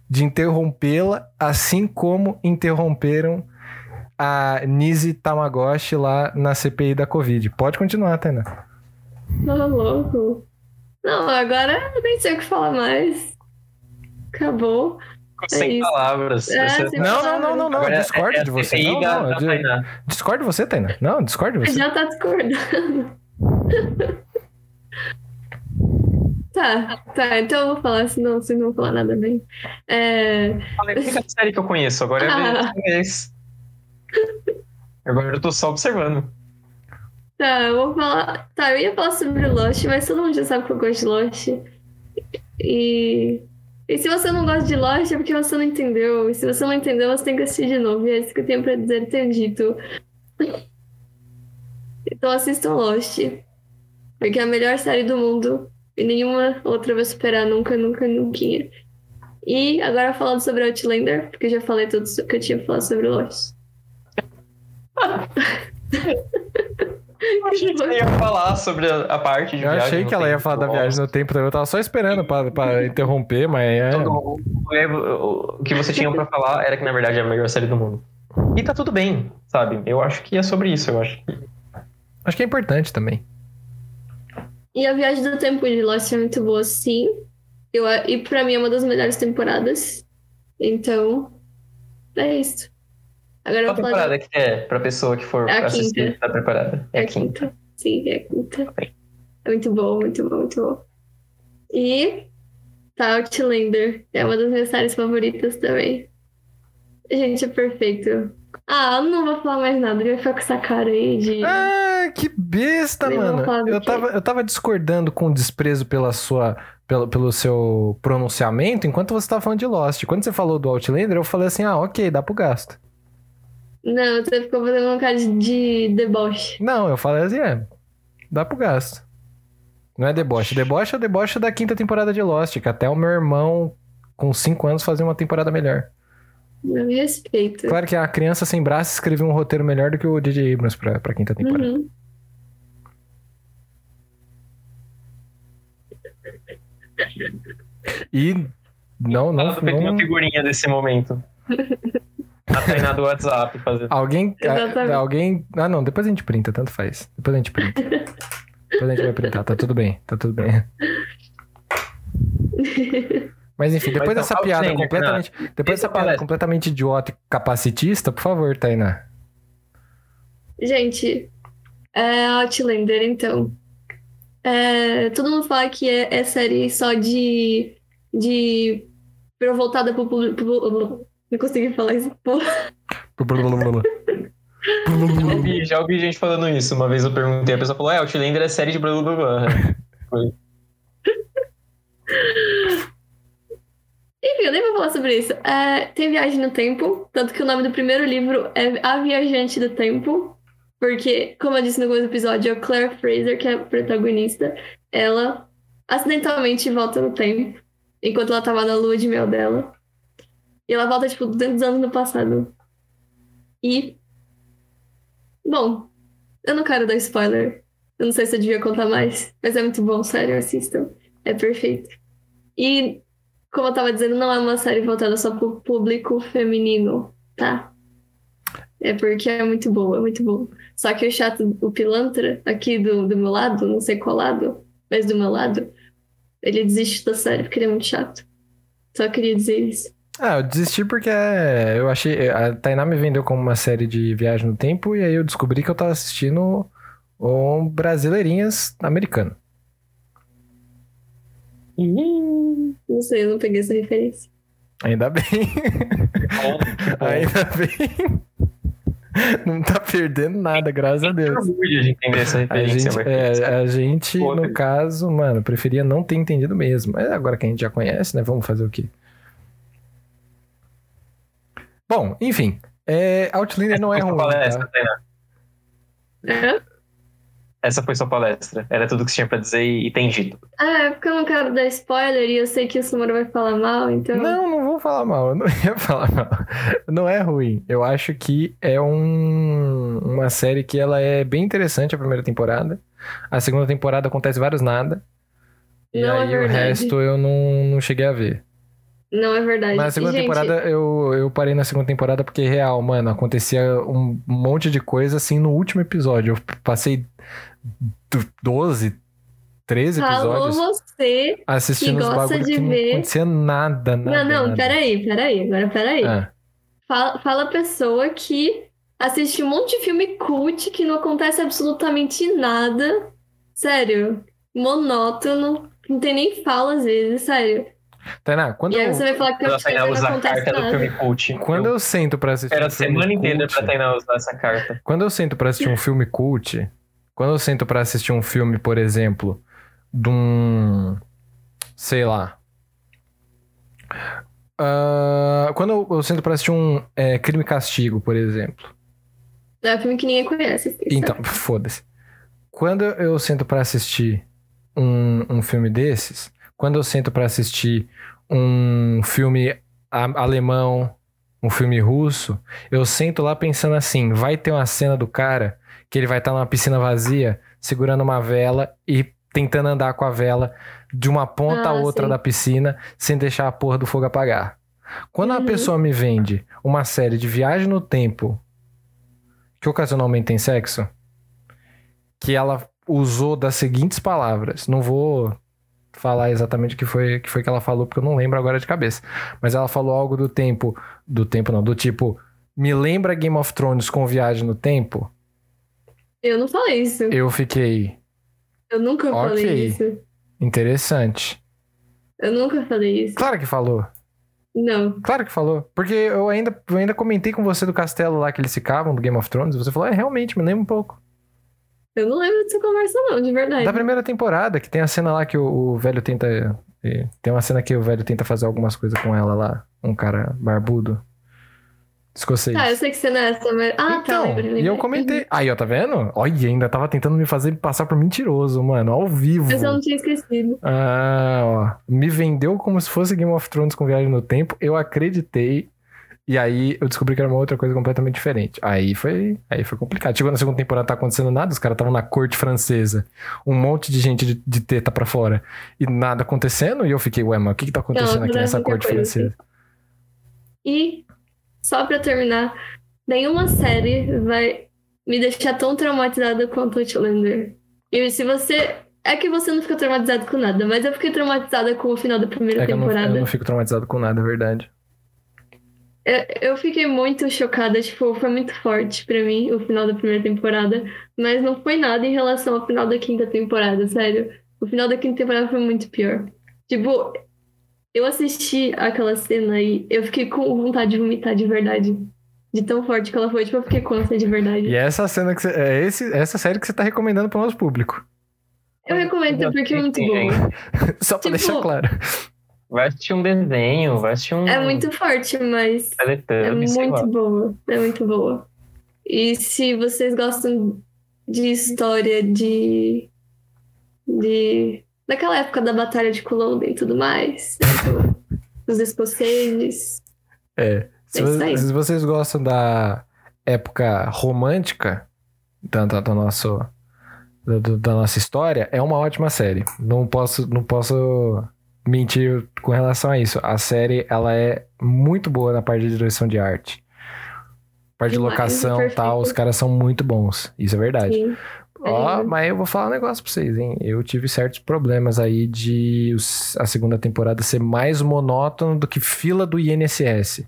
de interrompê-la, assim como interromperam a Nise Tamagotchi lá na CPI da Covid. Pode continuar, Tainá. Não, louco. Não, agora eu nem sei o que falar mais. Acabou. Ficou sem palavras. É, Você- sem Não, não, não, não, não. Agora é- Discordo é de você. Não, não. da. Discordo de você, Tainá. Não, discordo de você. Já tá discordando. tá, tá, então eu vou falar, senão vocês não vão falar nada bem. É, Falei, a única série que eu conheço, agora é a Ah. vez. Agora eu tô só observando. tá, eu vou falar. Tá, eu ia falar sobre Lost, mas todo mundo já sabe que eu gosto de Lost. E. E se você não gosta de Lost é porque você não entendeu. E se você não entendeu, você tem que assistir de novo. E é isso que eu tenho pra dizer, tenho dito. Então assistam Lost. Porque é a melhor série do mundo. E nenhuma outra vai superar nunca, nunca, nunca. E agora falando sobre Outlander, porque eu já falei tudo que eu tinha falar sobre Lost. Eu achei que você ia falar sobre a, parte de Eu viagem achei que ela ia falar da viagem no tempo também. Eu tava só esperando pra, pra interromper, mas é. Todo- o- o- o que você tinha pra falar era que, na verdade, é a melhor série do mundo. E tá tudo bem, sabe? Eu acho que é sobre isso. Eu acho que Acho que é importante também. E a Viagem do Tempo de Lost é muito boa, sim. Eu, e pra mim é uma das melhores temporadas. Então, é isso. Agora eu qual vou falar temporada que é pra pessoa que for É a assistir quinta. tá preparada? É a quinta. Sim, é a quinta. É muito bom, muito bom, muito bom. E tá Outlander. É uma das minhas séries favoritas também. Gente, é perfeito. Ah, eu não vou falar mais nada. Ele vai ficar com essa cara aí de. Ah, que besta, vou mano. Eu tava, eu tava discordando com desprezo pela sua, pelo, pelo seu pronunciamento enquanto você tava falando de Lost. Quando você falou do Outlander, eu falei assim: ah, ok, dá pro gasto. Não, você ficou fazendo uma cara de, de deboche. Não, eu falei assim: é, dá pro gasto. Não é deboche. Deboche é o deboche da quinta temporada de Lost, que até o meu irmão, com 5 anos, fazia uma temporada melhor. Eu me respeito. Claro que a criança sem braço escreveu um roteiro melhor do que o J.J. Abrams pra, pra quinta temporada. Uhum. E não, não, Ela fez uma não, figurinha desse momento. A Tainá do WhatsApp fazendo. Alguém. Exatamente. alguém. Ah, não, depois a gente printa, tanto faz. Depois a gente printa. depois a gente vai printar, tá tudo bem, tá tudo bem. Mas enfim, depois Mas dessa não, piada completamente. Depois Essa dessa piada palestra. completamente idiota e capacitista, por favor, Tainá. Gente, é Outlander, então. É, todo mundo fala que é, é série só de. de. voltada pro público. Não consegui falar isso. Pô. Já ouvi, já ouvi gente falando isso. Uma vez eu perguntei, a pessoa falou: É, Outlander é série de blá blá blá. blá. Enfim, eu nem vou falar sobre isso. É, tem Viagem no Tempo, tanto que o nome do primeiro livro é A Viajante do Tempo, porque, como eu disse no começo do episódio, a Claire Fraser, que é a protagonista, ela acidentalmente volta no tempo, enquanto ela tava na lua de mel dela. E ela volta, tipo, 200 anos no passado. E. Bom, eu não quero dar spoiler. Eu não sei se eu devia contar mais, mas é muito bom, sério, assistam. É perfeito. E, como eu tava dizendo, não é uma série voltada só pro público feminino, tá? É porque é muito boa, é muito bom. Só que o chato, o pilantra, aqui do, do meu lado, não sei qual lado, mas do meu lado, ele desiste da série porque ele é muito chato. Só queria dizer isso. Ah, eu desisti porque é, eu achei. A Tainá me vendeu como uma série de viagem no tempo e aí eu descobri que eu tava assistindo um Brasileirinhas americano. Não sei, eu não peguei essa referência. Ainda bem. Bom, bom. Ainda bem. Não tá perdendo nada, graças a Deus. de entender essa A referência. gente, mas- é, a gente, no caso, mano, preferia não ter entendido mesmo. Mas agora que a gente já conhece, né? Vamos fazer o quê? Bom, enfim. É, Outlander não é Essa foi ruim. sua palestra, Tá? Tainá. É? Essa foi sua palestra. Era tudo que você tinha pra dizer e, e tem dito. Ah, é porque eu não quero dar spoiler e eu sei que o Samura vai falar mal, então. Não, não vou falar mal. Eu não ia falar mal. Não é ruim. Eu acho que é um, uma série que ela é bem interessante a primeira temporada. A segunda temporada acontece vários nada. E Não é aí o verdade. resto eu não, não cheguei a ver. Não é verdade. Mas na segunda Gente, temporada, eu, eu parei na segunda temporada porque, real, mano, acontecia um monte de coisa assim no último episódio. Eu passei do- 12, 13 Falou episódios você. assistindo os gosta de que não ver- acontecia nada, nada. não, não, nada. peraí, peraí, agora peraí. Ah, Fala, fala a pessoa que assiste um monte de filme cult que não acontece absolutamente nada. Sério. Monótono. Não tem nem fala às vezes, sério. Tainá, quando E aí eu, você vai falar que Outlander Tainá não usar a carta do nada. filme cult. quando eu sento pra assistir Era um a filme semana inteira cult, pra Tainá usar essa carta. Quando eu sento pra assistir um filme cult, quando eu sento pra assistir um filme, por exemplo, de um. Sei lá. Ah, quando eu, eu sento pra assistir um é, Crime e Castigo, por exemplo. É um filme que ninguém conhece. Então, foda-se. Quando eu sento pra assistir um, um filme desses, quando eu sento pra assistir um filme a- alemão, um filme russo, eu sento lá pensando assim: vai ter uma cena do cara que ele vai estar numa piscina vazia, segurando uma vela e tentando andar com a vela de uma ponta a Ah, outra sim. da piscina sem deixar a porra do fogo apagar. Quando a Uhum. pessoa me vende uma série de viagem no tempo que ocasionalmente tem sexo, que ela usou das seguintes palavras. Não vou falar exatamente o que foi, que foi que ela falou, porque eu não lembro agora de cabeça. Mas ela falou algo do tempo. Do tempo, não, do tipo. Me lembra Game of Thrones com viagem no tempo? Eu não falei isso. Eu fiquei Eu nunca Ok. falei isso. interessante. Eu nunca falei isso. Claro que falou. Não. Claro que falou. Porque eu ainda, eu ainda comentei com você do castelo lá que eles ficavam, do Game of Thrones. E você falou, é, realmente, me lembra um pouco. Eu não lembro dessa conversa, não, de verdade. Da primeira temporada, que tem a cena lá que o, o velho tenta. Tem uma cena que o velho tenta fazer algumas coisas com ela lá. Um cara barbudo. Escocês. Ah, eu sei que não é essa, mas. Ah, tá, então, lembrei, lembrei. e eu comentei. Aí, ó, tá vendo? Olha, ainda tava tentando me fazer passar por mentiroso, mano, ao vivo. Mas eu não tinha esquecido. Ah, ó. Me vendeu como se fosse Game of Thrones com viagem no tempo. Eu acreditei. E aí eu descobri que era uma outra coisa completamente diferente. Aí foi, aí foi complicado. Chegou na segunda temporada, tá acontecendo nada, os caras estavam na corte francesa. Um monte de gente de, de teta pra fora. E nada acontecendo. E eu fiquei, ué, mas o que que tá acontecendo Não, aqui não nessa corte francesa? E, só pra terminar, nenhuma série vai me deixar tão traumatizada quanto Outlander. E se você. É que você não fica traumatizado com nada, mas eu fiquei traumatizada com o final da primeira É que eu não, temporada. eu não fico traumatizado com nada, é verdade. Eu, fiquei muito chocada, tipo, foi muito forte pra mim o final da primeira temporada, mas não foi nada em relação ao final da quinta temporada, sério. O final da quinta temporada foi muito pior. Tipo, eu assisti aquela cena e eu fiquei com vontade de vomitar de verdade. De tão forte que ela foi, tipo, eu fiquei com ânsia de verdade. E é essa cena que você. É esse, essa série que você tá recomendando pro nosso público. Eu recomendo porque é muito boa. Só pra Tipo- deixar claro. Vai assistir um desenho, vai assistir um. É muito forte, mas É muito boa, é muito boa. E se vocês gostam de história de. de daquela época da Batalha de Culloden e tudo mais. né, do- Dos escoceses. É. Se, É isso vo- aí. se vocês gostam da época romântica da, da, do nosso, do- da nossa história, é uma ótima série. Não posso, não posso mentir com relação a isso. A série ela é muito boa na parte de direção de arte. Parte de locação e tal, os caras são muito bons. Isso é verdade. Sim. Ó, É. mas eu vou falar um negócio pra vocês, hein? Eu tive certos problemas aí de a segunda temporada ser mais monótono do que fila do INSS.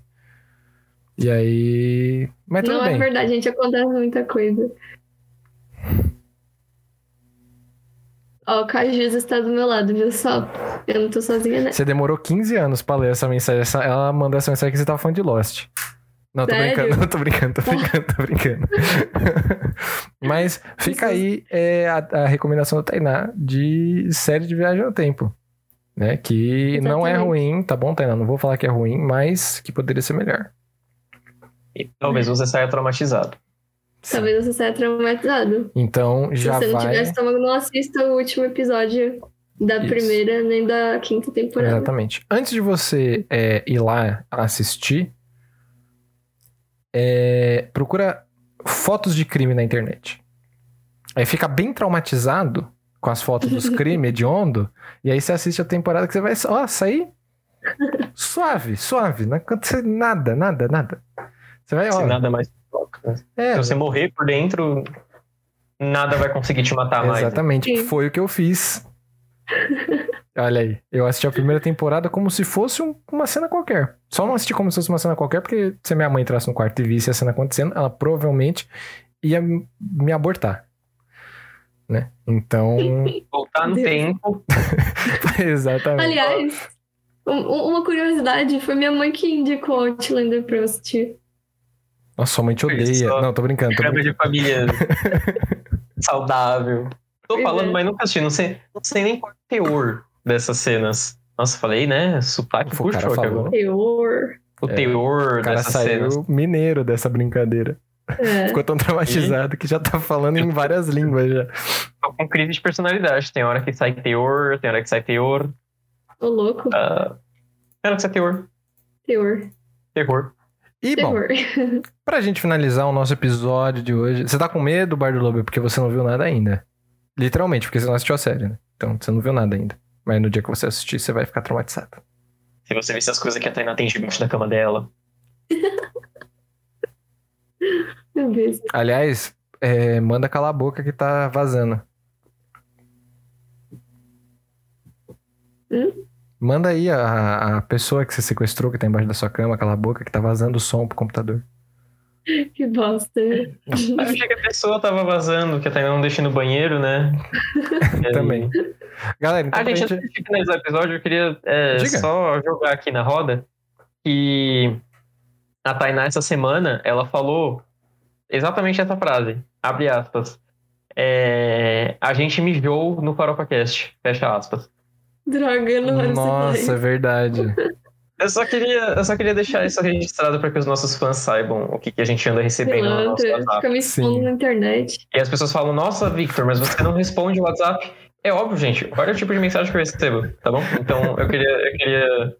E aí. Mas tudo Não é bem. verdade, gente. Acontece muita coisa. Ó, o Cajus está do meu lado, viu só? Eu não tô sozinha, né? Você demorou 15 anos pra ler essa mensagem. Essa- ela mandou essa mensagem que você tava falando de Lost. Não, tô Sério? brincando, tô brincando, tô brincando, tô brincando. Mas fica aí é, a, a recomendação da Tainá de série de viagem no tempo. Né? Que não é Exatamente. ruim, tá bom, Tainá? Não vou falar que é ruim, mas que poderia ser melhor. E talvez você saia traumatizado. Talvez você saia traumatizado. Então Se já você não vai. tiver estômago, não assista o último episódio da Isso. primeira nem da quinta temporada. Exatamente. Antes de você é, ir lá assistir, é, procura fotos de crime na internet. Aí fica bem traumatizado com as fotos dos crimes hediondo, e aí você assiste a temporada que você vai, ó, sair suave, suave, não acontece nada, nada, nada. Você vai, ó, Se nada mais? É, Se você morrer por dentro, nada vai conseguir te matar mais. Exatamente, Sim. foi o que eu fiz. Olha aí, eu assisti a primeira temporada como se fosse um- uma cena qualquer. Só não assisti como se fosse uma cena qualquer, porque se minha mãe entrasse no quarto e visse a cena acontecendo, ela provavelmente ia me abortar. Né? Então, Voltar no tempo. exatamente. Aliás, um- um- uma curiosidade, foi minha mãe que indicou Outlander pra eu assistir. Nossa, sua mãe te odeia. Só- Não, tô brincando, tô brincando. de família saudável. Tô falando, é. mas nunca assisti. Não sei, não sei nem qual é o teor dessas cenas. Nossa, falei, né? Sotaque cara puxou falou. agora. Teor. O É, teor O cara dessas saiu cenas. mineiro dessa brincadeira. É. Ficou tão traumatizado que já tá falando em várias línguas já. Tô com crise de personalidade. Tem hora que sai teor, tem hora que sai teor. Ô, louco. ah, tem hora que sai teor. Teor. Terror. E bom. Pra gente finalizar o nosso episódio de hoje. Você tá com medo, Bar do Lobo, porque você não viu nada ainda. Literalmente, porque você não assistiu a série, né? Então você não viu nada ainda. Mas no dia que você assistir, você vai ficar traumatizado. Se você visse as coisas que a Tainá tem debaixo da cama dela. Meu Deus. Aliás, é, manda calar a boca que tá vazando. Hum? Manda aí a, a pessoa que você sequestrou que tá embaixo da sua cama, calar a boca que tá vazando o som pro computador. Que bosta. Eu achei que a pessoa tava vazando, que a Tainá não deixa no banheiro, né? Também. Galera, então Ah, pra gente, gente... antes de finalizar o episódio, eu queria é, só jogar aqui na roda que a Tainá, essa semana, ela falou exatamente essa frase, abre aspas. É, a gente mijou no FarofaCast, fecha aspas. Droga, eu não Nossa, é verdade. Eu só queria, eu só queria deixar isso registrado para que os nossos fãs saibam o que, que a gente anda recebendo no nosso WhatsApp. fica me expondo Sim. na internet. E as pessoas falam, nossa, Victor, mas você não responde o WhatsApp. É óbvio, gente. Olha o tipo de mensagem que eu recebo, tá bom? Então eu queria, eu queria,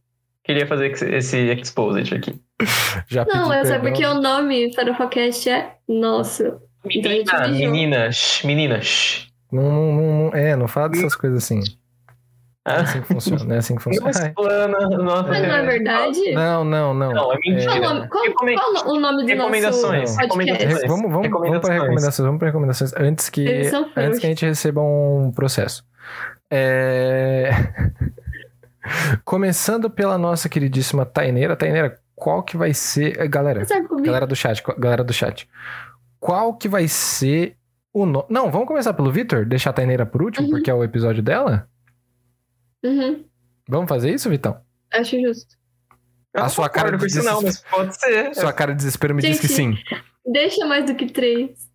queria fazer esse- exposit aqui. Já Não, é só porque o nome Farofacast é nosso. Então Menina, meninas, meninas. Não, não, não- não- é, não fala dessas coisas assim. Não é assim que funciona, não é assim que não funciona. Ai. explana. Nossa, Mas não é verdade? Não, não, não. Não, é Qual, mentira. o nome, qual, qual o nome do Recomendações, nosso recomendações. Vamos, vamos, vamos para Recomendações. vamos para recomendações antes que, Eles são antes que a gente receba um processo. É... Começando pela nossa queridíssima Taineira. Taineira, qual que vai ser. eh, Galera, Sabe comigo? galera do chat, galera do chat. Qual que vai ser o nome. Não, vamos começar pelo Vitor? Deixar a Taineira por último, Uhum. porque é o episódio dela? Uhum, Vamos fazer isso, Vitão? acho justo. Eu A não sua cara de isso não, mas desespero. pode ser. Sua cara de desespero me diz que sim. Gente, Deixa mais do que três.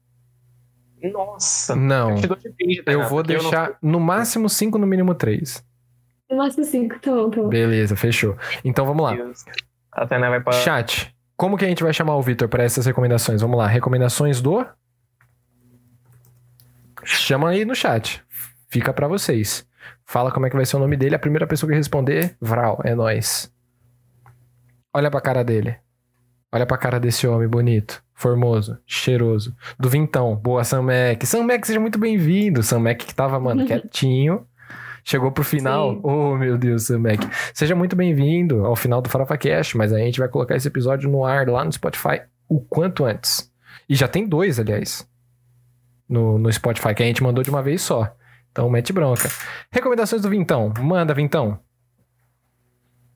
Nossa. Não. Eu brinde, Eu vou porque não- deixar no máximo cinco, no mínimo três. No máximo cinco, tá bom, tá bom. Beleza, fechou. Então vamos lá. A Tainá vai pra... Chat, como que a gente vai chamar o Vitor para essas recomendações? Vamos lá, recomendações do. Chama aí no chat. Fica para vocês. Fala como é que vai ser o nome dele. A primeira pessoa que responder, Vral, é nós. Olha pra cara dele. Olha pra cara desse homem bonito, formoso, cheiroso. Do Vintão. Boa, Sam Mac. Sam Mac, seja muito bem-vindo. Sam Mac que tava, mano, quietinho. Chegou pro final. Sim. Oh, meu Deus, Sam Mac. Seja muito bem-vindo ao final do Farofa Cast, mas a gente vai colocar esse episódio no ar lá no Spotify o quanto antes. E já tem dois, aliás, no, no Spotify, que a gente mandou de uma vez só. Então mete bronca. Recomendações do Vintão. Manda, Vintão.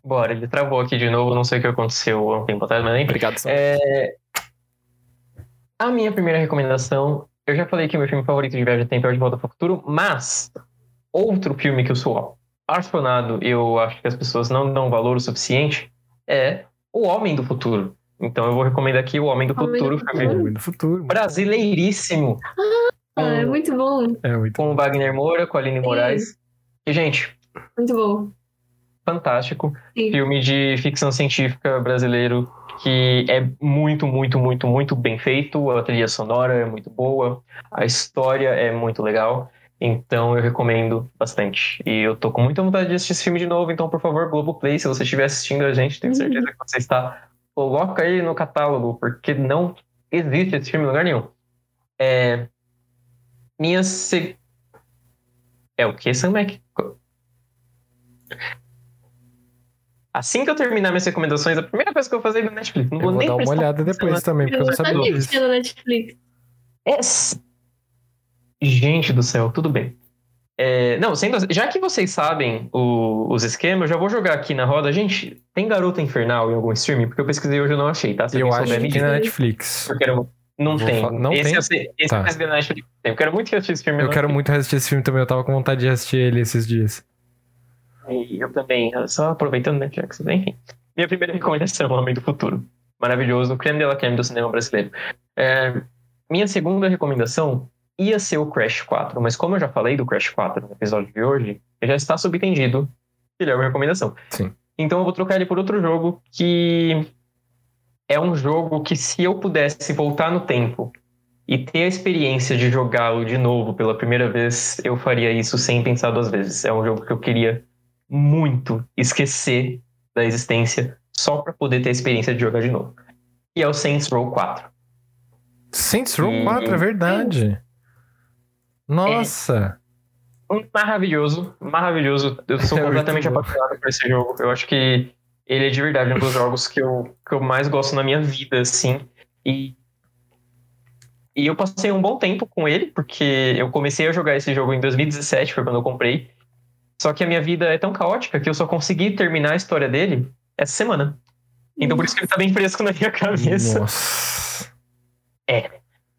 Bora, ele travou aqui de novo, não sei o que aconteceu há um tempo atrás, mas enfim. Obrigado, Sam. É, A minha primeira recomendação, eu já falei que meu filme favorito de viagem tempo é o De Volta para o Futuro, mas outro filme que eu sou apaixonado, eu acho que as pessoas não dão valor o suficiente, é O Homem do Futuro. Então eu vou recomendar aqui O Homem do Homem do Futuro, Futuro. filme Homem do futuro. brasileiríssimo. Ah, é com, muito bom. É muito com o Wagner Moura, com a Aline Moraes. E, gente, Muito bom. fantástico. Sim. filme de ficção científica brasileiro que é muito, muito, muito, muito bem feito. A trilha sonora é muito boa, a história é muito legal. Então eu recomendo bastante. E eu tô com muita vontade de assistir esse filme de novo. Então, por favor, Globoplay, se você estiver assistindo a gente, tenho certeza que você está. Coloca ele no catálogo, porque não existe esse filme em lugar nenhum. É. Minha. Se... É o que, Sam Mac? Assim que eu terminar minhas recomendações, a primeira coisa que eu vou fazer é ir no Netflix. Não Eu vou, vou nem dar uma olhada depois também, porque eu não sabia disso. Netflix. É... Gente do céu, tudo bem. É, não, sendo já que vocês sabem o- os esquemas, eu já vou jogar aqui na roda. Gente, tem Garota Infernal em algum streaming? Porque eu pesquisei hoje e eu não achei, tá? Se Eu acho souber, que na Netflix. Eu quero... Não Vou tem. não esse tem? Eu, esse Tá. ver na Netflix. Eu quero muito assistir esse filme. Eu quero assisti. muito assistir esse filme também. Eu tava com vontade de assistir ele esses dias. E Eu também, só aproveitando, né, Jackson? Enfim. Minha primeira recomendação, Homem do Futuro. Maravilhoso, creme de la creme do cinema brasileiro. É, minha segunda recomendação ia ser o Crash 4, mas como eu já falei do Crash 4 no episódio de hoje, já está subentendido ele é uma recomendação. Sim. Então eu vou trocar ele por outro jogo que é um jogo que se eu pudesse voltar no tempo e ter a experiência de jogá-lo de novo pela primeira vez, eu faria isso sem pensar duas vezes. É um jogo que eu queria muito esquecer da existência só para poder ter a experiência de jogar de novo. E é o Saints Row 4. Saints Row E- 4, é verdade. Nossa. Um Maravilhoso, maravilhoso. Eu sou É completamente apaixonado por esse jogo. Eu acho que ele é de verdade um dos jogos que eu, que eu mais gosto na minha vida, assim. E, e eu passei um bom tempo com ele, porque eu comecei a jogar esse jogo em 2017, foi quando eu comprei. Só que a minha vida é tão caótica que eu só consegui terminar a história dele essa semana. Então por isso que ele tá bem fresco na minha cabeça. Nossa.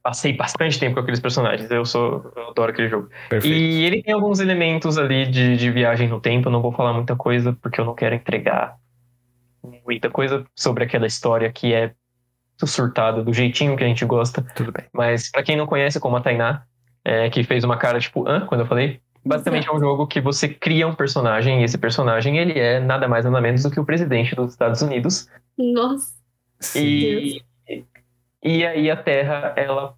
Passei bastante tempo com aqueles personagens. Eu sou. Eu adoro aquele jogo. Perfeito. E ele tem alguns elementos ali de, de viagem no tempo. Eu não vou falar muita coisa porque eu não quero entregar muita coisa sobre aquela história que é surtada, do jeitinho que a gente gosta. Tudo bem. Mas pra quem não conhece, como a Tainá, é, que fez uma cara tipo, hã? Quando eu falei. Basicamente é um jogo que você cria um personagem e esse personagem ele é nada mais nada menos do que o presidente dos Estados Unidos. Nossa. Sim. E, e aí a Terra, ela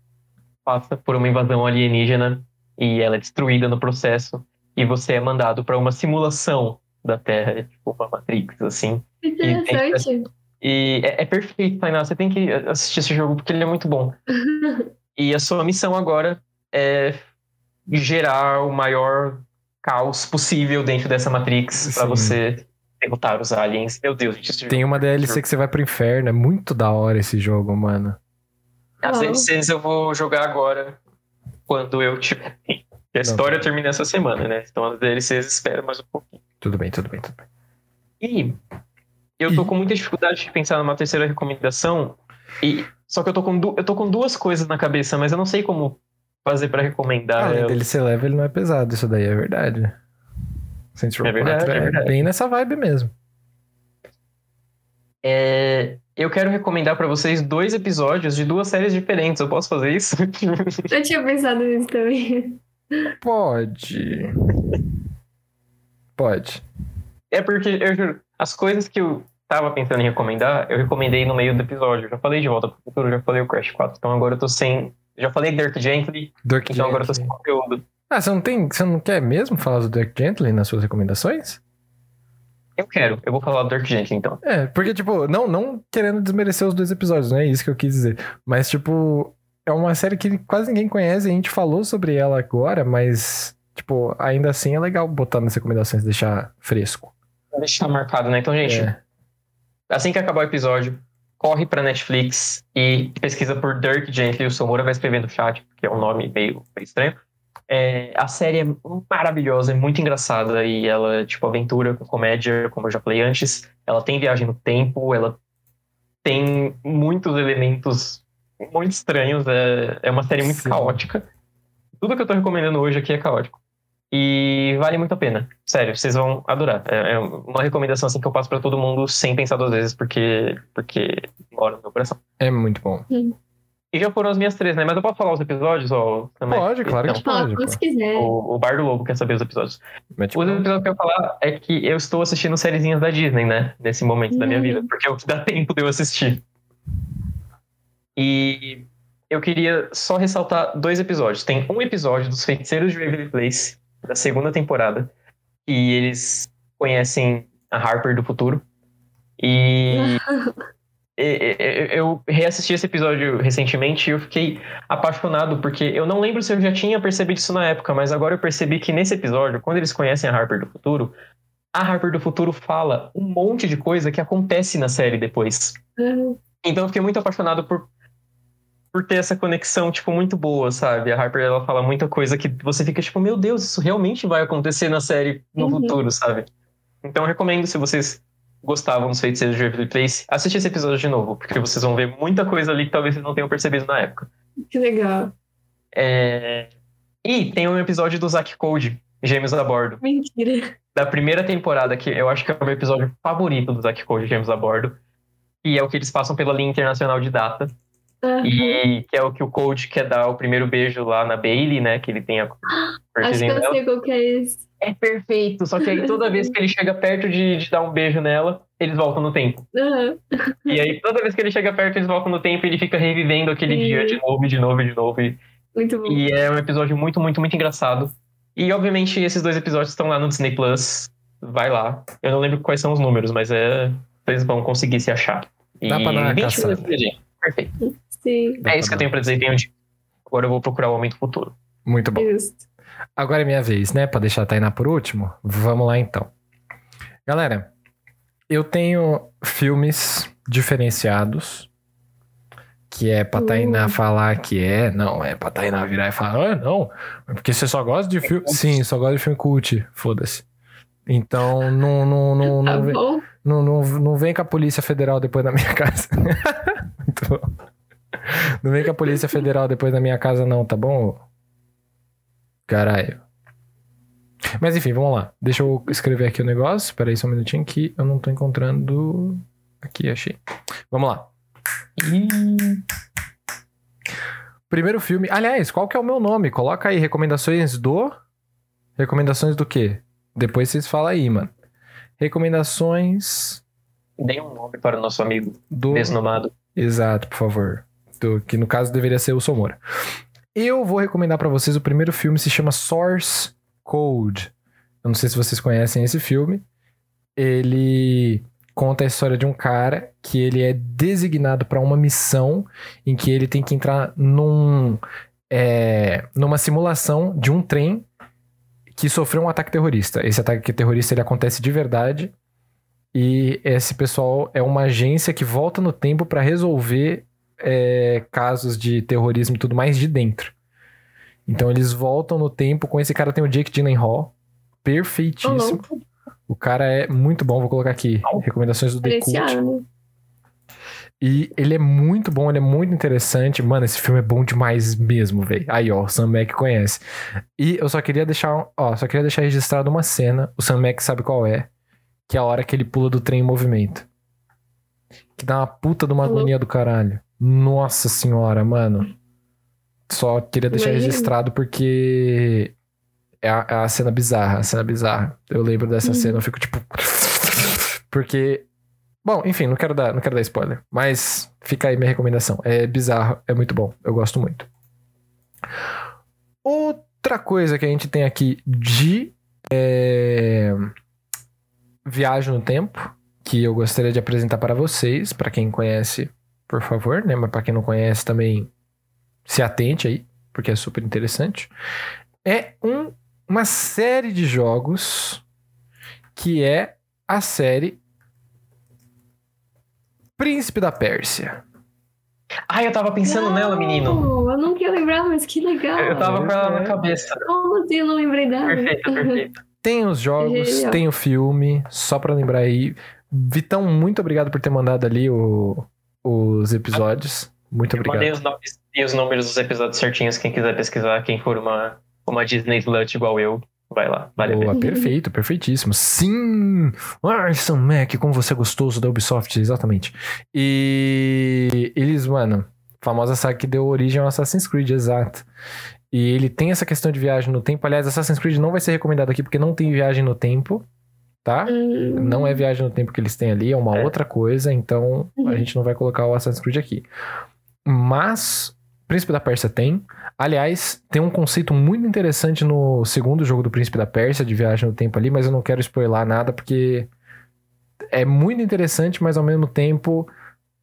passa por uma invasão alienígena e ela é destruída no processo. E você é mandado para uma simulação da Terra, é tipo uma Matrix, assim. Interessante. E é, é perfeito, Tainá. Você tem que assistir esse jogo porque ele é muito bom. E a sua missão agora é gerar o maior caos possível dentro dessa Matrix para você derrotar os aliens. Meu Deus, gente, esse Tem jogo- uma DLC que você vai pro inferno. É muito da hora esse jogo, mano. As. DLCs eu vou jogar agora quando eu tiver. E A história termina essa semana, né? Então as DLCs esperam mais um pouquinho. Tudo bem, tudo bem, tudo bem. E eu tô E- com muita dificuldade de pensar numa terceira recomendação. E só que eu tô com, du- eu tô com duas coisas na cabeça, mas eu não sei como fazer pra recomendar. Além ela. dele ser leve, ele não é pesado. Isso daí é verdade. Saints Row É verdade, 4 é verdade. bem nessa vibe mesmo. É, eu quero recomendar pra vocês dois episódios de duas séries diferentes. Eu posso fazer isso? Eu tinha pensado nisso também. Pode. Pode. É porque, eu juro, as coisas que eu tava pensando em recomendar, eu recomendei no meio do episódio. Eu já falei de Volta pro Futuro, já falei o Crash 4. Então agora eu tô sem. Já falei Dirk Gently, Dirk então agora eu tô Gently. sem conteúdo. Ah, você não tem. Você não quer mesmo falar do Dirk Gently nas suas recomendações? Eu quero. Eu vou falar do Dirk Gently, então. É, porque, tipo, não, não querendo desmerecer os dois episódios, não é isso que eu quis dizer. Mas, tipo, é uma série que quase ninguém conhece, a gente falou sobre ela agora, mas, tipo, ainda assim é legal botar nas recomendações, deixar fresco. Deixar marcado, né? Então, gente, É. assim que acabar o episódio, corre pra Netflix e pesquisa por Dirk Gently. O Somura vai escrever no chat, porque é um nome meio, meio estranho. É, a série é maravilhosa, é muito engraçada e ela, tipo, aventura com comédia, como eu já falei antes. Ela tem viagem no tempo, ela tem muitos elementos muito estranhos. É, é uma série muito Sim. caótica. Tudo que eu tô recomendando hoje aqui é caótico. E vale muito a pena. Sério, vocês vão adorar. É, é uma recomendação assim que eu passo pra todo mundo sem pensar duas vezes, porque, porque mora no meu coração. É muito bom. E já foram as minhas três, né? Mas eu posso falar os episódios? Ó, também? Pode, claro que Então, Fala pode. pô. quiser. o, o Bar do Lobo quer saber os episódios. Mete Os episódios que eu falar é que eu estou assistindo sériezinhas da Disney, né? Nesse momento da minha Hum. vida. Porque é o que dá tempo de eu assistir. E eu queria só ressaltar dois episódios. Tem um episódio dos Feiticeiros de Waverly Place, da segunda temporada, e eles conhecem a Harper do futuro. E eu reassisti esse episódio recentemente e eu fiquei apaixonado, porque eu não lembro se eu já tinha percebido isso na época, mas agora eu percebi que nesse episódio, quando eles conhecem a Harper do futuro, a Harper do futuro fala um monte de coisa que acontece na série depois. Então eu fiquei muito apaixonado por, por ter essa conexão, tipo, muito boa, sabe? A Harper, ela fala muita coisa que você fica tipo, meu Deus, isso realmente vai acontecer na série no Uhum. futuro, sabe? Então eu recomendo, se vocês gostavam dos Feiticeiros de Waverly Place, assiste esse episódio de novo, porque vocês vão ver muita coisa ali que talvez vocês não tenham percebido na época. Que legal. É... E tem um episódio do Zack Code, Gêmeos a Bordo, Mentira. da primeira temporada, que eu acho que é o meu episódio favorito do Zack Code, Gêmeos a Bordo, e é o que eles passam pela linha internacional de data, Aham. e que é o que o Code quer dar o primeiro beijo lá na Bailey, né, que ele tem a Acho que eu dela. sei qual que é esse. É perfeito, só que aí toda vez que ele chega perto de, de dar um beijo nela, eles voltam no tempo. Aham. E aí toda vez que ele chega perto, eles voltam no tempo e ele fica revivendo aquele Sim. dia de novo, e de novo, e de novo. E, Muito bom. e é um episódio muito, muito, muito engraçado. E obviamente esses dois episódios estão lá no Disney Plus. Vai lá. Eu não lembro quais são os números, mas é. Vocês vão conseguir se achar. E Dá pra dar uma 20 caçada. Perfeito. Sim, é isso que eu tenho pra dizer. De... Agora eu vou procurar o Aumento Futuro. Muito bom. justo. Agora é minha vez, né? Pra deixar a Tainá por último. Vamos lá então. Galera, eu tenho filmes diferenciados. Que é pra Tainá Uh. falar que é. Não, é pra Tainá virar e falar, ah, não. Porque você só gosta de filme. Sim, só gosta de filme cult. Foda-se. Então, não, não, não, Tá não, vem, bom? não, não, não vem com a Polícia Federal depois da minha casa. Muito bom. Não vem com a Polícia Federal depois da minha casa, não, tá bom? Caralho. Mas enfim, vamos lá. Deixa eu escrever aqui o negócio. Espera aí só um minutinho que eu não tô encontrando. Aqui, achei. Vamos lá. Primeiro filme. Aliás, qual que é o meu nome? Coloca aí recomendações do. Recomendações do quê? Depois vocês falam aí, mano. Recomendações Dê um nome para o nosso amigo do. desnomado. Exato, por favor. Do, que no caso deveria ser o Somora. Eu vou recomendar pra vocês o primeiro filme, se chama Source Code. Eu não sei se vocês conhecem esse filme. Ele conta a história de um cara que ele é designado pra uma missão em que ele tem que entrar num, é, numa simulação de um trem que sofreu um ataque terrorista. Esse ataque terrorista ele acontece de verdade e esse pessoal é uma agência que volta no tempo pra resolver é, casos de terrorismo e tudo mais de dentro. Então eles voltam no tempo com esse cara tem o Jake Gyllenhaal, perfeitíssimo. louco. O cara é muito bom, vou colocar aqui recomendações do The Cult. Diferenciado. E ele é muito bom, ele é muito interessante. Mano, esse filme é bom demais mesmo, velho. Aí, ó, o Sam Mac conhece. E eu só queria deixar, ó, só queria deixar registrado uma cena. O Sam Mac sabe qual é, que é a hora que ele pula do trem em movimento. Que dá uma puta de uma Alô? agonia do caralho. Nossa senhora, mano. Só queria deixar Imagina. registrado porque é a, é a cena bizarra, a cena bizarra. Eu lembro dessa Uhum. cena, eu fico tipo porque Bom, enfim, não quero dar, não quero dar spoiler, mas fica aí minha recomendação. É bizarro, é muito bom, eu gosto muito. Outra Outra coisa que a gente tem aqui de é, viagem no tempo, que eu gostaria de apresentar para vocês, para quem conhece, por favor, né? Mas para quem não conhece também se atente aí, porque é super interessante. É um, uma série de jogos que é a série Príncipe da Pérsia. Ah, eu tava pensando nela, menino. Não, Eu não queria lembrar, mas que legal. Eu tava com ela na cabeça. Como assim eu não lembrei dela? Perfeito, perfeito. Tem os jogos, Genial. tem o filme, só pra lembrar aí. Vitão, muito obrigado por ter mandado ali o- os episódios. Muito Eu mandei obrigado. os nomes e os números dos episódios certinhos. Quem quiser pesquisar, quem for uma, uma Disney Slut igual eu, vai lá. Vale a pena. Boa, perfeito, perfeitíssimo. Sim! Arson Mac, como você é gostoso da Ubisoft, exatamente. E eles, mano, famosa saga que deu origem ao Assassin's Creed, exato. E ele tem essa questão de viagem no tempo. Aliás, Assassin's Creed não vai ser recomendado aqui porque não tem viagem no tempo, tá? Hum, Não é viagem no tempo que eles têm ali, é uma É. outra coisa, então a Uhum. gente não vai colocar o Assassin's Creed aqui. Mas Príncipe da Pérsia tem. Aliás, tem um conceito muito interessante no segundo jogo do Príncipe da Pérsia, de viagem no tempo ali, mas eu não quero spoiler nada porque é muito interessante, mas ao mesmo tempo,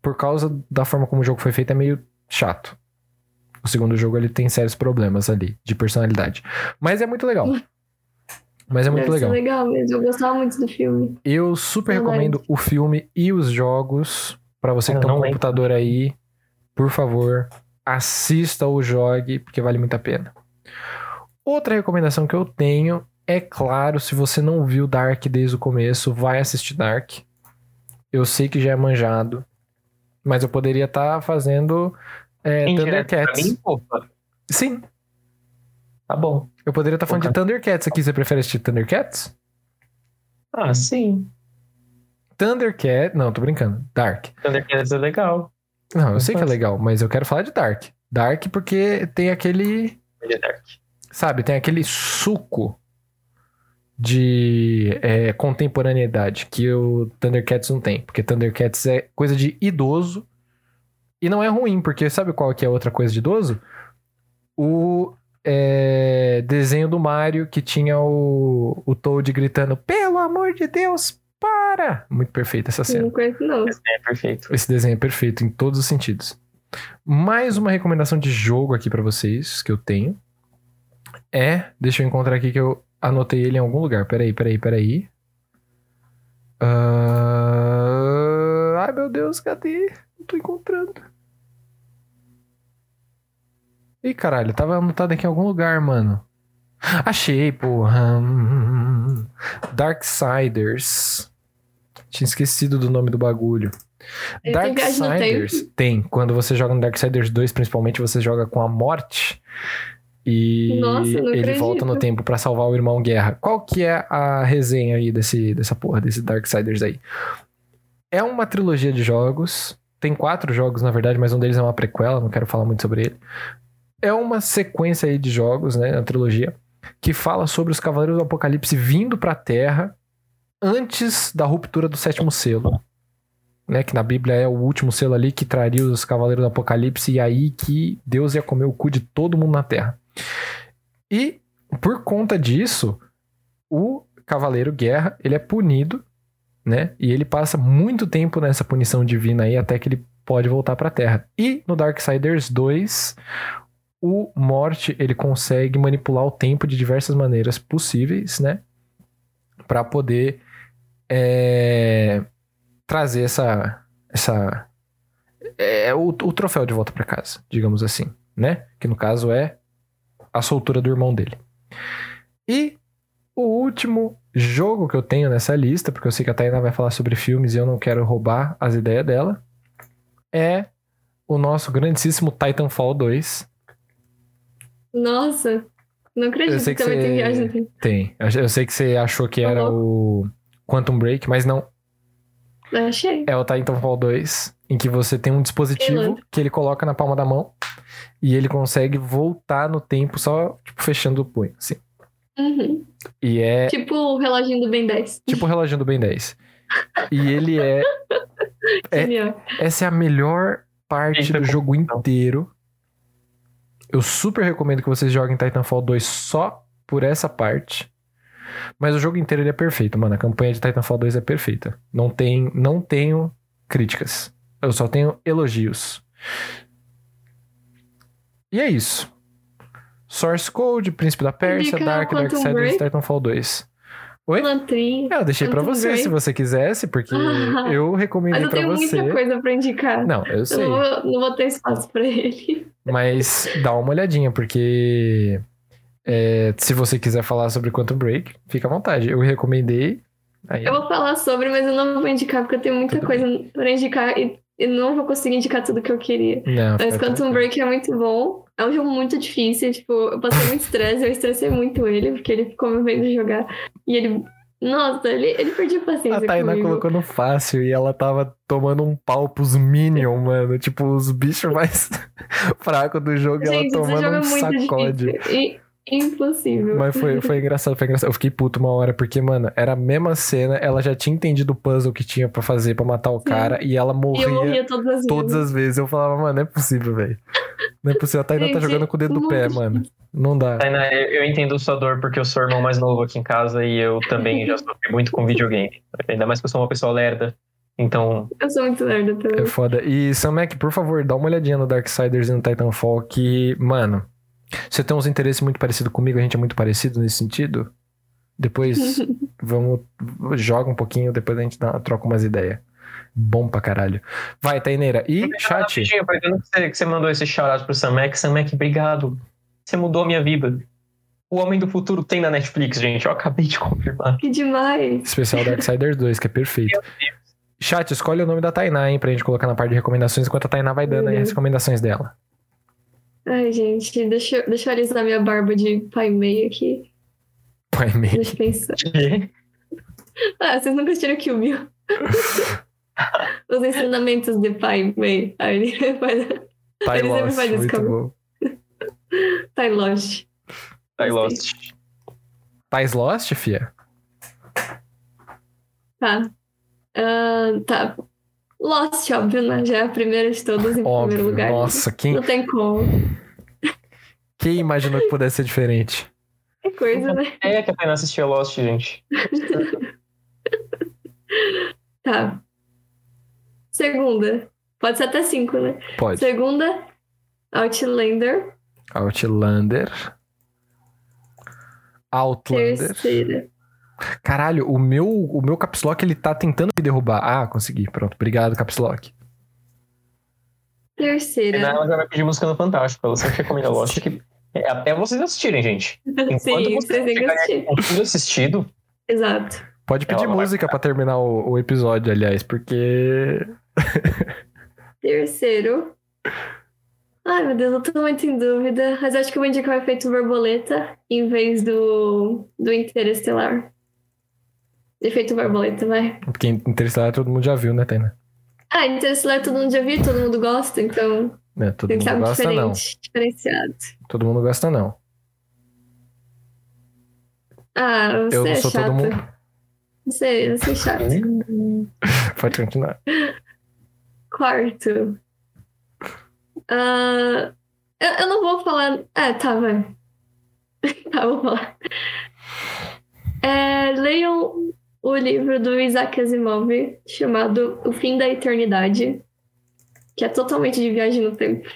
por causa da forma como o jogo foi feito, é meio chato. O segundo jogo ele tem sérios problemas ali de personalidade. Mas é muito legal. Mas é muito deve ser legal. legal mesmo. Eu gostava muito do filme. Eu super Verdade. recomendo o filme e os jogos. Pra você que Eu tem um não lembro. computador aí, por favor, assista ou jogue, porque vale muito a pena. Outra recomendação que eu tenho é claro, se você não viu Dark desde o começo, vai assistir Dark. Eu sei que já é manjado, mas eu poderia estar fazendo é, Thundercats. mim, Sim, tá bom. eu poderia estar falando de Thundercats aqui. Você prefere assistir Thundercats? Ah, sim. Thundercat. Não, tô brincando. Dark. Thundercats é legal. Não, eu sei que é legal, mas eu quero falar de Dark. Dark porque tem aquele. Ele é Dark. Sabe, tem aquele suco de é, contemporaneidade que o Thundercats não tem. Porque Thundercats é coisa de idoso. E não é ruim, porque sabe qual que é outra coisa de idoso? O é, desenho do Mario que tinha o, o Toad gritando: Pelo amor de Deus, para! Muito perfeita essa cena. não conheço, não. É perfeito. Esse desenho é perfeito em todos os sentidos. Mais uma recomendação de jogo aqui pra vocês que eu tenho é, deixa eu encontrar aqui que eu anotei ele em algum lugar. Peraí, peraí, peraí. Ah, Ai meu Deus, cadê? Não tô encontrando. Ih, caralho, tava anotado aqui em algum lugar, mano. Achei, porra. Hum, Darksiders. Tinha esquecido do nome do bagulho. Darksiders tem. Quando você joga no Darksiders 2, principalmente, você joga com a morte. E Nossa, ele acredito. volta no tempo pra salvar o irmão Guerra. Qual que é a resenha aí desse, dessa porra, desse Darksiders aí? É uma trilogia de jogos. Tem quatro jogos, na verdade, mas um deles é uma prequela, não quero falar muito sobre ele. É uma sequência aí de jogos, né, trilogia, que fala sobre os Cavaleiros do Apocalipse vindo pra Terra antes da ruptura do sétimo selo. Né, que na Bíblia é o último selo ali que traria os Cavaleiros do Apocalipse e aí que Deus ia comer o cu de todo mundo na Terra. E por conta disso, o Cavaleiro Guerra, ele é punido, né? E ele passa muito tempo nessa punição divina aí até que ele pode voltar pra Terra. E no Darksiders 2, o Morte, ele consegue manipular o tempo de diversas maneiras possíveis, né? Pra poder é, trazer essa essa é, o, o troféu de volta pra casa, digamos assim, né? Que no caso é a soltura do irmão dele. E o último jogo que eu tenho nessa lista, porque eu sei que a Tainá vai falar sobre filmes e eu não quero roubar as ideias dela, é o nosso grandíssimo Titanfall 2. Nossa, não acredito Eu sei que que também tem você- viagem no tempo. Tem. Eu sei que você achou que era o Quantum Break, mas não. Eu achei. É o Titanfall 2, em que você tem um dispositivo que ele coloca na palma da mão e ele consegue voltar no tempo só, tipo, fechando o punho, assim. Uhum. E é Tipo o reloginho do Ben 10. tipo o reloginho do Ben 10. E ele é... É-. Essa é a melhor parte Eita, do jogo inteiro. Eu super recomendo que vocês joguem Titanfall 2 só por essa parte. Mas o jogo inteiro ele é perfeito, mano. A campanha de Titanfall 2 é perfeita. Não, tem, não tenho críticas. Eu só tenho elogios. E é isso. Source Code, Príncipe da Pérsia, Indica Dark, Quantum Darksiders. Titanfall 2. Oi? Pilantrinho. É, eu deixei pra Quantum você, Break. se você quisesse, porque eu Mas recomendei eu pra tenho você. muita coisa pra indicar. Não, eu Eu sei. não vou, não vou ter espaço pra ele. Mas dá uma olhadinha, porque é, se você quiser falar sobre Quantum Break, fica à vontade. Eu recomendei. Aí, Eu vou falar sobre, mas eu não vou indicar, porque eu tenho muita Tudo coisa pra indicar e, e não vou conseguir indicar tudo que eu queria. não, Mas Quantum Break é muito bom. É um jogo muito difícil. Tipo, eu passei muito estresse, eu estressei muito ele, porque ele ficou me vendo jogar. E ele. Nossa, ele, ele perdia paciência. A Tainá comigo. colocou no fácil e ela tava tomando um pau pros Minion, mano. Tipo, os bichos mais fracos do jogo e ela Gente, tomando um é muito sacode. E, impossível. Mas foi, foi engraçado, foi engraçado. Eu fiquei puto uma hora, porque, mano, era a mesma cena, ela já tinha entendido o puzzle que tinha pra fazer pra matar o cara e ela E morria, eu morria todas as vezes. todas as vezes. Eu falava, mano, não é possível, velho. Não é possível. A Tainá tá jogando com o dedo do pé, mano. Não dá. Tainá, eu, eu entendo sua dor porque eu sou o irmão mais novo aqui em casa e eu também já sofri muito com videogame. Ainda mais que eu sou uma pessoa lerda. Então, Eu sou muito lerda É também. foda. E Sam Mac, por favor, dá uma olhadinha no Darksiders e no Titanfall, que, mano, você tem uns interesses muito parecidos comigo, a gente é muito parecido nesse sentido. Depois vamos. Joga um pouquinho, depois a gente dá, troca umas ideias. Bom pra caralho. Vai, Taineira. E chat. Aproveitando que você, que você mandou esse shout pro Sam Mac. Sam Mac, obrigado. Você mudou a minha vida. O Homem do Futuro tem na Netflix, gente. Eu acabei de confirmar. Que demais. Especial Darksiders 2, que é perfeito. Chat, escolhe o nome da Tainá, hein, pra gente colocar na parte de recomendações, enquanto a Tainá vai dando aí as recomendações dela. Ai, gente, deixa, eu- deixa eu alisar minha barba de pai meio aqui. Pai meio. Deixa eu pensar. Ah, vocês nunca assistiram Kill Bill. Os ensinamentos de pai meio. Aí ele faz. Ele sempre Lost, faz isso, muito calma. bom. Pai Lost. I lost. Tais Lost, fia? Tá. Ah, tá. Lost, óbvio, né? Já é a primeira de todas em Óbvio. primeiro lugar. Nossa, quem, Não tem como. quem imaginou que pudesse ser diferente? Que coisa, né? É que a Tainá assistiu a Lost, gente. Tá. Segunda. Pode ser até cinco, né? Pode. Segunda, Outlander. Outlander. Outlander. Terceira. Caralho, o meu, o meu caps lock ele tá tentando me derrubar. Ah, consegui. Pronto. Obrigado, caps lock. Terceira. ela já vai pedir música no Fantástico. Ela sempre recomenda Lost. Que é até vocês assistirem, gente. Enquanto Sim, você vocês têm que assistir. tudo assistido, Exato. Pode pedir música pra terminar o, o episódio, aliás, porque. Terceiro. Ai, meu Deus, eu tô muito em dúvida. Mas acho que eu vou indicar o efeito borboleta em vez do, do interestelar. Efeito borboleta, vai. Porque Interestelar todo mundo já viu, né, Tainá? Ah, interestelar todo mundo já viu, todo mundo gosta, então Né, todo tem que ser mundo algo gosta, não. diferente, diferenciado. Todo mundo gosta, não. Ah, você Eu não é sou chato. todo mundo. Você, você é chato. Pode continuar. Quarto. Ah, eu, eu não vou falar. É, tá, vai. tá, vou falar. É, leiam o livro do Isaac Asimov chamado O Fim da Eternidade, que é totalmente de viagem no tempo.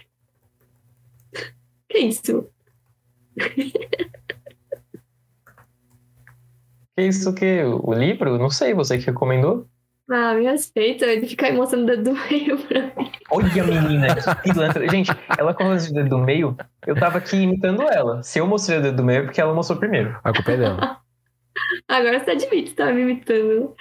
Que isso? que isso que? O livro? Não sei, você que recomendou? Ah, me respeita, ele fica aí mostrando o dedo do meio pra mim. Olha, menina, que pilantra. Gente, ela com o dedo do meio, eu tava aqui imitando ela. Se eu mostrei o dedo do meio, é porque ela mostrou primeiro. A culpa é dela. Agora você admite que tá me imitando.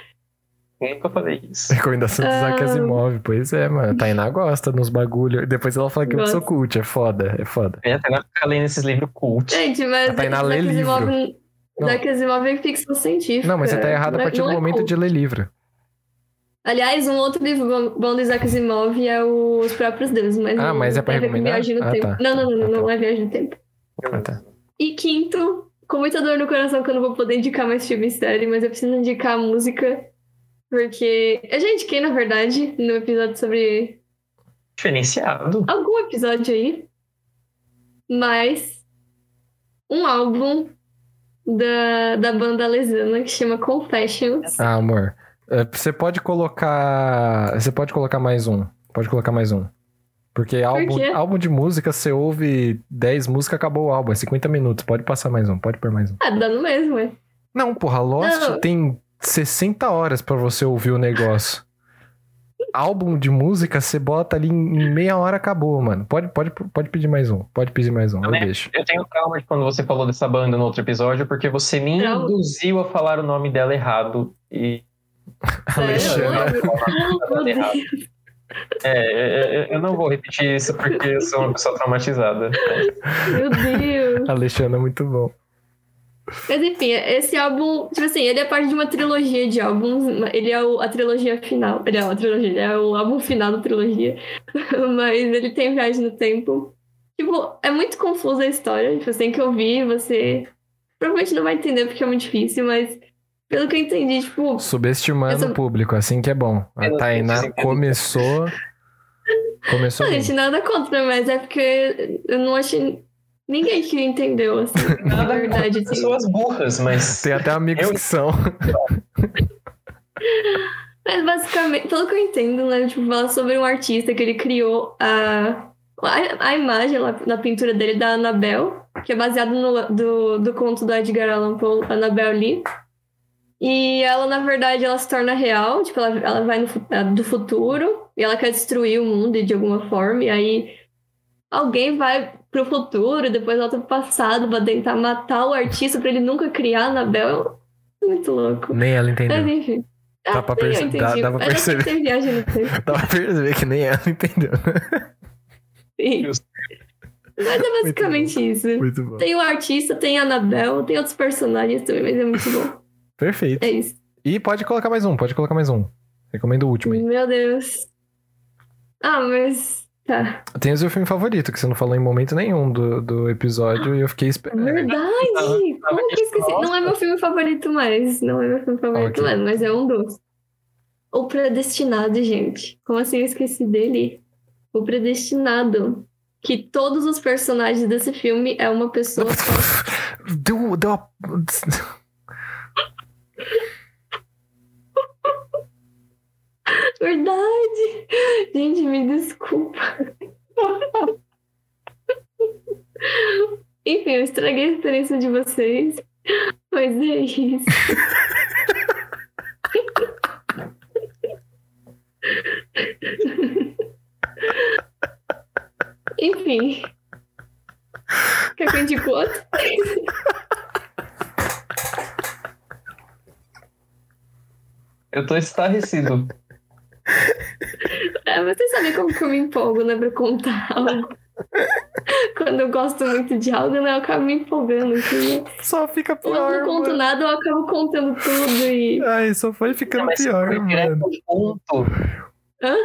Eu nunca falei isso. Recomendação do Isaac Ah. Asimov. Pois é, mano. Tainá gosta nos bagulho. Depois ela fala que eu Gosto. Tá sou cult. É foda, é foda. E até ficar lendo esses livros cult. Gente, mas A Tainá lê Asimov- Não. Isaac Asimov é ficção científica. Não, mas você tá errado a Não é- partir não do é momento cult. de ler livro. Aliás, um outro livro bom- do Isaac Asimov é Os Próprios Deuses, mas Ah, não mas é pra a recomendar? viagem no Ah, tempo. tá. Não, não, não, Ah, não, tá. é viagem no tempo. Ah, tá. E quinto, com muita dor no coração que eu não vou poder indicar mais filme e série, mas eu preciso indicar a música. Porque. A gente, quem na verdade, no episódio sobre. Diferenciado. Algum episódio aí. mas um álbum da, da banda lesana que chama Confessions. Ah, amor. é, Você pode colocar. Você pode colocar mais um. Pode colocar mais um. Porque álbum, quê? álbum de música, você ouve 10 músicas, acabou o álbum. É 50 minutos. Pode passar mais um. Pode pôr mais um. Ah, dá no mesmo, é. Não, porra, Lost Não. tem 60 horas pra você ouvir o negócio. álbum de música, você bota ali em meia hora, acabou, mano. Pode, pode, pode pedir mais um. Pode pedir mais um. Eu Também. deixo. Eu tenho trauma de quando você falou dessa banda no outro episódio, porque você me Trauma? induziu a falar o nome dela errado. E. Alexandre. Meu Deus. É, eu- eu não vou repetir isso porque eu sou uma pessoa traumatizada. Meu Deus. Alexandre é muito bom. Mas enfim, esse álbum, tipo assim, ele é parte de uma trilogia de álbuns. Ele é o- a trilogia final. Ele é uma trilogia, ele é o álbum final da trilogia. Mas ele tem viagem no tempo. Tipo, é muito confusa a história. Tipo, você tem que ouvir, você provavelmente não vai entender porque é muito difícil, mas pelo que eu entendi, tipo, Subestimando Essa- o público, assim que é bom. A Eu Tainá começou. Começou não, gente, nada contra, mas é porque eu não achei ninguém que entendeu, assim, na verdade. Assim. pessoas burras, mas. Tem até amigos Eu- que são. Mas basicamente, pelo que eu entendo, né? Tipo, fala sobre um artista que ele criou a, a, a imagem lá na pintura dele da Annabelle, que é baseado no do, do conto do Edgar Allan Poe, Annabelle Lee. E ela, na verdade, ela se torna real, tipo, ela, ela vai no, é, do futuro e ela quer destruir o mundo de alguma forma, e aí alguém vai pro futuro, depois volta pro passado pra tentar matar o artista pra ele nunca criar a Annabelle. Muito louco. Nem ela entendeu. Mas enfim. Dá Ah, pra perce- dá- dá pra perceber. que tem viagem no tempo. Dá pra perceber que nem ela entendeu. Sim. Mas é basicamente isso. Muito bom. Tem o artista, tem a Anabel, tem outros personagens também, mas é muito bom. Perfeito. É isso. E pode colocar mais um, pode colocar mais um. Recomendo o último aí. Meu Deus. Ah, mas. Tá. Tem o seu filme favorito, que você não falou em momento nenhum do, do episódio e eu fiquei É esperando. verdade! tava Como que eu esqueci? Não é meu filme favorito mais. Não é meu filme favorito Ok. mais, mas é um dos. O Predestinado, gente. Como assim eu esqueci dele? O Predestinado. Que todos os personagens desse filme é uma pessoa só. Deu, deu uma... Verdade! Gente, me desculpa. Enfim, eu estraguei a experiência de vocês. Mas é isso. Enfim. Quer que eu indique outro? Eu tô estarrecido. É, vocês sabem como que eu me empolgo, né, pra contar algo. Quando eu gosto muito de algo, né, eu acabo me empolgando. Assim, né? Só fica Quando eu pior, não conto mano. nada, eu acabo contando tudo e. Ai, só foi ficando você pior, foi direto mano. ao ponto. Hã?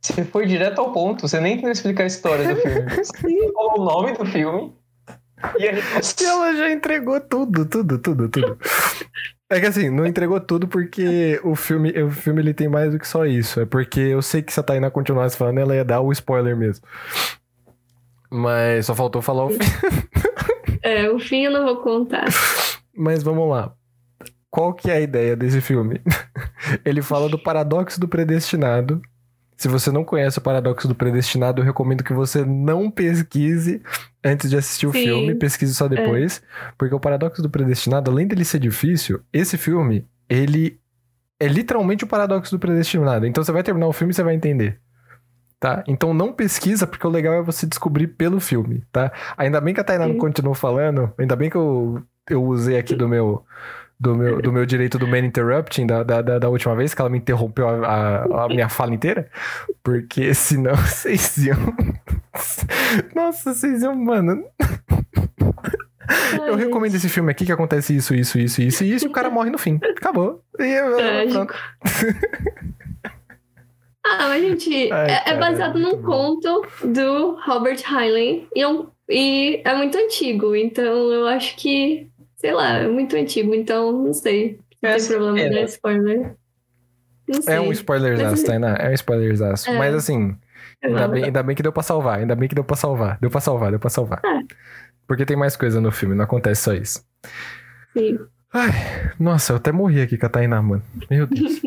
Você foi direto ao ponto. Você nem tentou explicar a história do filme. Você falou o nome do filme. E aí E ela já entregou tudo, tudo, tudo, tudo. É que assim, não entregou tudo porque o filme, o filme ele tem mais do que só isso. É porque eu sei que se a Tainá continuasse falando, ela ia dar o spoiler mesmo. Mas só faltou falar o fim. É, o fim eu não vou contar. Mas vamos lá. Qual que é a ideia desse filme? Ele fala do paradoxo do predestinado. Se você não conhece o paradoxo do predestinado, eu recomendo que você não pesquise antes de assistir o Sim. filme, pesquise só depois, porque o paradoxo do predestinado, além dele ser difícil, esse filme, ele é literalmente o paradoxo do predestinado. Então você vai terminar o filme e você vai entender. Tá? Então não pesquisa, porque o legal é você descobrir pelo filme, tá? Ainda bem que a Tainá não Sim. continuou falando, ainda bem que eu, eu usei aqui do meu, do meu, do meu direito do man interrupting da, da, da, última vez, que ela me interrompeu a, a, a minha fala inteira, porque senão vocês iam. Nossa, vocês iam, mano. Eu recomendo esse filme aqui que acontece isso, isso, isso, isso e isso, e o cara morre no fim. Acabou. E pronto. Ah, mas, gente, Ai, é, é cara, baseado num bom. conto do Robert Heinlein. E é, um- e é muito antigo, então eu acho que, sei lá, é muito antigo, então não sei. Se tem problema é. de spoiler. Não sei. É um spoilerzaço, Mas- Tainá. É um spoilerzaço. É. Mas assim, Ainda bem, ainda bem que deu pra salvar, ainda bem que deu pra salvar. Deu pra salvar, deu pra salvar. É. Porque tem mais coisa no filme, não acontece só isso. Sim. Ai, nossa, eu até morri aqui com a Tainá, mano. Meu Deus.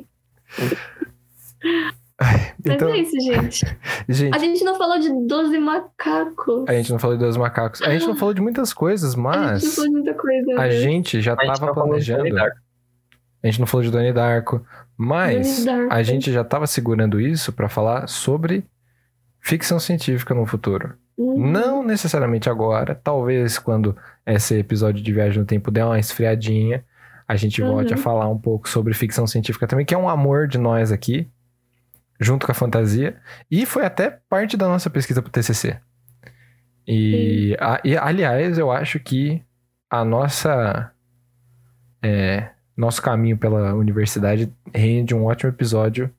Ai, Mas então, é isso, gente. gente, A gente não falou de 12 macacos. a gente não falou de dois macacos. A gente não falou de muitas coisas, A gente não mas falou de muita coisa. a né? gente já A gente tava não falou de planejando. A gente não falou de Donnie Darko, mas Donnie Darko. a gente já tava segurando isso pra falar sobre ficção científica no futuro. Uhum. Não necessariamente agora, talvez quando esse episódio de Viagem no Tempo der uma esfriadinha, a gente volte a Uhum. falar um pouco sobre ficção científica também, que é um amor de nós aqui, junto com a fantasia, e foi até parte da nossa pesquisa pro TCC. E, a- e, aliás, eu acho que a nossa é, nosso caminho pela universidade rende um ótimo episódio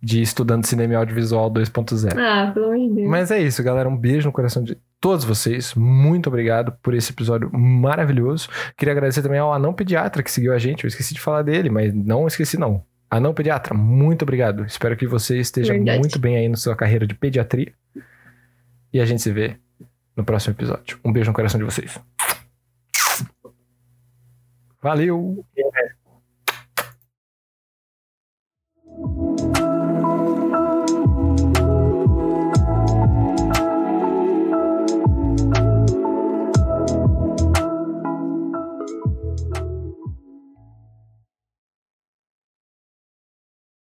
de estudando cinema e audiovisual 2.0. Ah, pelo amor de Deus. Mas é isso, galera. Um beijo no coração de todos vocês. Muito obrigado por esse episódio maravilhoso. Queria agradecer também ao Anão Pediatra que seguiu a gente. Eu esqueci de falar dele, mas não esqueci, não. Ah, não, pediatra, muito obrigado. Espero que você esteja Verdade. muito bem aí na sua carreira de pediatria. E a gente se vê no próximo episódio. Um beijo no coração de vocês. Valeu!